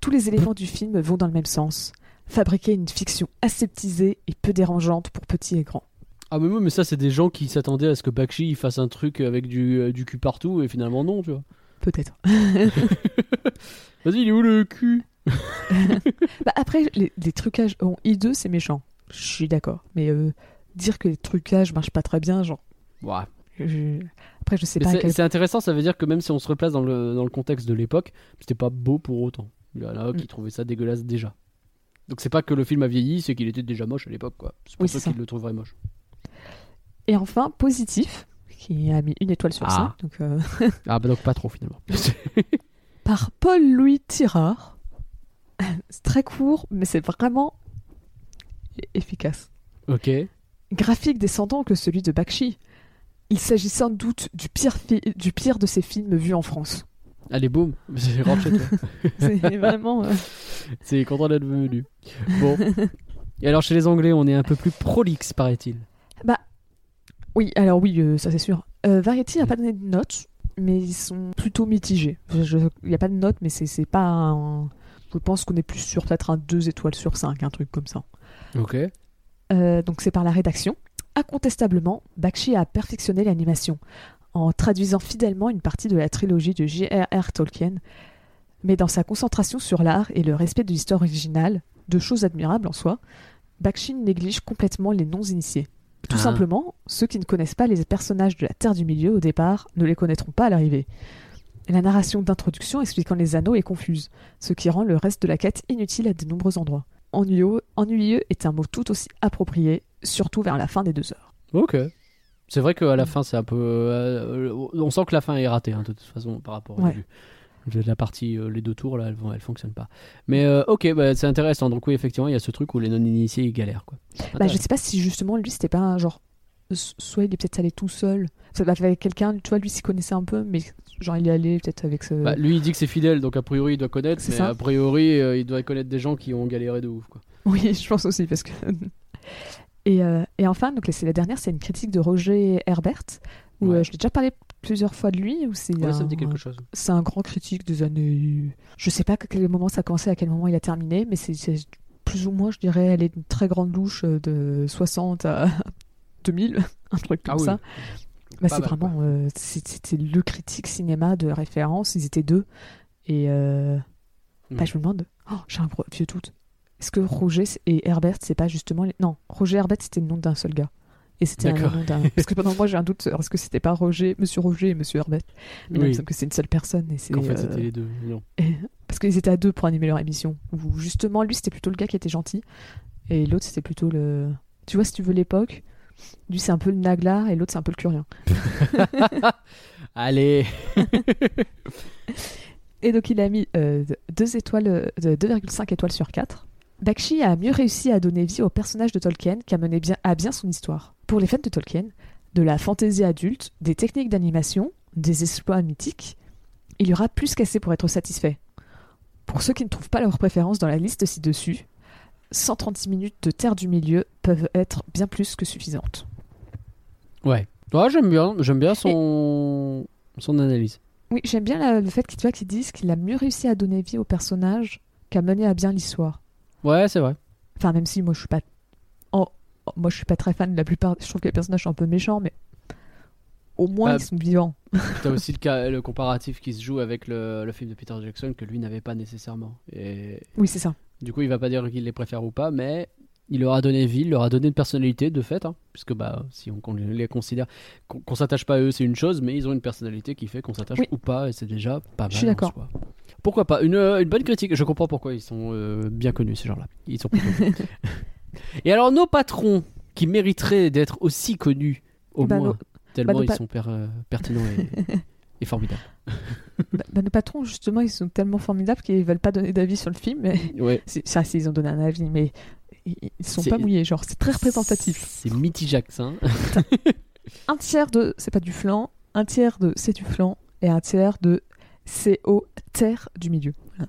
tous les éléments du film vont dans le même sens. Fabriquer une fiction aseptisée et peu dérangeante pour petits et grands. Ah mais, mais ça c'est des gens qui s'attendaient à ce que Bakshi il fasse un truc avec du, euh, du cul partout et finalement non tu vois. Peut-être. Vas-y il est où le cul? Bah après les, les trucages en I2 c'est méchant. Je suis d'accord. Mais euh, dire que les trucages marchent pas très bien, genre. Ouais. Je- Après je sais Mais pas. c'est quel- intéressant, ça veut dire que même si on se replace dans le, dans le contexte de l'époque, c'était pas beau pour autant. Il y en a Mm. qui trouvaient ça dégueulasse déjà. Donc c'est pas que le film a vieilli, c'est qu'il était déjà moche à l'époque quoi. C'est pour Oui, ça qu'ils le trouveraient moche. Et enfin positif qui a mis une étoile sur Ah. ça. Donc, euh, Ah bah donc pas trop finalement. par Paul-Louis Tirard. c'est très court, mais c'est vraiment efficace. ok. Graphique descendant que celui de Bakshi. Il s'agit sans doute du pire, du pire de ces films vus en France. Allez boum, c'est vraiment. euh, C'est content d'être venu. Bon. Et alors chez les Anglais, on est un peu plus prolixe paraît-il. Oui, alors oui, euh, ça c'est sûr. Euh, Variety n'a pas donné de notes, mais ils sont plutôt mitigés. Il n'y a pas de notes, mais c'est pas un. Je pense qu'on est plus sur peut-être un 2 étoiles sur 5, un truc comme ça. Ok. Donc c'est par la rédaction. Incontestablement, Bakshi a perfectionné l'animation en traduisant fidèlement une partie de la trilogie de J.R.R. Tolkien, mais dans sa concentration sur l'art et le respect de l'histoire originale, deux choses admirables en soi, Bakshi néglige complètement les non-initiés. Tout Ah. simplement, ceux qui ne connaissent pas les personnages de la Terre du Milieu au départ ne les connaîtront pas à l'arrivée. La narration d'introduction expliquant les anneaux est confuse, ce qui rend le reste de la quête inutile à de nombreux endroits. Ennuyeux, ennuyeux est un mot tout aussi approprié, surtout vers la fin des deux heures. Ok. C'est vrai qu'à la fin, c'est un peu. euh, on sent que la fin est ratée, hein, de toute façon, par rapport au Ouais. début. La partie, euh, les deux tours, là, elles, elles fonctionnent pas. Mais euh, ok, bah, c'est intéressant. Donc, oui, effectivement, il y a ce truc où les non-initiés ils galèrent. Quoi. Bah, je sais pas si justement lui c'était pas un genre. Soit il est peut-être allé tout seul, ça avec quelqu'un, tu vois, lui s'y connaissait un peu, mais genre il est allé peut-être avec ce. Bah, lui, il dit que c'est fidèle, donc a priori, il doit connaître. C'est Mais ça. a priori, il doit connaître des gens qui ont galéré de ouf. Quoi. Oui, je pense aussi, parce que. Et, euh, et enfin, donc c'est la dernière, c'est une critique de Roger Herbert, où Ouais. euh, je l'ai déjà parlé plusieurs fois de lui, où c'est Ouais, ça me dit quelque chose. c'est un grand critique des années. Je sais pas à quel moment ça a commencé, à quel moment il a terminé, mais c'est plus ou moins, je dirais, elle est une très grande louche euh, de 60 à 2000, un truc comme Ah oui. ça. Bah, c'est vraiment euh, c'était le critique cinéma de référence. Ils étaient deux. Et euh, bah, Mhm. je me demande, oh, j'ai un gros vieux doute. Est-ce que Roger et Herbert, c'est pas justement. Les... Non, Roger Herbert, c'était le nom d'un seul gars. Et c'était un nom d'un. Parce que pendant moi, j'ai un doute. Est-ce que c'était pas Roger, Monsieur Roger et Monsieur Herbert Mais non, il me semble que c'est une seule personne. Et c'est, Qu'en fait, euh, c'était les deux. Non. et- Parce qu'ils étaient à deux pour animer leur émission. Où justement, lui, c'était plutôt le gars qui était gentil. Et l'autre, c'était plutôt le. Tu vois, si tu veux l'époque, lui, c'est un peu le nagla et l'autre, c'est un peu le curien. Allez Et donc, il a mis 2 étoiles, euh, de 2,5 étoiles sur 4. Bakshi a mieux réussi à donner vie au personnage de Tolkien mené bien, à bien son histoire. Pour les fans de Tolkien, de la fantaisie adulte, des techniques d'animation, des exploits mythiques, il y aura plus qu'assez pour être satisfait. Pour ceux qui ne trouvent pas leur préférence dans la liste ci-dessus, 136 minutes de Terre du Milieu peuvent être bien plus que suffisantes. Ouais. Ouais, j'aime bien, j'aime bien son... son analyse. Oui, j'aime bien la- le fait qu'ils disent qu'il a mieux réussi à donner vie au personnage qu'à mener à bien l'histoire. Ouais, c'est vrai. Enfin, même si moi je suis pas. Moi je suis pas très fan de la plupart. Je trouve que les personnages sont un peu méchants, mais au moins Ah. ils sont vivants. T'as aussi le, cas, le comparatif qui se joue avec le, le film de Peter Jackson que lui n'avait pas nécessairement. Et Oui, c'est ça. du coup, il va pas dire qu'il les préfère ou pas, mais il leur a donné vie, il leur a donné une personnalité de fait, hein, puisque bah si on, les considère, qu'on, qu'on s'attache pas à eux, c'est une chose, mais ils ont une personnalité qui fait qu'on s'attache Oui. ou pas, et c'est déjà pas mal. Je suis d'accord. Pourquoi pas? Une, euh, une bonne critique. Je comprends pourquoi ils sont euh, bien connus ces gens-là. Ils sont. Et alors nos patrons qui mériteraient d'être aussi connus au Bah, moins, nos- tellement nos ils sont per- euh, pertinents et, et formidables. Bah, bah, nos patrons, justement, ils sont tellement formidables qu'ils veulent pas donner d'avis sur le film. Mais... Ouais. C'est- Ça, ils ont donné un avis, mais ils sont pas mouillés. Genre, c'est très représentatif. C'est Mitijax, hein. Un tiers de c'est pas du flan, un tiers de c'est du flan, et un tiers de c'est au terre du milieu. Voilà.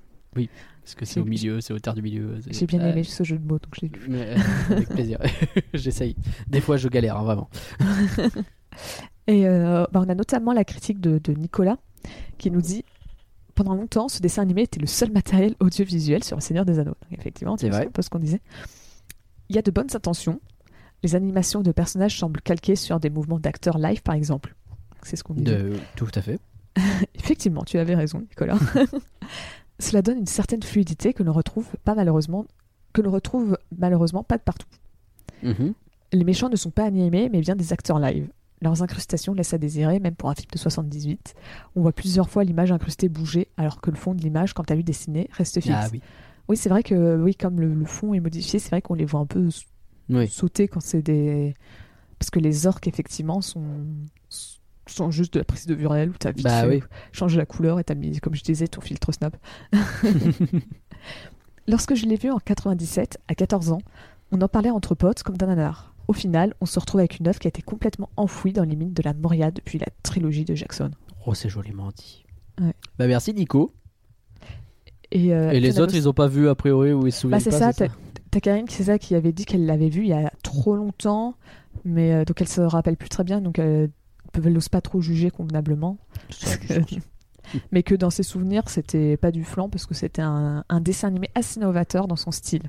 Parce que c'est au milieu, c'est au terre du milieu. J'ai bien Euh, aimé ce jeu de mots, donc je l'ai lu. mais, euh, avec plaisir. J'essaye. Des fois, je galère, hein, vraiment. Et euh, bah, on a notamment la critique de, de Nicolas qui nous dit pendant longtemps, ce dessin animé était le seul matériel audiovisuel sur le Seigneur des Anneaux. Donc, effectivement, C'est un peu ce qu'on disait. Il y a de bonnes intentions. Les animations de personnages semblent calquées sur des mouvements d'acteurs live, par exemple. C'est ce qu'on disait. De... Tout à fait. Effectivement, tu avais raison, Nicolas. Cela donne une certaine fluidité que l'on retrouve pas malheureusement, que l'on retrouve malheureusement pas de partout. Mhm. Les méchants ne sont pas animés, mais bien des acteurs live. Leurs incrustations laissent à désirer, même pour un film de 78. On voit plusieurs fois l'image incrustée bouger, alors que le fond de l'image, quand à vue dessinée, reste fixe. Ah oui. Oui, c'est vrai que oui, comme le, le fond est modifié, c'est vrai qu'on les voit un peu Oui. sauter quand c'est des. Parce que les orques, effectivement, sont, sont juste de la prise de vue réelle où tu as vite Bah oui. changer la couleur et t'as mis, comme je disais, ton filtre Snap. Lorsque je l'ai vu en 97, à 14 ans, on en parlait entre potes comme d'un nanar. Au final, on se retrouve avec une œuvre qui a été complètement enfouie dans les mines de la Moria depuis la trilogie de Jackson. Oh, c'est joliment dit. Ouais. Bah merci Nico. Et, euh, Et les autres, ils ont pas vu a priori ou ils se souviennent Bah, c'est pas. ça, c'est t'as t'as Karine qui, c'est ça, qui avait dit qu'elle l'avait vu il y a trop longtemps, mais euh, donc elle se rappelle plus très bien, donc elle elle n'ose pas trop juger convenablement. Ça, mais que dans ses souvenirs, c'était pas du flan parce que c'était un, un dessin animé assez novateur dans son style.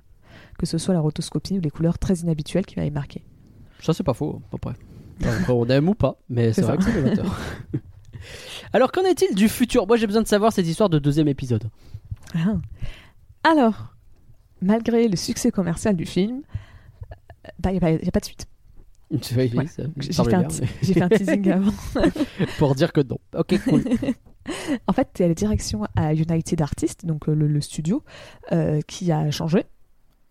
Que ce soit la rotoscopie ou les couleurs très inhabituelles qui m'avaient marqué. Ça, c'est pas faux, à peu près. Après, on aime ou pas, mais c'est vrai ça. que c'est novateur. Alors, qu'en est-il du futur? Moi, j'ai besoin de savoir cette histoire de deuxième épisode. Ah. Alors, malgré le succès commercial du film, il n'y a, pas- y a pas de suite. Oui, J'ai fait, un fait teasing avant. pour dire que non. Ok, cool. En fait, il y a la direction à United Artists, donc euh, le, le studio, euh, qui a changé.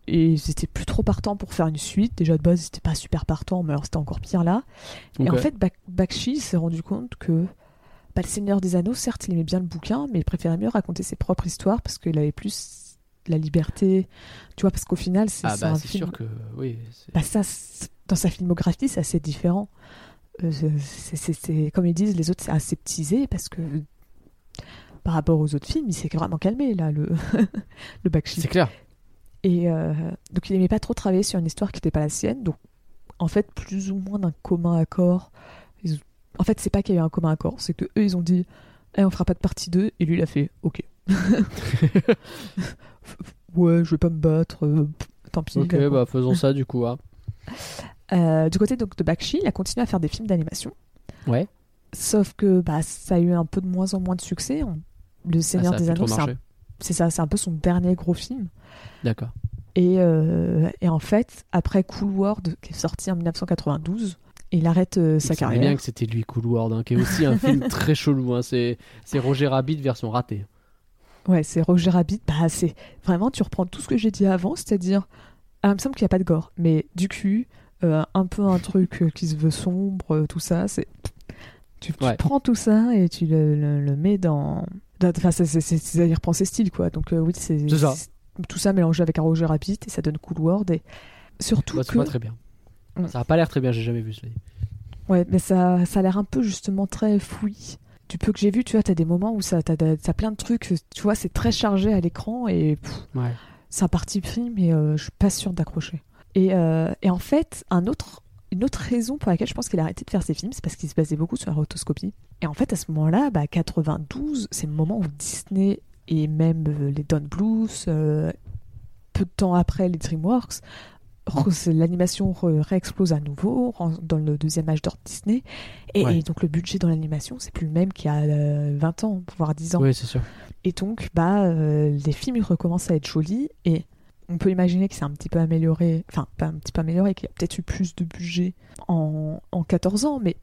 Et ils étaient plus trop partants pour faire une suite. Déjà de base, ils n'étaient pas super partants, mais alors c'était encore pire là. Et en fait, Bak- Bakshi s'est rendu compte que bah, le Seigneur des Anneaux, certes, il aimait bien le bouquin, mais il préférait mieux raconter ses propres histoires parce qu'il avait plus la liberté. Tu vois, parce qu'au final, c'est ah bah, un film. sûr que oui. Bah, ça, dans sa filmographie, c'est assez différent. Euh, c'est- comme ils disent, les autres, c'est aseptisé parce que par rapport aux autres films, il s'est vraiment calmé, là, le, le. C'est clair. Et euh, donc, il aimait pas trop travailler sur une histoire qui n'était pas la sienne. Donc, en fait, plus ou moins d'un commun accord. En fait, c'est pas qu'il y a eu un commun accord, c'est que eux, ils ont dit Eh, on fera pas de partie 2. Et lui, il a fait Ok. ouais, je vais pas me battre. euh, tant pis. Ok, bah faisons ça du coup. hein. Euh, du côté donc, de Bakshi, il a continué à faire des films d'animation. Ouais. Sauf que bah, ça a eu un peu de moins en moins de succès. Le Ah, Seigneur des Anneaux, c'est ça, c'est un peu son dernier gros film. D'accord. Et, euh, et en fait, après Cool World, qui est sorti en 1992, il arrête euh, sa carrière. bien que c'était lui Cool World, hein, qui est aussi un film très chelou. hein. C'est Roger Rabbit version ratée. Ouais, c'est Roger Rabbit. Bah, c'est vraiment, tu reprends tout ce que j'ai dit avant, c'est-à-dire, ah, il me semble qu'il n'y a pas de gore, mais du cul, euh, un peu un truc euh, qui se veut sombre, tout ça. C'est, tu, tu Ouais. prends tout ça et tu le, le- le mets dans. Enfin, c'est, c'est- il reprend ses styles, quoi. Donc, euh, oui, c'est, tout ça mélangé avec un Roger Rabbit et ça donne Cool World. Et surtout Bah, que. pas très bien. Mm. Ça a pas l'air très bien, j'ai jamais vu cela. Ouais, mais ça, ça a l'air un peu justement très fouillis. Du peu que j'ai vu, tu vois, t'as des moments où ça, t'as, plein de trucs, tu vois, c'est très chargé à l'écran et pff, Ouais. c'est un parti pris, mais euh, je suis pas sûre d'accrocher. Et, euh, et en fait, un autre, une autre raison pour laquelle je pense qu'il a arrêté de faire ses films, c'est parce qu'il se basait beaucoup sur la rotoscopie. Et en fait, à ce moment-là, bah, 92, c'est le moment où Disney et même euh, les Don Blues, euh, peu de temps après les DreamWorks, l'animation réexplose à nouveau dans le deuxième âge d'or de Disney. Et, Ouais. et donc le budget dans l'animation, c'est plus le même qu'il y a euh, 20 ans, voire 10 ans. Oui, c'est sûr. Et donc, bah, euh, les films ils recommencent à être jolis et on peut imaginer que c'est un petit peu amélioré, enfin, pas un petit peu amélioré, qu'il y a peut-être eu plus de budget en, en 14 ans, mais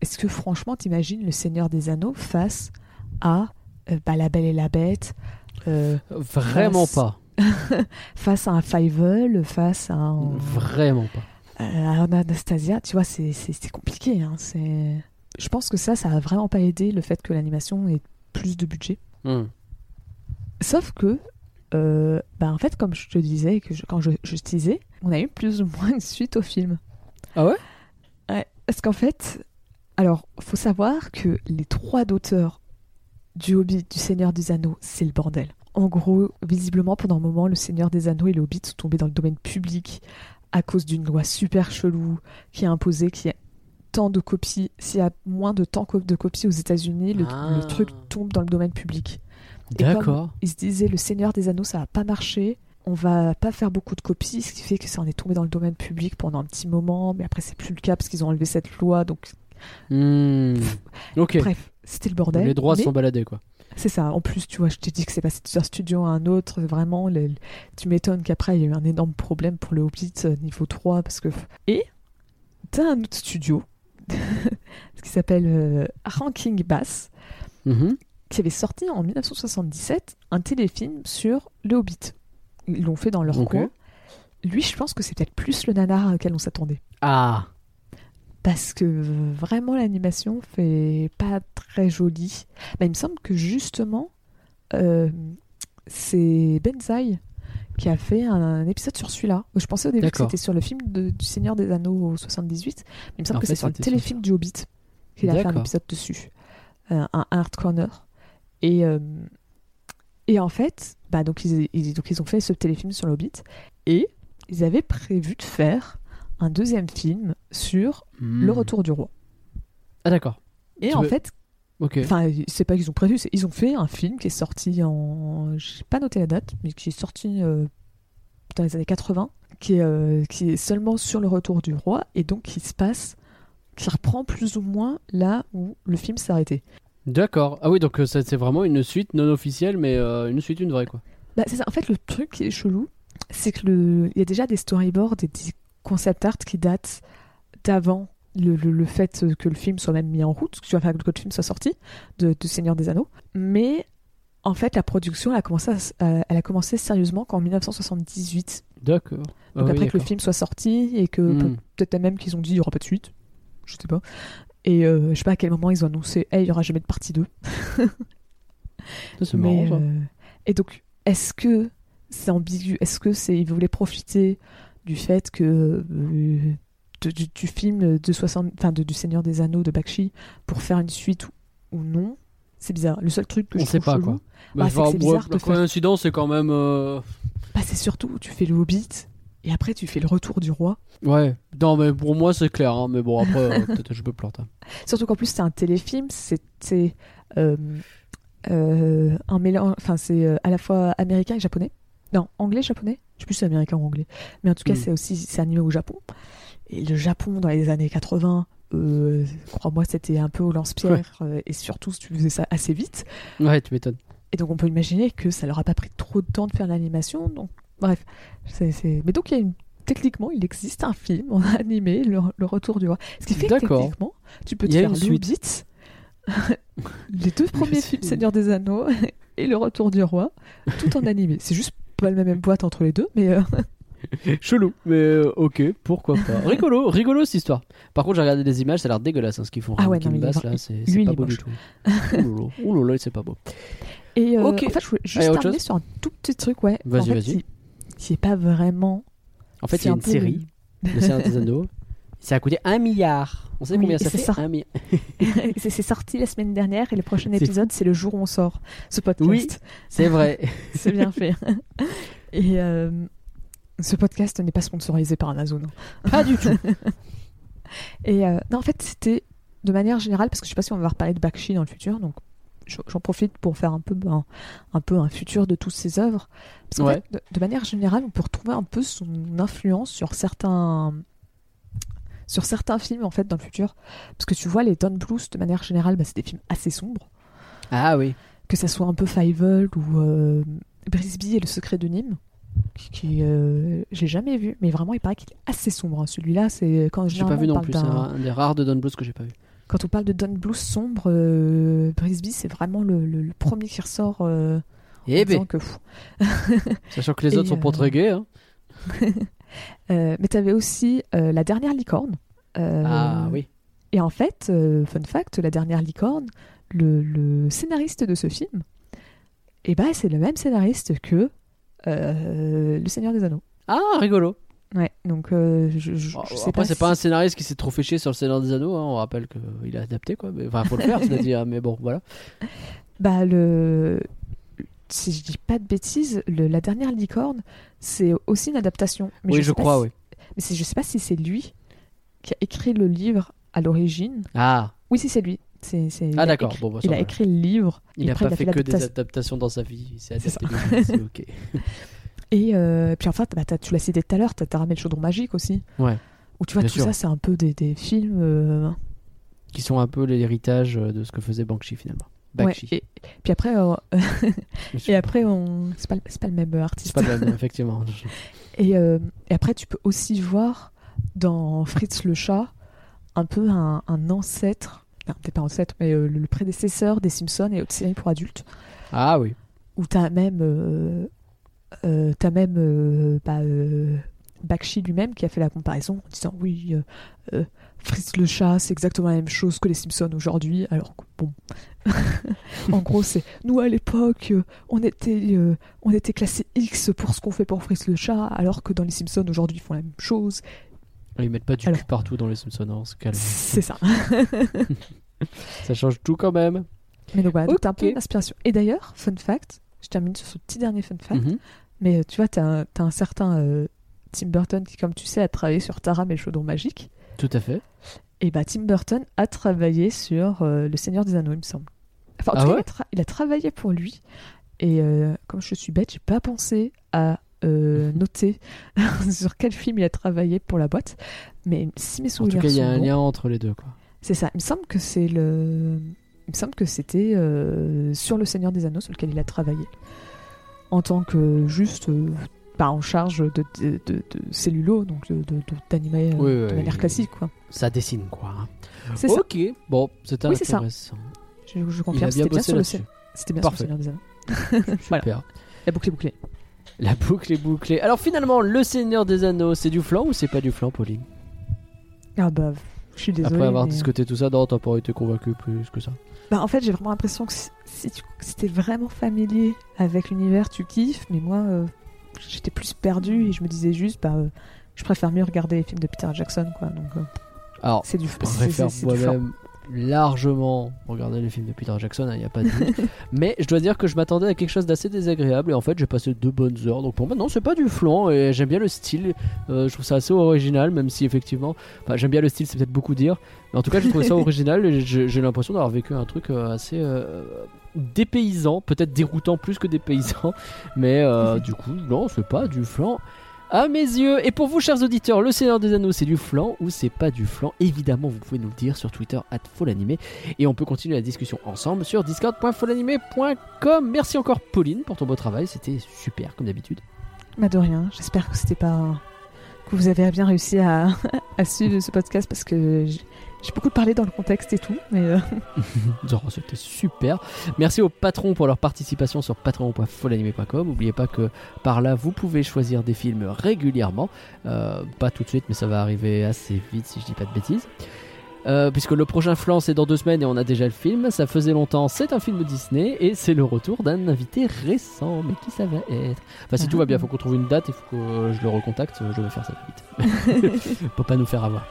est-ce que franchement, t'imagines le Seigneur des Anneaux face à euh, bah, La Belle et la Bête, euh, Vraiment Face- pas. face à un Fievel, face à un, Vraiment pas. euh, à un Anastasia, tu vois, c'est compliqué. Hein. Je pense que ça, ça a vraiment pas aidé le fait que l'animation ait plus de budget. Hmm. Sauf que, euh, bah, en fait, comme je te disais, que je- quand je, je teasais, on a eu plus ou moins une suite au film. Ah ouais? Ouais, parce qu'en fait, alors, faut savoir que les droits d'auteur du Hobbit, du Seigneur des Anneaux, c'est le bordel. En gros, visiblement, pendant un moment, le Seigneur des Anneaux et le Hobbit sont tombés dans le domaine public à cause d'une loi super chelou qui a imposé qu'il y ait tant de copies. S'il y a moins de tant co- de copies aux États-Unis, le, Ah. le truc tombe dans le domaine public. D'accord. Il se disait le Seigneur des Anneaux, ça va pas marcher. On va pas faire beaucoup de copies, ce qui fait que ça en est tombé dans le domaine public pendant un petit moment, mais après c'est plus le cas parce qu'ils ont enlevé cette loi, donc Hmm. Ok. bref, c'était le bordel. Les droits mais sont baladés, quoi. C'est ça. En plus, tu vois, je t'ai dit que c'est passé d'un studio à un autre. Vraiment, tu m'étonnes qu'après, il y a eu un énorme problème pour le Hobbit euh, niveau 3. Parce que... Et t'as un autre studio, ce qui s'appelle euh, Ranking Bass, Mhm. qui avait sorti en 1977 un téléfilm sur le Hobbit. Ils l'ont fait dans leur Ok. coin. Lui, je pense que c'est peut-être plus le nanar auquel on s'attendait. Ah. Parce que vraiment, l'animation fait pas très jolie. Il me semble que justement, euh, c'est Benzaï qui a fait un épisode sur celui-là. Je pensais au début que c'était sur le film de- du Seigneur des Anneaux au 78. Mais il me semble En que c'est sur le téléfilm du Hobbit qu'il a fait un épisode dessus. Euh, un Art Corner. Et, euh, et en fait, bah, donc, ils, ils- donc ils ont fait ce téléfilm sur le Hobbit. Et ils avaient prévu de faire un deuxième film sur Hmm. le retour du roi. Ah, d'accord. Et Tu en veux- fait, enfin, c'est pas qu'ils ont prévu, c'est ils ont fait un film qui est sorti en, j'ai pas noté la date, mais qui est sorti euh, dans les années 80, qui est, euh, qui est seulement sur le retour du roi et donc qui se passe, qui reprend plus ou moins là où le film s'est arrêté. D'accord. Ah oui, donc euh, c'est vraiment une suite non officielle, mais une suite, une vraie, quoi. Bah, c'est ça. En fait, le truc qui est chelou, c'est que le, il y a déjà des storyboards et des concept art qui datent d'avant le, le- le fait que le film soit même mis en route, que, enfin, que le film soit sorti de, de Seigneur des Anneaux. Mais en fait, la production, elle a commencé, à euh, elle a commencé sérieusement qu'en 1978. D'accord. Donc Ah oui, après que le film soit sorti et que Hmm. peut- peut-être même qu'ils ont dit il n'y aura pas de suite. Je sais pas. Et euh, je sais pas à quel moment ils ont annoncé hey, il y aura jamais de partie 2. Ça, c'est marrant, euh, Et donc, est-ce que c'est ambigu Est-ce que c'est ils voulaient profiter du fait que euh, de- du, du film de 60, enfin de- du Seigneur des Anneaux de Bakshi pour faire une suite ou, ou non C'est bizarre. Le seul truc que On je sait trouve pas, chelou, quoi. bah, c'est bizarre de la faire- coïncidence, c'est quand même. euh, bah, c'est surtout tu fais le Hobbit et après tu fais le Retour du Roi. Ouais. Non, mais pour moi, c'est clair. hein, Mais bon, après, euh, peut-être je peux planter. Surtout qu'en plus c'est un téléfilm, c'était euh, euh, un mélange, enfin c'est euh, à la fois américain et japonais. Non, anglais, japonais. Je sais plus si c'est américain ou anglais. Mais en tout cas, Mm. c'est aussi c'est animé au Japon. Et le Japon dans les années 80, euh, crois-moi, c'était un peu au lance-pierre euh, et surtout si tu faisais ça assez vite. Ouais, tu m'étonnes. Et donc on peut imaginer que ça leur a pas pris trop de temps de faire l'animation. Donc bref, c'est, c'est- mais donc il y a une techniquement il existe un film en animé le, le retour du roi. Ce qui fait que techniquement tu peux te faire le. Hobbit, les deux premiers films Seigneur des Anneaux et le retour du roi, tout en animé. C'est juste pas la même boîte entre les deux, mais euh, Chelou. Mais euh, ok, pourquoi pas. rigolo, rigolo cette histoire. Par contre, j'ai regardé des images, ça a l'air dégueulasse hein, ce qu'ils font. Ah ouais, non, mais il là, c'est c'est pas beau du tout. Ouh là c'est pas beau. Et euh, Ok. en fait, je voulais juste Allez, terminer sur un tout petit truc, ouais. Vas-y, en fait, vas-y. Qui, qui est pas vraiment. En fait, il c'est y a un une peu- série, Le Seigneur des Anneaux. Ça a coûté un milliard. On sait Oui, combien ça fait c'est sorti la semaine dernière et le prochain épisode, c'est le jour où on sort ce podcast. Oui. C'est vrai. c'est bien fait. Et euh, ce podcast n'est pas sponsorisé par Amazon. pas du tout. Et euh, non, en fait, c'était de manière générale, parce que je sais pas si on va reparler de Bakshi dans le futur, donc je- j'en profite pour faire un peu, ben, un peu un futur de toutes ses œuvres. Parce qu'en Ouais. fait, de, de manière générale, on peut retrouver un peu son influence sur certains sur certains films en fait dans le futur parce que tu vois les Don Blues de manière générale bah, c'est des films assez sombres Ah oui. que ça soit un peu Fievel ou euh, Brisby et le secret de Nîmes qui, qui, euh, j'ai jamais vu mais vraiment il paraît qu'il est assez sombre hein. celui-là c'est quand J'ai pas vu on non plus. C'est un des rares de Don Bluth que j'ai pas vu. quand on parle de Don Blues sombre, euh, Brisby, c'est vraiment le, le- le premier qui ressort. Euh, Eh en disant ben, que, pff. sachant que les Et, autres sont pas euh, très gays. Hein. Euh, mais tu avais aussi euh, La dernière licorne. Euh, Ah oui. Et en fait, fun fact, La dernière licorne, le, le scénariste de ce film, eh ben, c'est le même scénariste que Le Seigneur des Anneaux. Ah, rigolo. Ouais, donc euh, je, je, je sais Après, pas c'est si- pas un scénariste qui s'est trop fait chier sur le Seigneur des Anneaux. hein. On rappelle qu'il a adapté quoi. Mais, enfin, faut le faire, c'est-à-dire. Mais bon, voilà. Bah, le... Si je dis pas de bêtises, le- La dernière licorne, c'est aussi une adaptation. Mais oui, je, crois, si- oui. Mais je sais pas si c'est lui qui a écrit le livre à l'origine. Ah, Oui, si c'est lui. C'est, c'est- Ah d'accord, écrit- bon, bah, Il a écrit le livre. Il n'a pas il fait fait que des adaptations dans sa vie, C'est adapté ok. Et euh, puis enfin, bah, tu l'as cité tout à l'heure, t'as Taramé le chaudron magique aussi. Ouais. Où tu vois, Bien tout sûr. ça, c'est un peu des, des films. euh, Qui sont un peu l'héritage euh, de ce que faisait Banksy finalement. Ouais, et puis après, euh, et après on... c'est, pas, pas le même euh, C'est artiste. pas le même, effectivement. Et, euh, et après, tu peux aussi voir dans Fritz le chat un peu un, un ancêtre, non, peut-être pas ancêtre, mais euh, le, le prédécesseur des Simpsons et autres séries pour adultes, Ah oui. où t'as même, t'as même bah, Bakshi lui-même qui a fait la comparaison en disant oui, Fritz le chat, c'est exactement la même chose que les Simpsons aujourd'hui, alors que bon. en gros, c'est nous à l'époque, on était, euh, on était classé X pour ce qu'on fait pour Fritz le chat, alors que dans les Simpsons aujourd'hui ils font la même chose. Ils mettent pas du Alors- cul partout dans les Simpsons, hein. C'est ça. Ça change tout quand même. Mais donc voilà, donc t'as un peu d'inspiration. Et d'ailleurs, fun fact, je termine sur ce petit dernier fun fact, Mhm. mais tu vois, t'as un, t'as un certain euh, Tim Burton qui, comme tu sais, a travaillé sur Taram et le chaudron magique. Tout à fait. Et bah, Tim Burton a travaillé sur euh, Le Seigneur des Anneaux, il me semble. Enfin, en Ah tout cas, ouais il, a tra- il a travaillé pour lui. Et euh, comme je suis bête, j'ai pas pensé à euh, noter sur quel film il a travaillé pour la boîte. Mais si mes En tout souvenirs cas, il y a un bons, lien entre les deux. Quoi. c'est ça. Il me semble que c'est le. Il me semble que c'était sur Le Seigneur des Anneaux sur lequel il a travaillé. En tant que juste. Pas en charge de, de, de- de cellulo, donc d'animer Oui, de manière classique. quoi. Ça dessine quoi. hein. C'est ça. Ok, bon, c'était Oui, c'est ça. intéressant. Je, je confirme, c'était bien sur le. C'était bien Parfait. sur le Seigneur des Anneaux. Voilà. Super. La boucle est bouclée. La boucle est bouclée. Alors finalement, le Seigneur des Anneaux, c'est du flan ou c'est pas du flan, Pauline? Ah bah, je suis désolée. Après avoir mais- discuté tout ça, non, t'as pas été convaincu plus que ça. Bah, en fait, j'ai vraiment l'impression que si, si tu si t'es vraiment familier avec l'univers, tu kiffes. Mais moi, euh, j'étais plus perdu et je me disais juste, bah, euh, je préfère mieux regarder les films de Peter Jackson, quoi. Donc, euh, Alors, c'est du, je c'est- moi-même largement regarder les films de Peter Jackson, il n'y a pas de doute. Mais je dois dire que je m'attendais à quelque chose d'assez désagréable et en fait j'ai passé deux bonnes heures. Donc pour moi non c'est pas du flan et j'aime bien le style. Euh, je trouve ça assez original même si effectivement, enfin, j'aime bien le style c'est peut-être beaucoup dire. Mais en tout cas j'ai trouvé ça original et j'ai l'impression d'avoir vécu un truc assez euh, dépaysant, peut-être déroutant plus que dépaysant. Mais euh, du coup non c'est pas du flan. À mes yeux, et pour vous chers auditeurs, le Seigneur des Anneaux c'est du flan ou c'est pas du flan? Évidemment vous pouvez nous le dire sur Twitter at Folanimé et on peut continuer la discussion ensemble sur discord.folanimé.com Merci encore Pauline pour ton beau travail, c'était super comme d'habitude. Bah, de rien. J'espère que c'était pas. que vous avez bien réussi à, à suivre ce podcast parce que j'ai beaucoup parlé dans le contexte et tout. Mais euh, c'était super. Merci aux patrons pour leur participation sur patreon.folanimé.com. N'oubliez pas que par là vous pouvez choisir des films régulièrement. Euh, pas tout de suite, mais ça va arriver assez vite si je dis pas de bêtises. Euh, puisque le prochain flanc c'est dans deux semaines et on a déjà le film, ça faisait longtemps, c'est un film Disney et c'est le retour d'un invité récent, mais qui ça va être? Enfin si tout va bien, faut qu'on trouve une date, il faut que je le recontacte, je vais faire ça vite. Faut pas nous faire avoir.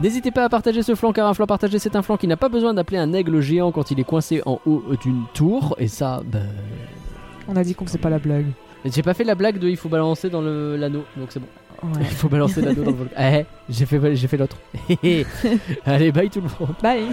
N'hésitez pas à partager ce flanc car un flanc partagé c'est un flanc qui n'a pas besoin d'appeler un aigle géant quand il est coincé en haut d'une tour et ça, bah... on a dit qu'on faisait pas la blague. J'ai pas fait la blague de il faut balancer dans l'anneau, donc c'est bon. Ouais. Il faut balancer l'anneau dans le vol. Eh, j'ai fait, j'ai fait l'autre. Allez, bye tout le monde. Bye